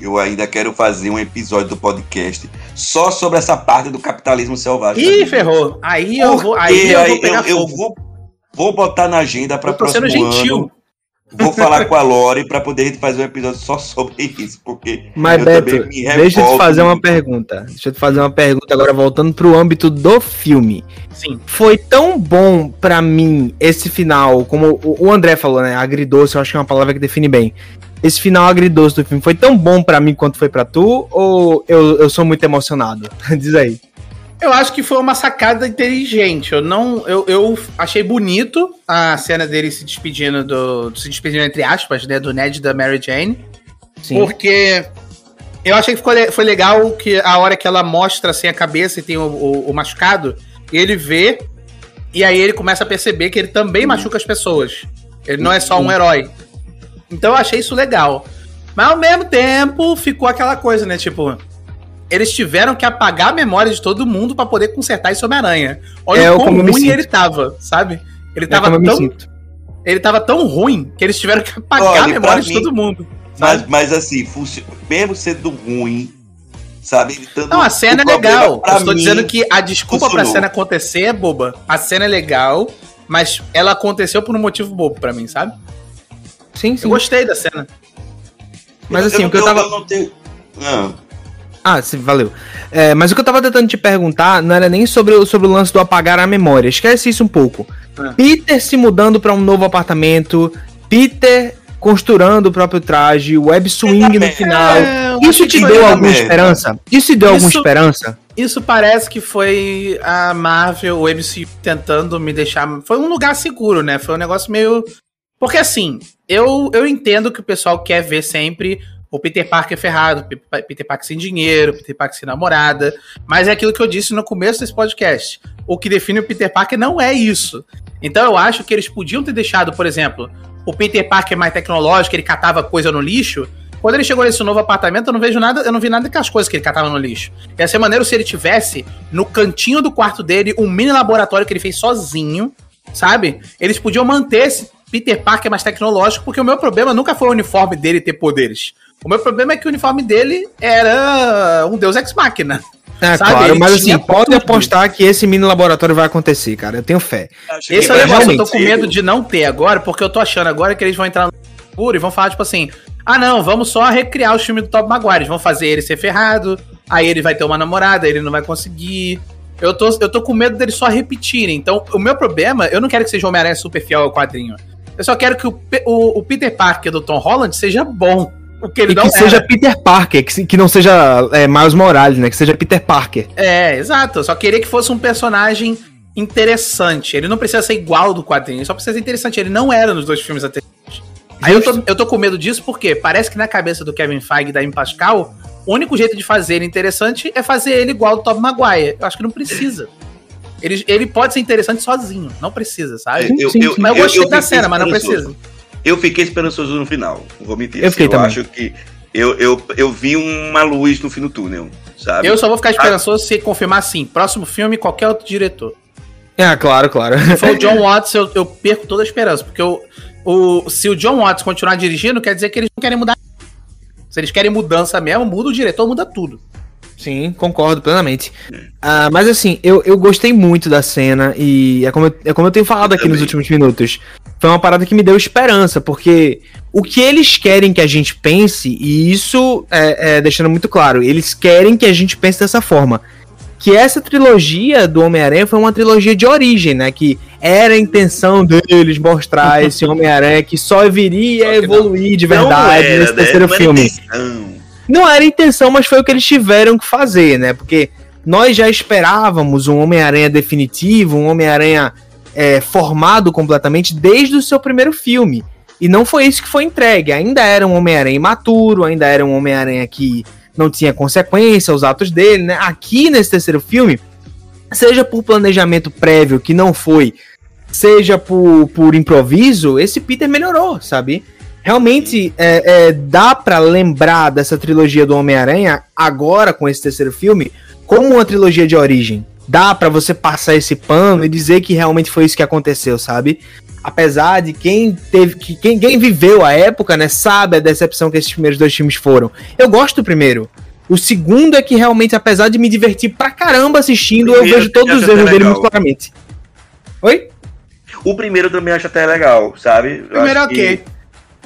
Eu ainda quero fazer um episódio do podcast só sobre essa parte do capitalismo selvagem. Ih, ferrou. Aí eu vou, aí eu vou pegar eu, eu vou, vou botar na agenda para próximo sendo gentil. ano. Vou falar com a Lore para poder fazer um episódio só sobre isso, porque Mas, Beto, deixa eu te fazer uma pergunta. Deixa eu te fazer uma pergunta agora voltando pro âmbito do filme. Sim. Foi tão bom para mim esse final, como o André falou, né? Agridoce, eu acho que é uma palavra que define bem. Esse final agridoce do filme foi tão bom para mim quanto foi para tu, ou eu, eu sou muito emocionado? Diz aí. Eu acho que foi uma sacada inteligente. Eu não. Eu, eu achei bonito a cena dele se despedindo do. Se despedindo, entre aspas, né? Do Ned da Mary Jane. Sim. Porque eu achei que ficou, foi legal que a hora que ela mostra assim a cabeça e tem o, o, o machucado, ele vê, e aí ele começa a perceber que ele também uhum. machuca as pessoas. Ele não é só um uhum. herói. Então eu achei isso legal. Mas ao mesmo tempo ficou aquela coisa, né? Tipo, eles tiveram que apagar a memória de todo mundo para poder consertar esse Homem-Aranha. Olha é, como ruim ele tava, sabe? Ele tava é tão. Ele tava tão ruim que eles tiveram que apagar Olha, a memória de todo mundo. Mas, mas assim, mesmo sendo ruim, sabe? Não, a cena é legal. Eu estou dizendo que a desculpa funcionou. pra cena acontecer é boba. A cena é legal, mas ela aconteceu por um motivo bobo para mim, sabe? Sim, sim. Eu gostei da cena. Mas assim, eu, o que eu, eu tava. Eu não tenho... Não. Ah, sim, valeu. É, mas o que eu tava tentando te perguntar não era nem sobre, o, sobre o lance do apagar a memória. Esquece isso um pouco. É. Peter se mudando para um novo apartamento, Peter costurando o próprio traje, web swing no final. É, isso te deu alguma esperança? Isso te deu isso, alguma esperança? Isso parece que foi a Marvel, o MCU tentando me deixar. Foi um lugar seguro, né? Foi um negócio meio. Porque assim, eu, eu entendo que o pessoal quer ver sempre o Peter Parker ferrado, Peter Parker sem dinheiro, Peter Parker sem namorada. Mas é aquilo que eu disse no começo desse podcast. O que define o Peter Parker não é isso. Então eu acho que eles podiam ter deixado, por exemplo, o Peter Parker mais tecnológico, ele catava coisa no lixo, Quando ele chegou nesse novo apartamento, eu não vejo nada, eu não vi nada com as coisas que ele catava no lixo. Ia ser maneiro se ele tivesse no cantinho do quarto dele um mini laboratório que ele fez sozinho, sabe? Eles podiam manter esse Peter Parker mais tecnológico, porque o meu problema nunca foi o uniforme dele ter poderes. O meu problema é que o uniforme dele era um Deus Ex Machina. É, sabe? claro, Ele mas assim, pode tudo. apostar que esse mini laboratório vai acontecer, cara. Eu tenho fé. Esse é o negócio, eu tô com medo de não ter agora, porque eu tô achando agora que eles vão entrar no escuro e vão falar, tipo assim, ah não, vamos só recriar o filme do Top Maguire. Eles vão fazer ele ser ferrado, aí ele vai ter uma namorada, ele não vai conseguir. Eu tô, eu tô com medo deles só repetirem. Então, o meu problema, eu não quero que seja o Homem-Aranha super fiel ao quadrinho. Eu só quero que o, o, o Peter Parker do Tom Holland seja bom. Porque ele e que era. seja Peter Parker, que, que não seja é, Miles Morales, né? Que seja Peter Parker. É, exato. Eu só queria que fosse um personagem interessante. Ele não precisa ser igual do quadrinho, ele só precisa ser interessante. Ele não era nos dois filmes anteriores. Aí eu tô, eu tô com medo disso porque parece que na cabeça do Kevin Feige e da M. Pascal, o único jeito de fazer ele interessante é fazer ele igual do Tobey Maguire. Eu acho que não precisa. Ele, ele pode ser interessante sozinho, não precisa, sabe? Eu, eu, mas eu gostei eu, da cena, mas não precisa. Eu fiquei esperançoso no final, vou mentir. Eu, fiquei eu também. acho que eu, eu, eu vi uma luz no fim do túnel, sabe? Eu só vou ficar esperançoso ah. se confirmar assim. Próximo filme, qualquer outro diretor. É, claro, claro. Se for o John Watts, eu, eu perco toda a esperança, porque eu, o, se o John Watts continuar dirigindo, quer dizer que eles não querem mudar. Se eles querem mudança mesmo, muda o diretor, muda tudo. Sim, concordo plenamente. Uh, mas assim, eu, eu gostei muito da cena e é como eu, é como eu tenho falado aqui nos últimos minutos. Foi uma parada que me deu esperança, porque o que eles querem que a gente pense, e isso é, é deixando muito claro, eles querem que a gente pense dessa forma. Que essa trilogia do Homem-Aranha foi uma trilogia de origem, né? Que era a intenção deles mostrar esse Homem-Aranha que só viria a evoluir não, de verdade era, nesse né? terceiro filme. Não era intenção, mas foi o que eles tiveram que fazer, né? Porque nós já esperávamos um Homem-Aranha definitivo, um Homem-Aranha é, formado completamente desde o seu primeiro filme. E não foi isso que foi entregue. Ainda era um Homem-Aranha imaturo, ainda era um Homem-Aranha que não tinha consequência aos atos dele, né? Aqui nesse terceiro filme, seja por planejamento prévio que não foi, seja por, por improviso, esse Peter melhorou, sabe? Realmente é, é, dá para lembrar dessa trilogia do Homem-Aranha agora com esse terceiro filme como uma trilogia de origem. Dá para você passar esse pano e dizer que realmente foi isso que aconteceu, sabe? Apesar de quem teve, que quem, quem viveu a época, né, sabe a decepção que esses primeiros dois filmes foram. Eu gosto do primeiro. O segundo é que realmente, apesar de me divertir pra caramba assistindo, eu vejo todos os erros dele muito claramente. Oi? O primeiro também acho até legal, sabe? O primeiro é ok. Que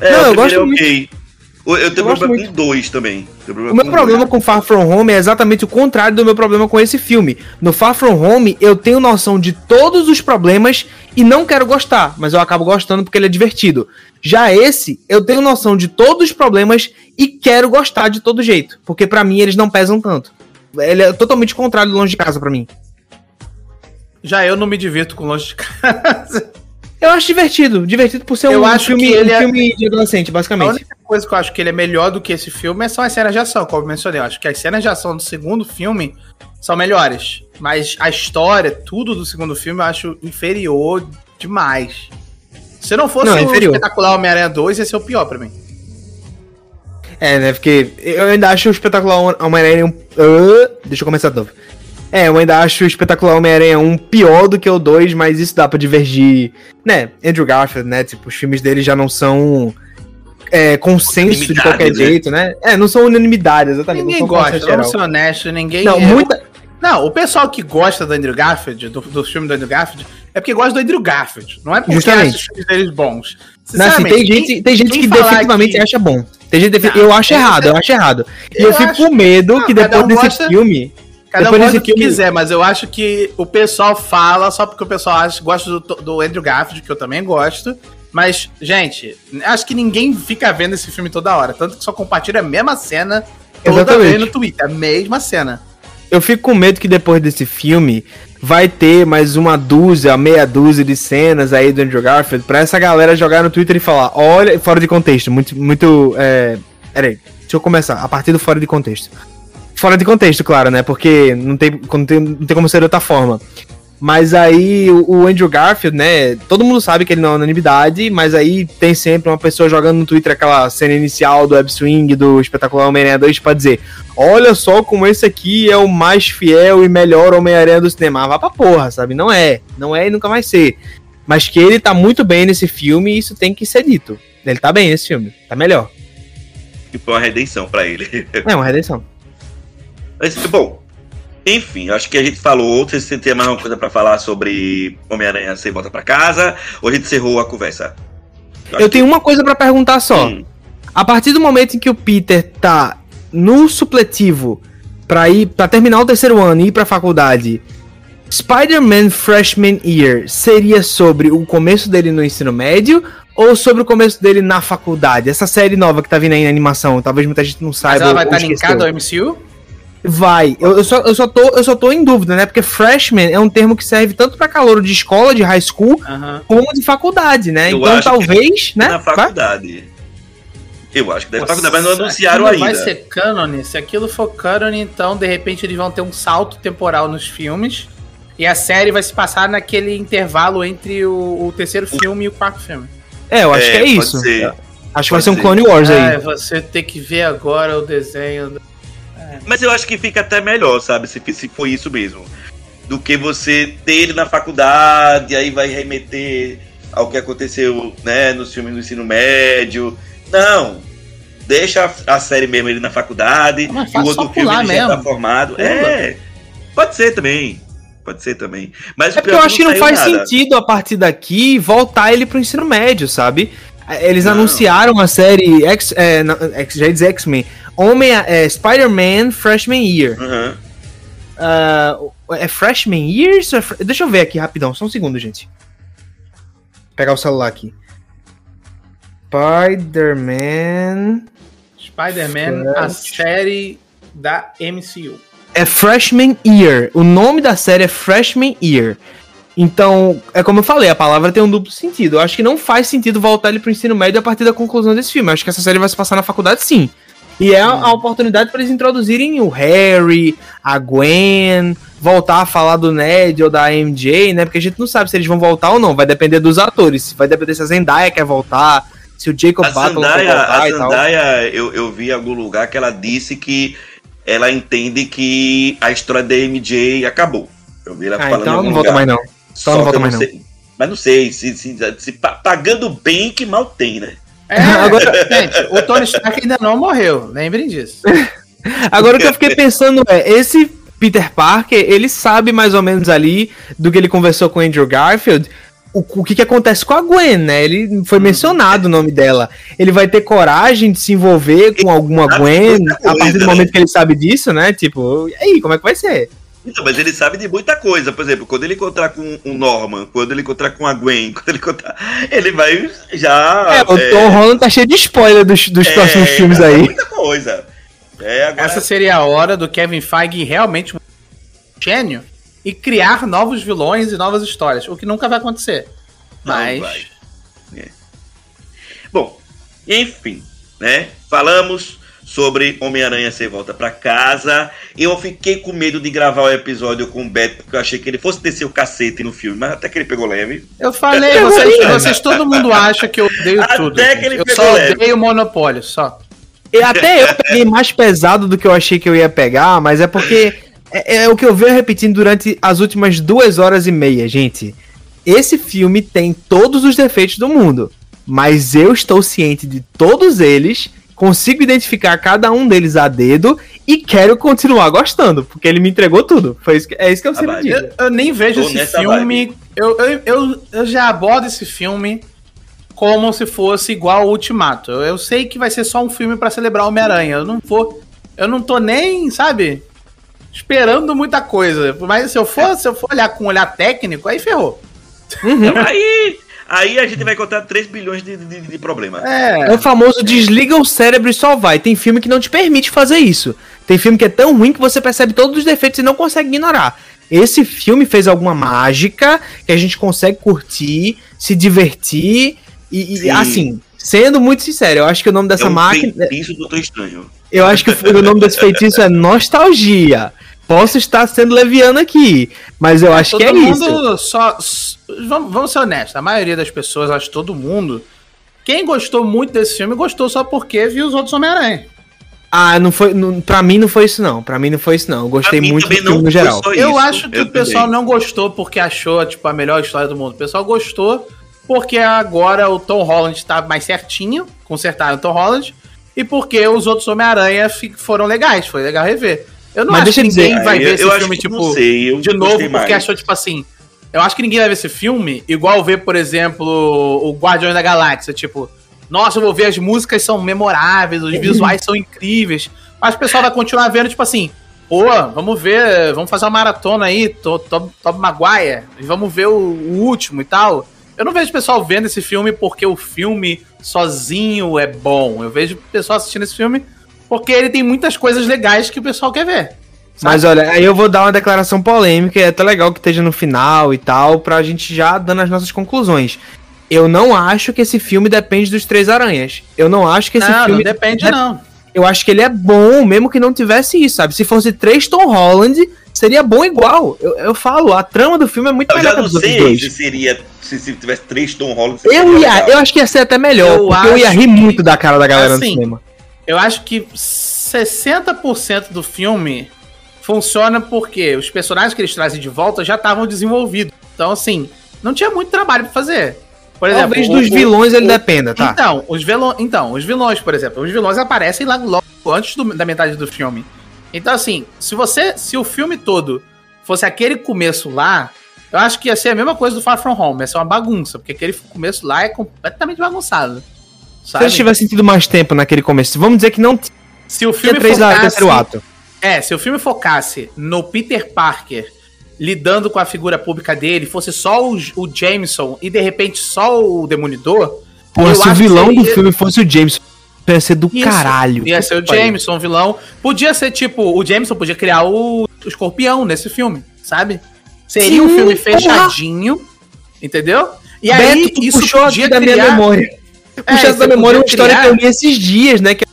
é, não, eu gosto é okay. muito. Eu tenho eu problema com dois também. Problema o meu problema dois. com Far From Home é exatamente o contrário do meu problema com esse filme. No Far From Home, eu tenho noção de todos os problemas e não quero gostar, mas eu acabo gostando porque ele é divertido. Já esse, eu tenho noção de todos os problemas e quero gostar de todo jeito, porque para mim eles não pesam tanto. Ele é totalmente contrário do longe de casa para mim. Já eu não me divirto com longe de casa. Eu acho divertido. Divertido por ser eu um acho filme, que ele um é... filme de adolescente, basicamente. A única coisa que eu acho que ele é melhor do que esse filme são as cenas de ação, como eu mencionei. Eu acho que as cenas de ação do segundo filme são melhores. Mas a história, tudo do segundo filme, eu acho inferior demais. Se não fosse não, o inferior. espetacular Homem-Aranha 2, ia ser o pior pra mim. É, né? Porque eu ainda acho o espetacular Homem-Aranha um. Uh, deixa eu começar de novo. É, eu ainda acho o espetacular Homem-Aranha 1 pior do que o 2, mas isso dá pra divergir. Né, Andrew Garfield, né? Tipo, os filmes dele já não são é, consenso de qualquer né? jeito, né? É, não são unanimidade, exatamente. Ninguém gosta, vamos ser honesto, ninguém. Não, é... muita. Não, o pessoal que gosta do Andrew Garfield, do, do filme do Andrew Garfield, é porque gosta do Andrew Garfield. Não é porque Justamente. acha os filmes deles bons. Não, assim, tem gente, tem gente que definitivamente que... acha bom. Tem gente não, eu acho errado, eu acho errado. E eu, eu fico com medo não, que depois um desse gosta... filme Cada um gosta que quiser, mas eu acho que o pessoal fala só porque o pessoal acha, gosta do, do Andrew Garfield, que eu também gosto. Mas, gente, acho que ninguém fica vendo esse filme toda hora. Tanto que só compartilha a mesma cena toda Exatamente. vez no Twitter. A mesma cena. Eu fico com medo que depois desse filme vai ter mais uma dúzia, meia dúzia de cenas aí do Andrew Garfield pra essa galera jogar no Twitter e falar, olha, fora de contexto, muito, muito, é... Peraí, deixa eu começar, a partir do fora de contexto. Fora de contexto, claro, né? Porque não tem, não tem, não tem como ser de outra forma. Mas aí o, Andrew Garfield, né? Todo mundo sabe que ele não é unanimidade, mas aí tem sempre uma pessoa jogando no Twitter aquela cena inicial do Web Swing, do espetacular Homem-Aranha 2, pra dizer: Olha só como esse aqui é o mais fiel e melhor Homem-Aranha do cinema. Vá pra porra, sabe? Não é. Não é e nunca vai ser. Mas que ele tá muito bem nesse filme, isso tem que ser dito. Ele tá bem nesse filme, tá melhor. E foi uma redenção para ele. É uma redenção. Mas, bom, enfim, acho que a gente falou. Vocês tem mais uma coisa para falar sobre Homem-Aranha sem volta para casa? Ou a gente encerrou a conversa? Eu, Eu tenho que... uma coisa para perguntar só. Hum. A partir do momento em que o Peter tá no supletivo para ir para terminar o terceiro ano e ir para faculdade, Spider-Man Freshman Year seria sobre o começo dele no ensino médio ou sobre o começo dele na faculdade? Essa série nova que tá vindo aí na animação, talvez muita gente não saiba. Mas ela vai estar tá linkada ao MCU? Vai. Eu, eu, só, eu, só tô, eu só tô em dúvida, né? Porque freshman é um termo que serve tanto para calor de escola, de high school, como de faculdade, né? Eu então talvez, né? Na faculdade. Vai? Eu acho que deve estar faculdade, mas não anunciaram ainda. Vai ser canon. Se aquilo for canon, então de repente eles vão ter um salto temporal nos filmes. E a série vai se passar naquele intervalo entre o, o terceiro filme e o quarto filme. É, eu acho é, que é isso. Acho que vai ser um Clone Wars aí. É, você tem que ver agora o desenho. Do... Mas eu acho que fica até melhor, sabe? Se, se for isso mesmo. Do que você ter ele na faculdade, aí vai remeter ao que aconteceu né, nos filmes do ensino médio. Não. Deixa a, a série mesmo ele na faculdade. e o outro filme ele já tá formado. Pula. É. Pode ser também. Pode ser também. Mas é porque eu acho que não faz nada. sentido a partir daqui voltar ele pro ensino médio, sabe? Eles não. anunciaram a série X, é, X já diz X-Men, Homem, é, Spider-Man Freshman Year. Uhum. Uh, é Freshman Years? É Deixa eu ver aqui rapidão, só um segundo, gente. Vou pegar o celular aqui. Spider-Man. Spider-Man, a série da MCU. É Freshman Year. O nome da série é Freshman Year. Então, é como eu falei, a palavra tem um duplo sentido. Eu acho que não faz sentido voltar ele pro ensino médio a partir da conclusão desse filme. Eu acho que essa série vai se passar na faculdade, sim. E é a, a oportunidade para eles introduzirem o Harry, a Gwen, voltar a falar do Ned ou da MJ, né? Porque a gente não sabe se eles vão voltar ou não. Vai depender dos atores. Vai depender se a Zendaya quer voltar, se o Jacob Battle quer voltar a Zendaya, eu, eu vi em algum lugar que ela disse que ela entende que a história da MJ acabou. Eu vi ela ah, falando então não volta mais não. Então não volta mais não. Sei, mas não sei, se, se, se, pagando bem que mal tem, né? É, agora, gente, o Tony Stark ainda não morreu, lembrem disso. Agora o que eu fiquei pensando é, esse Peter Parker, ele sabe mais ou menos ali do que ele conversou com o Andrew Garfield, o, o que, que acontece com a Gwen, né? Ele foi mencionado o nome dela. Ele vai ter coragem de se envolver com alguma Gwen a partir do momento que ele sabe disso, né? Tipo, e aí, como é que vai ser? Então, mas ele sabe de muita coisa. Por exemplo, quando ele encontrar com o Norman, quando ele encontrar com a Gwen, quando ele encontrar. Ele vai já. É, o é... Tom Holland tá cheio de spoiler dos, dos é, próximos filmes aí. Muita coisa. É, agora... Essa seria a hora do Kevin Feige realmente um gênio e criar novos vilões e novas histórias, o que nunca vai acontecer. Mas. Vai. É. Bom, enfim, né? Falamos sobre Homem-Aranha sem volta para casa. Eu fiquei com medo de gravar o episódio com o Beto, porque eu achei que ele fosse descer o cacete no filme, mas até que ele pegou leve. Eu falei, vocês, vocês todo mundo acha que eu odeio até tudo. Até que ele eu pegou só leve. odeio o Monopólio, só. E até eu peguei mais pesado do que eu achei que eu ia pegar, mas é porque é, é o que eu venho repetindo durante as últimas duas horas e meia, gente. Esse filme tem todos os defeitos do mundo, mas eu estou ciente de todos eles consigo identificar cada um deles a dedo e quero continuar gostando, porque ele me entregou tudo. Foi isso que, é isso que eu sempre digo. Eu, eu, nem vejo Tô esse filme. Eu, eu, eu, eu, já abordo esse filme como se fosse igual ao Ultimato. Eu, eu sei que vai ser só um filme para celebrar Homem-Aranha. Eu não vou. Eu não tô nem, sabe? Esperando muita coisa. Mas se eu for, se eu for olhar com um olhar técnico, aí ferrou. Uhum. aí Aí a gente vai encontrar 3 bilhões de, de, de problemas. É. é o famoso desliga o cérebro e só vai. Tem filme que não te permite fazer isso. Tem filme que é tão ruim que você percebe todos os defeitos e não consegue ignorar. Esse filme fez alguma mágica que a gente consegue curtir, se divertir e, e assim, sendo muito sincero, eu acho que o nome dessa é um máquina. Feitiço do Estranho. Eu acho que o nome desse feitiço é nostalgia. Posso estar sendo leviano aqui, mas eu é, acho que é isso. Só, vamos, vamos ser honestos, a maioria das pessoas, acho que todo mundo, quem gostou muito desse filme gostou só porque viu os outros Homem-Aranha. Ah, não foi. Não, pra mim não foi isso, não. Pra mim não foi isso, não. Eu gostei muito do filme no geral. Eu isso. acho que eu o pessoal também. não gostou porque achou, tipo, a melhor história do mundo. O pessoal gostou porque agora o Tom Holland tá mais certinho. Consertaram o Tom Holland. E porque os outros Homem-Aranha foram legais. Foi legal rever. Eu não Mas acho que ninguém dizer, vai ver eu, esse eu filme, tipo, sei, de novo, porque mais. achou, tipo assim. Eu acho que ninguém vai ver esse filme igual ver, por exemplo, o Guardiões da Galáxia. Tipo, nossa, eu vou ver as músicas são memoráveis, os visuais são incríveis. Mas o pessoal vai continuar vendo, tipo assim, pô, vamos ver, vamos fazer uma maratona aí, Tom Maguire, e vamos ver o, o, último e tal. Eu não vejo o pessoal vendo esse filme porque o filme sozinho é bom. Eu vejo o pessoal assistindo esse filme porque ele tem muitas coisas legais que o pessoal quer ver. Sabe? Mas olha, aí eu vou dar uma declaração polêmica, e é até legal que esteja no final e tal, pra gente já dando as nossas conclusões. Eu não acho que esse filme depende dos Três Aranhas. Eu não acho que esse não, filme. Não depende, não. Eu acho que ele é bom, mesmo que não tivesse isso, sabe? Se fosse três Tom Holland, seria bom igual. Eu, eu falo, a trama do filme é muito eu melhor. Eu já não sei se seria. Se, se, tivesse três Tom Holland. Eu, ia, eu acho que ia ser até melhor, eu porque eu ia rir muito da cara da galera assim, no cinema. Eu acho que 60% do filme funciona porque os personagens que eles trazem de volta já estavam desenvolvidos. Então, assim, não tinha muito trabalho pra fazer. Por exemplo, Talvez dos o, vilões o, ele o, dependa, tá? Então os, vilões, então, os vilões, por exemplo, os vilões aparecem lá logo antes do, da metade do filme. Então, assim, se você. Se o filme todo fosse aquele começo lá, eu acho que ia ser a mesma coisa do Far From Home. Ia ser uma bagunça, porque aquele começo lá é completamente bagunçado. Sabe? Se eles tivessem sentido mais tempo naquele começo, vamos dizer que não. Se o filme três focasse, terceiro ato. É, se o filme focasse no Peter Parker lidando com a figura pública dele, fosse só o, o Jameson e de repente só o Demolidor. Pô, se o vilão seria... do filme fosse o Jameson, ia ser do Isso, caralho. Ia ser o Jameson, o vilão. Podia ser tipo, o Jameson podia criar o, o escorpião nesse filme, sabe? Seria Sim, um filme fechadinho, porra. entendeu? E Beto, aí, isso podia da criar... minha memória. Puxando é, da memória uma história criar... que eu li esses dias, né? Que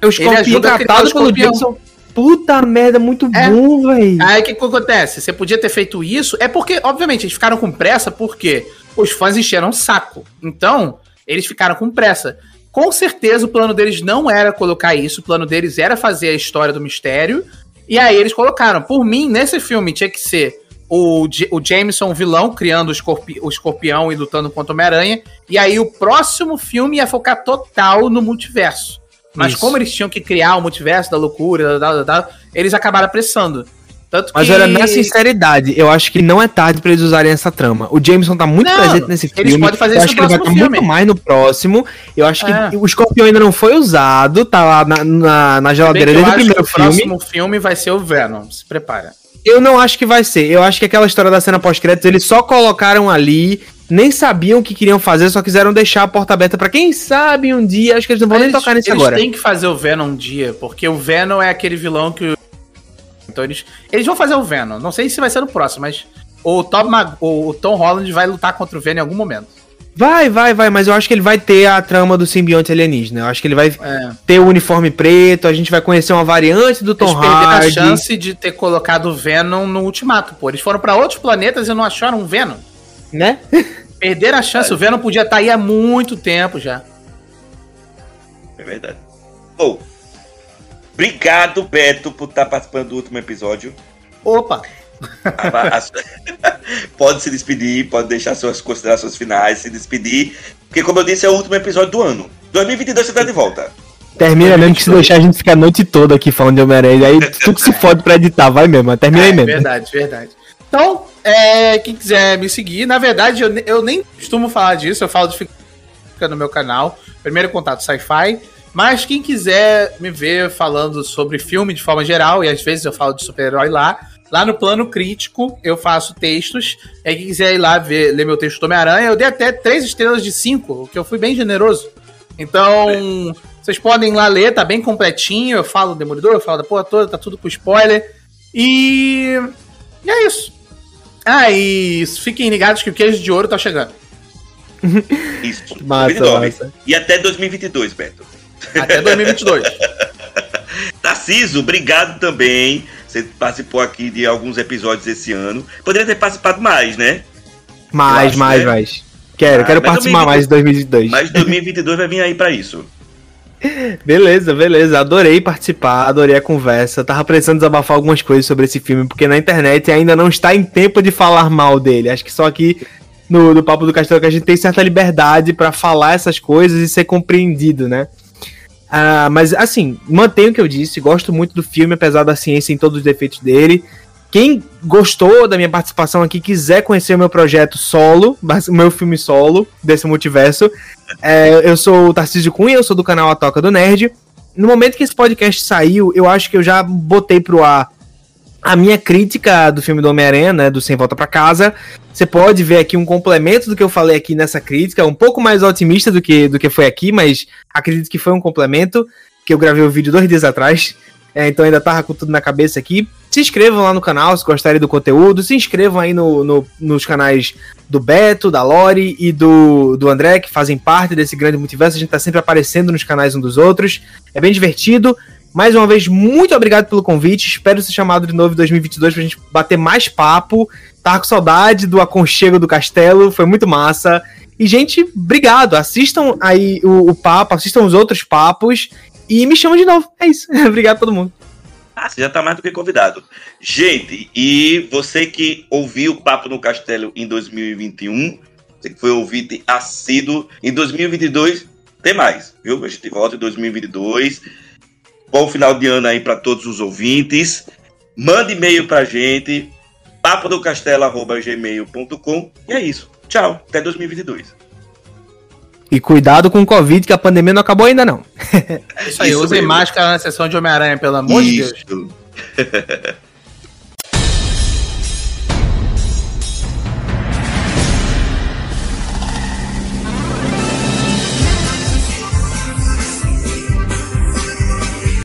é o escorpião tratado pelo Jameson Puta merda, muito é. bom, velho. Aí o que, que acontece? Você podia ter feito isso. É porque, obviamente, eles ficaram com pressa porque os fãs encheram o saco. Então, eles ficaram com pressa. Com certeza o plano deles não era colocar isso, o plano deles era fazer a história do mistério. E aí eles colocaram. Por mim, nesse filme tinha que ser o, o Jameson vilão, criando o, escorpi o escorpião e lutando contra o Homem-Aranha. E aí o próximo filme ia focar total no multiverso. Mas Isso. como eles tinham que criar o multiverso da loucura, da, da, da, eles acabaram apressando. Tanto Mas que... olha, na sinceridade, eu acho que não é tarde para eles usarem essa trama. O Jameson tá muito não, presente nesse filme. Eles podem fazer eu isso acho que ele vai estar muito mais no próximo. Eu acho é. que o escorpião ainda não foi usado, tá lá na, na, na geladeira desde o primeiro filme. O próximo filme vai ser o Venom, se prepara. Eu não acho que vai ser. Eu acho que aquela história da cena pós-créditos, eles só colocaram ali nem sabiam o que queriam fazer, só quiseram deixar a porta aberta para quem sabe um dia. Acho que eles não vão Mas nem eles, tocar nisso eles agora. Eles têm que fazer o Venom um dia, porque o Venom é aquele vilão que. Então eles. Eles vão fazer o Venom. Não sei se vai ser no próximo, mas o Tom, Mag... o Tom Holland vai lutar contra o Venom em algum momento. Vai, vai, vai, mas eu acho que ele vai ter a trama do simbionte alienígena. Eu acho que ele vai é. ter o uniforme preto, a gente vai conhecer uma variante do Tom Hardy. a chance de ter colocado o Venom no Ultimato, pô. Eles foram para outros planetas e não acharam um Venom. Né? Perderam a chance, é. o Venom podia estar tá aí há muito tempo já. É verdade. Bom, obrigado, Beto, por estar tá participando do último episódio. Opa! pode se despedir, pode deixar suas considerações finais, se despedir. Porque, como eu disse, é o último episódio do ano. 2022 você tá de volta. Termina mesmo que se deixar a gente ficar a noite toda aqui falando de Homem-Aranha. Aí tudo se fode pra editar, vai mesmo. Termina é, aí mesmo. Verdade, verdade. Então, é, quem quiser me seguir, na verdade, eu, eu nem costumo falar disso, eu falo de fica no meu canal, Primeiro Contato Sci-Fi. Mas quem quiser me ver falando sobre filme de forma geral, e às vezes eu falo de super-herói lá, lá no plano crítico eu faço textos. E quem quiser ir lá ver, ler meu texto do Homem-Aranha, eu dei até três estrelas de cinco, o que eu fui bem generoso. Então, vocês podem ir lá ler, tá bem completinho. Eu falo do Demolidor, eu falo da porra toda, tá tudo com spoiler. E. E é isso. Ah, e fiquem ligados que o queijo de ouro tá chegando. Isso. massa, massa. E até 2022, Beto. Até 2022. Tarciso, obrigado também. Você participou aqui de alguns episódios esse ano. Poderia ter participado mais, né? Mais, acho, mais, né? mais. Quero, ah, quero participar 2020, mais de 2022. Mas 2022 vai vir aí para isso. Beleza, beleza. Adorei participar, adorei a conversa. Tava precisando desabafar algumas coisas sobre esse filme, porque na internet ainda não está em tempo de falar mal dele. Acho que só aqui no, no Papo do Castelo que a gente tem certa liberdade para falar essas coisas e ser compreendido, né? Ah, mas assim, mantenho o que eu disse, gosto muito do filme, apesar da ciência em todos os defeitos dele. Quem gostou da minha participação aqui, quiser conhecer o meu projeto solo, o meu filme solo desse multiverso, é, eu sou o Tarcísio Cunha, eu sou do canal A Toca do Nerd. No momento que esse podcast saiu, eu acho que eu já botei pro ar a minha crítica do filme do Homem-Aranha, né, do Sem Volta para Casa. Você pode ver aqui um complemento do que eu falei aqui nessa crítica, um pouco mais otimista do que, do que foi aqui, mas acredito que foi um complemento, que eu gravei o vídeo dois dias atrás, é, então ainda tava com tudo na cabeça aqui. Se inscrevam lá no canal se gostarem do conteúdo. Se inscrevam aí no, no, nos canais do Beto, da Lori e do, do André, que fazem parte desse grande multiverso. A gente tá sempre aparecendo nos canais um dos outros. É bem divertido. Mais uma vez, muito obrigado pelo convite. Espero ser chamado de novo em 2022 pra gente bater mais papo. Tava com saudade do aconchego do castelo, foi muito massa. E, gente, obrigado. Assistam aí o, o papo, assistam os outros papos e me chamam de novo. É isso. obrigado a todo mundo. Ah, você já está mais do que convidado. Gente, e você que ouviu o Papo no Castelo em 2021, você que foi ouvinte assíduo, em 2022 tem mais, viu? A gente volta em 2022. Bom final de ano aí para todos os ouvintes. Mande e-mail para a gente, papodocastelo.gmail.com e é isso. Tchau, até 2022. E cuidado com o Covid, que a pandemia não acabou ainda, não. É isso aí, usem máscara na sessão de Homem-Aranha, pelo amor isso. de Deus.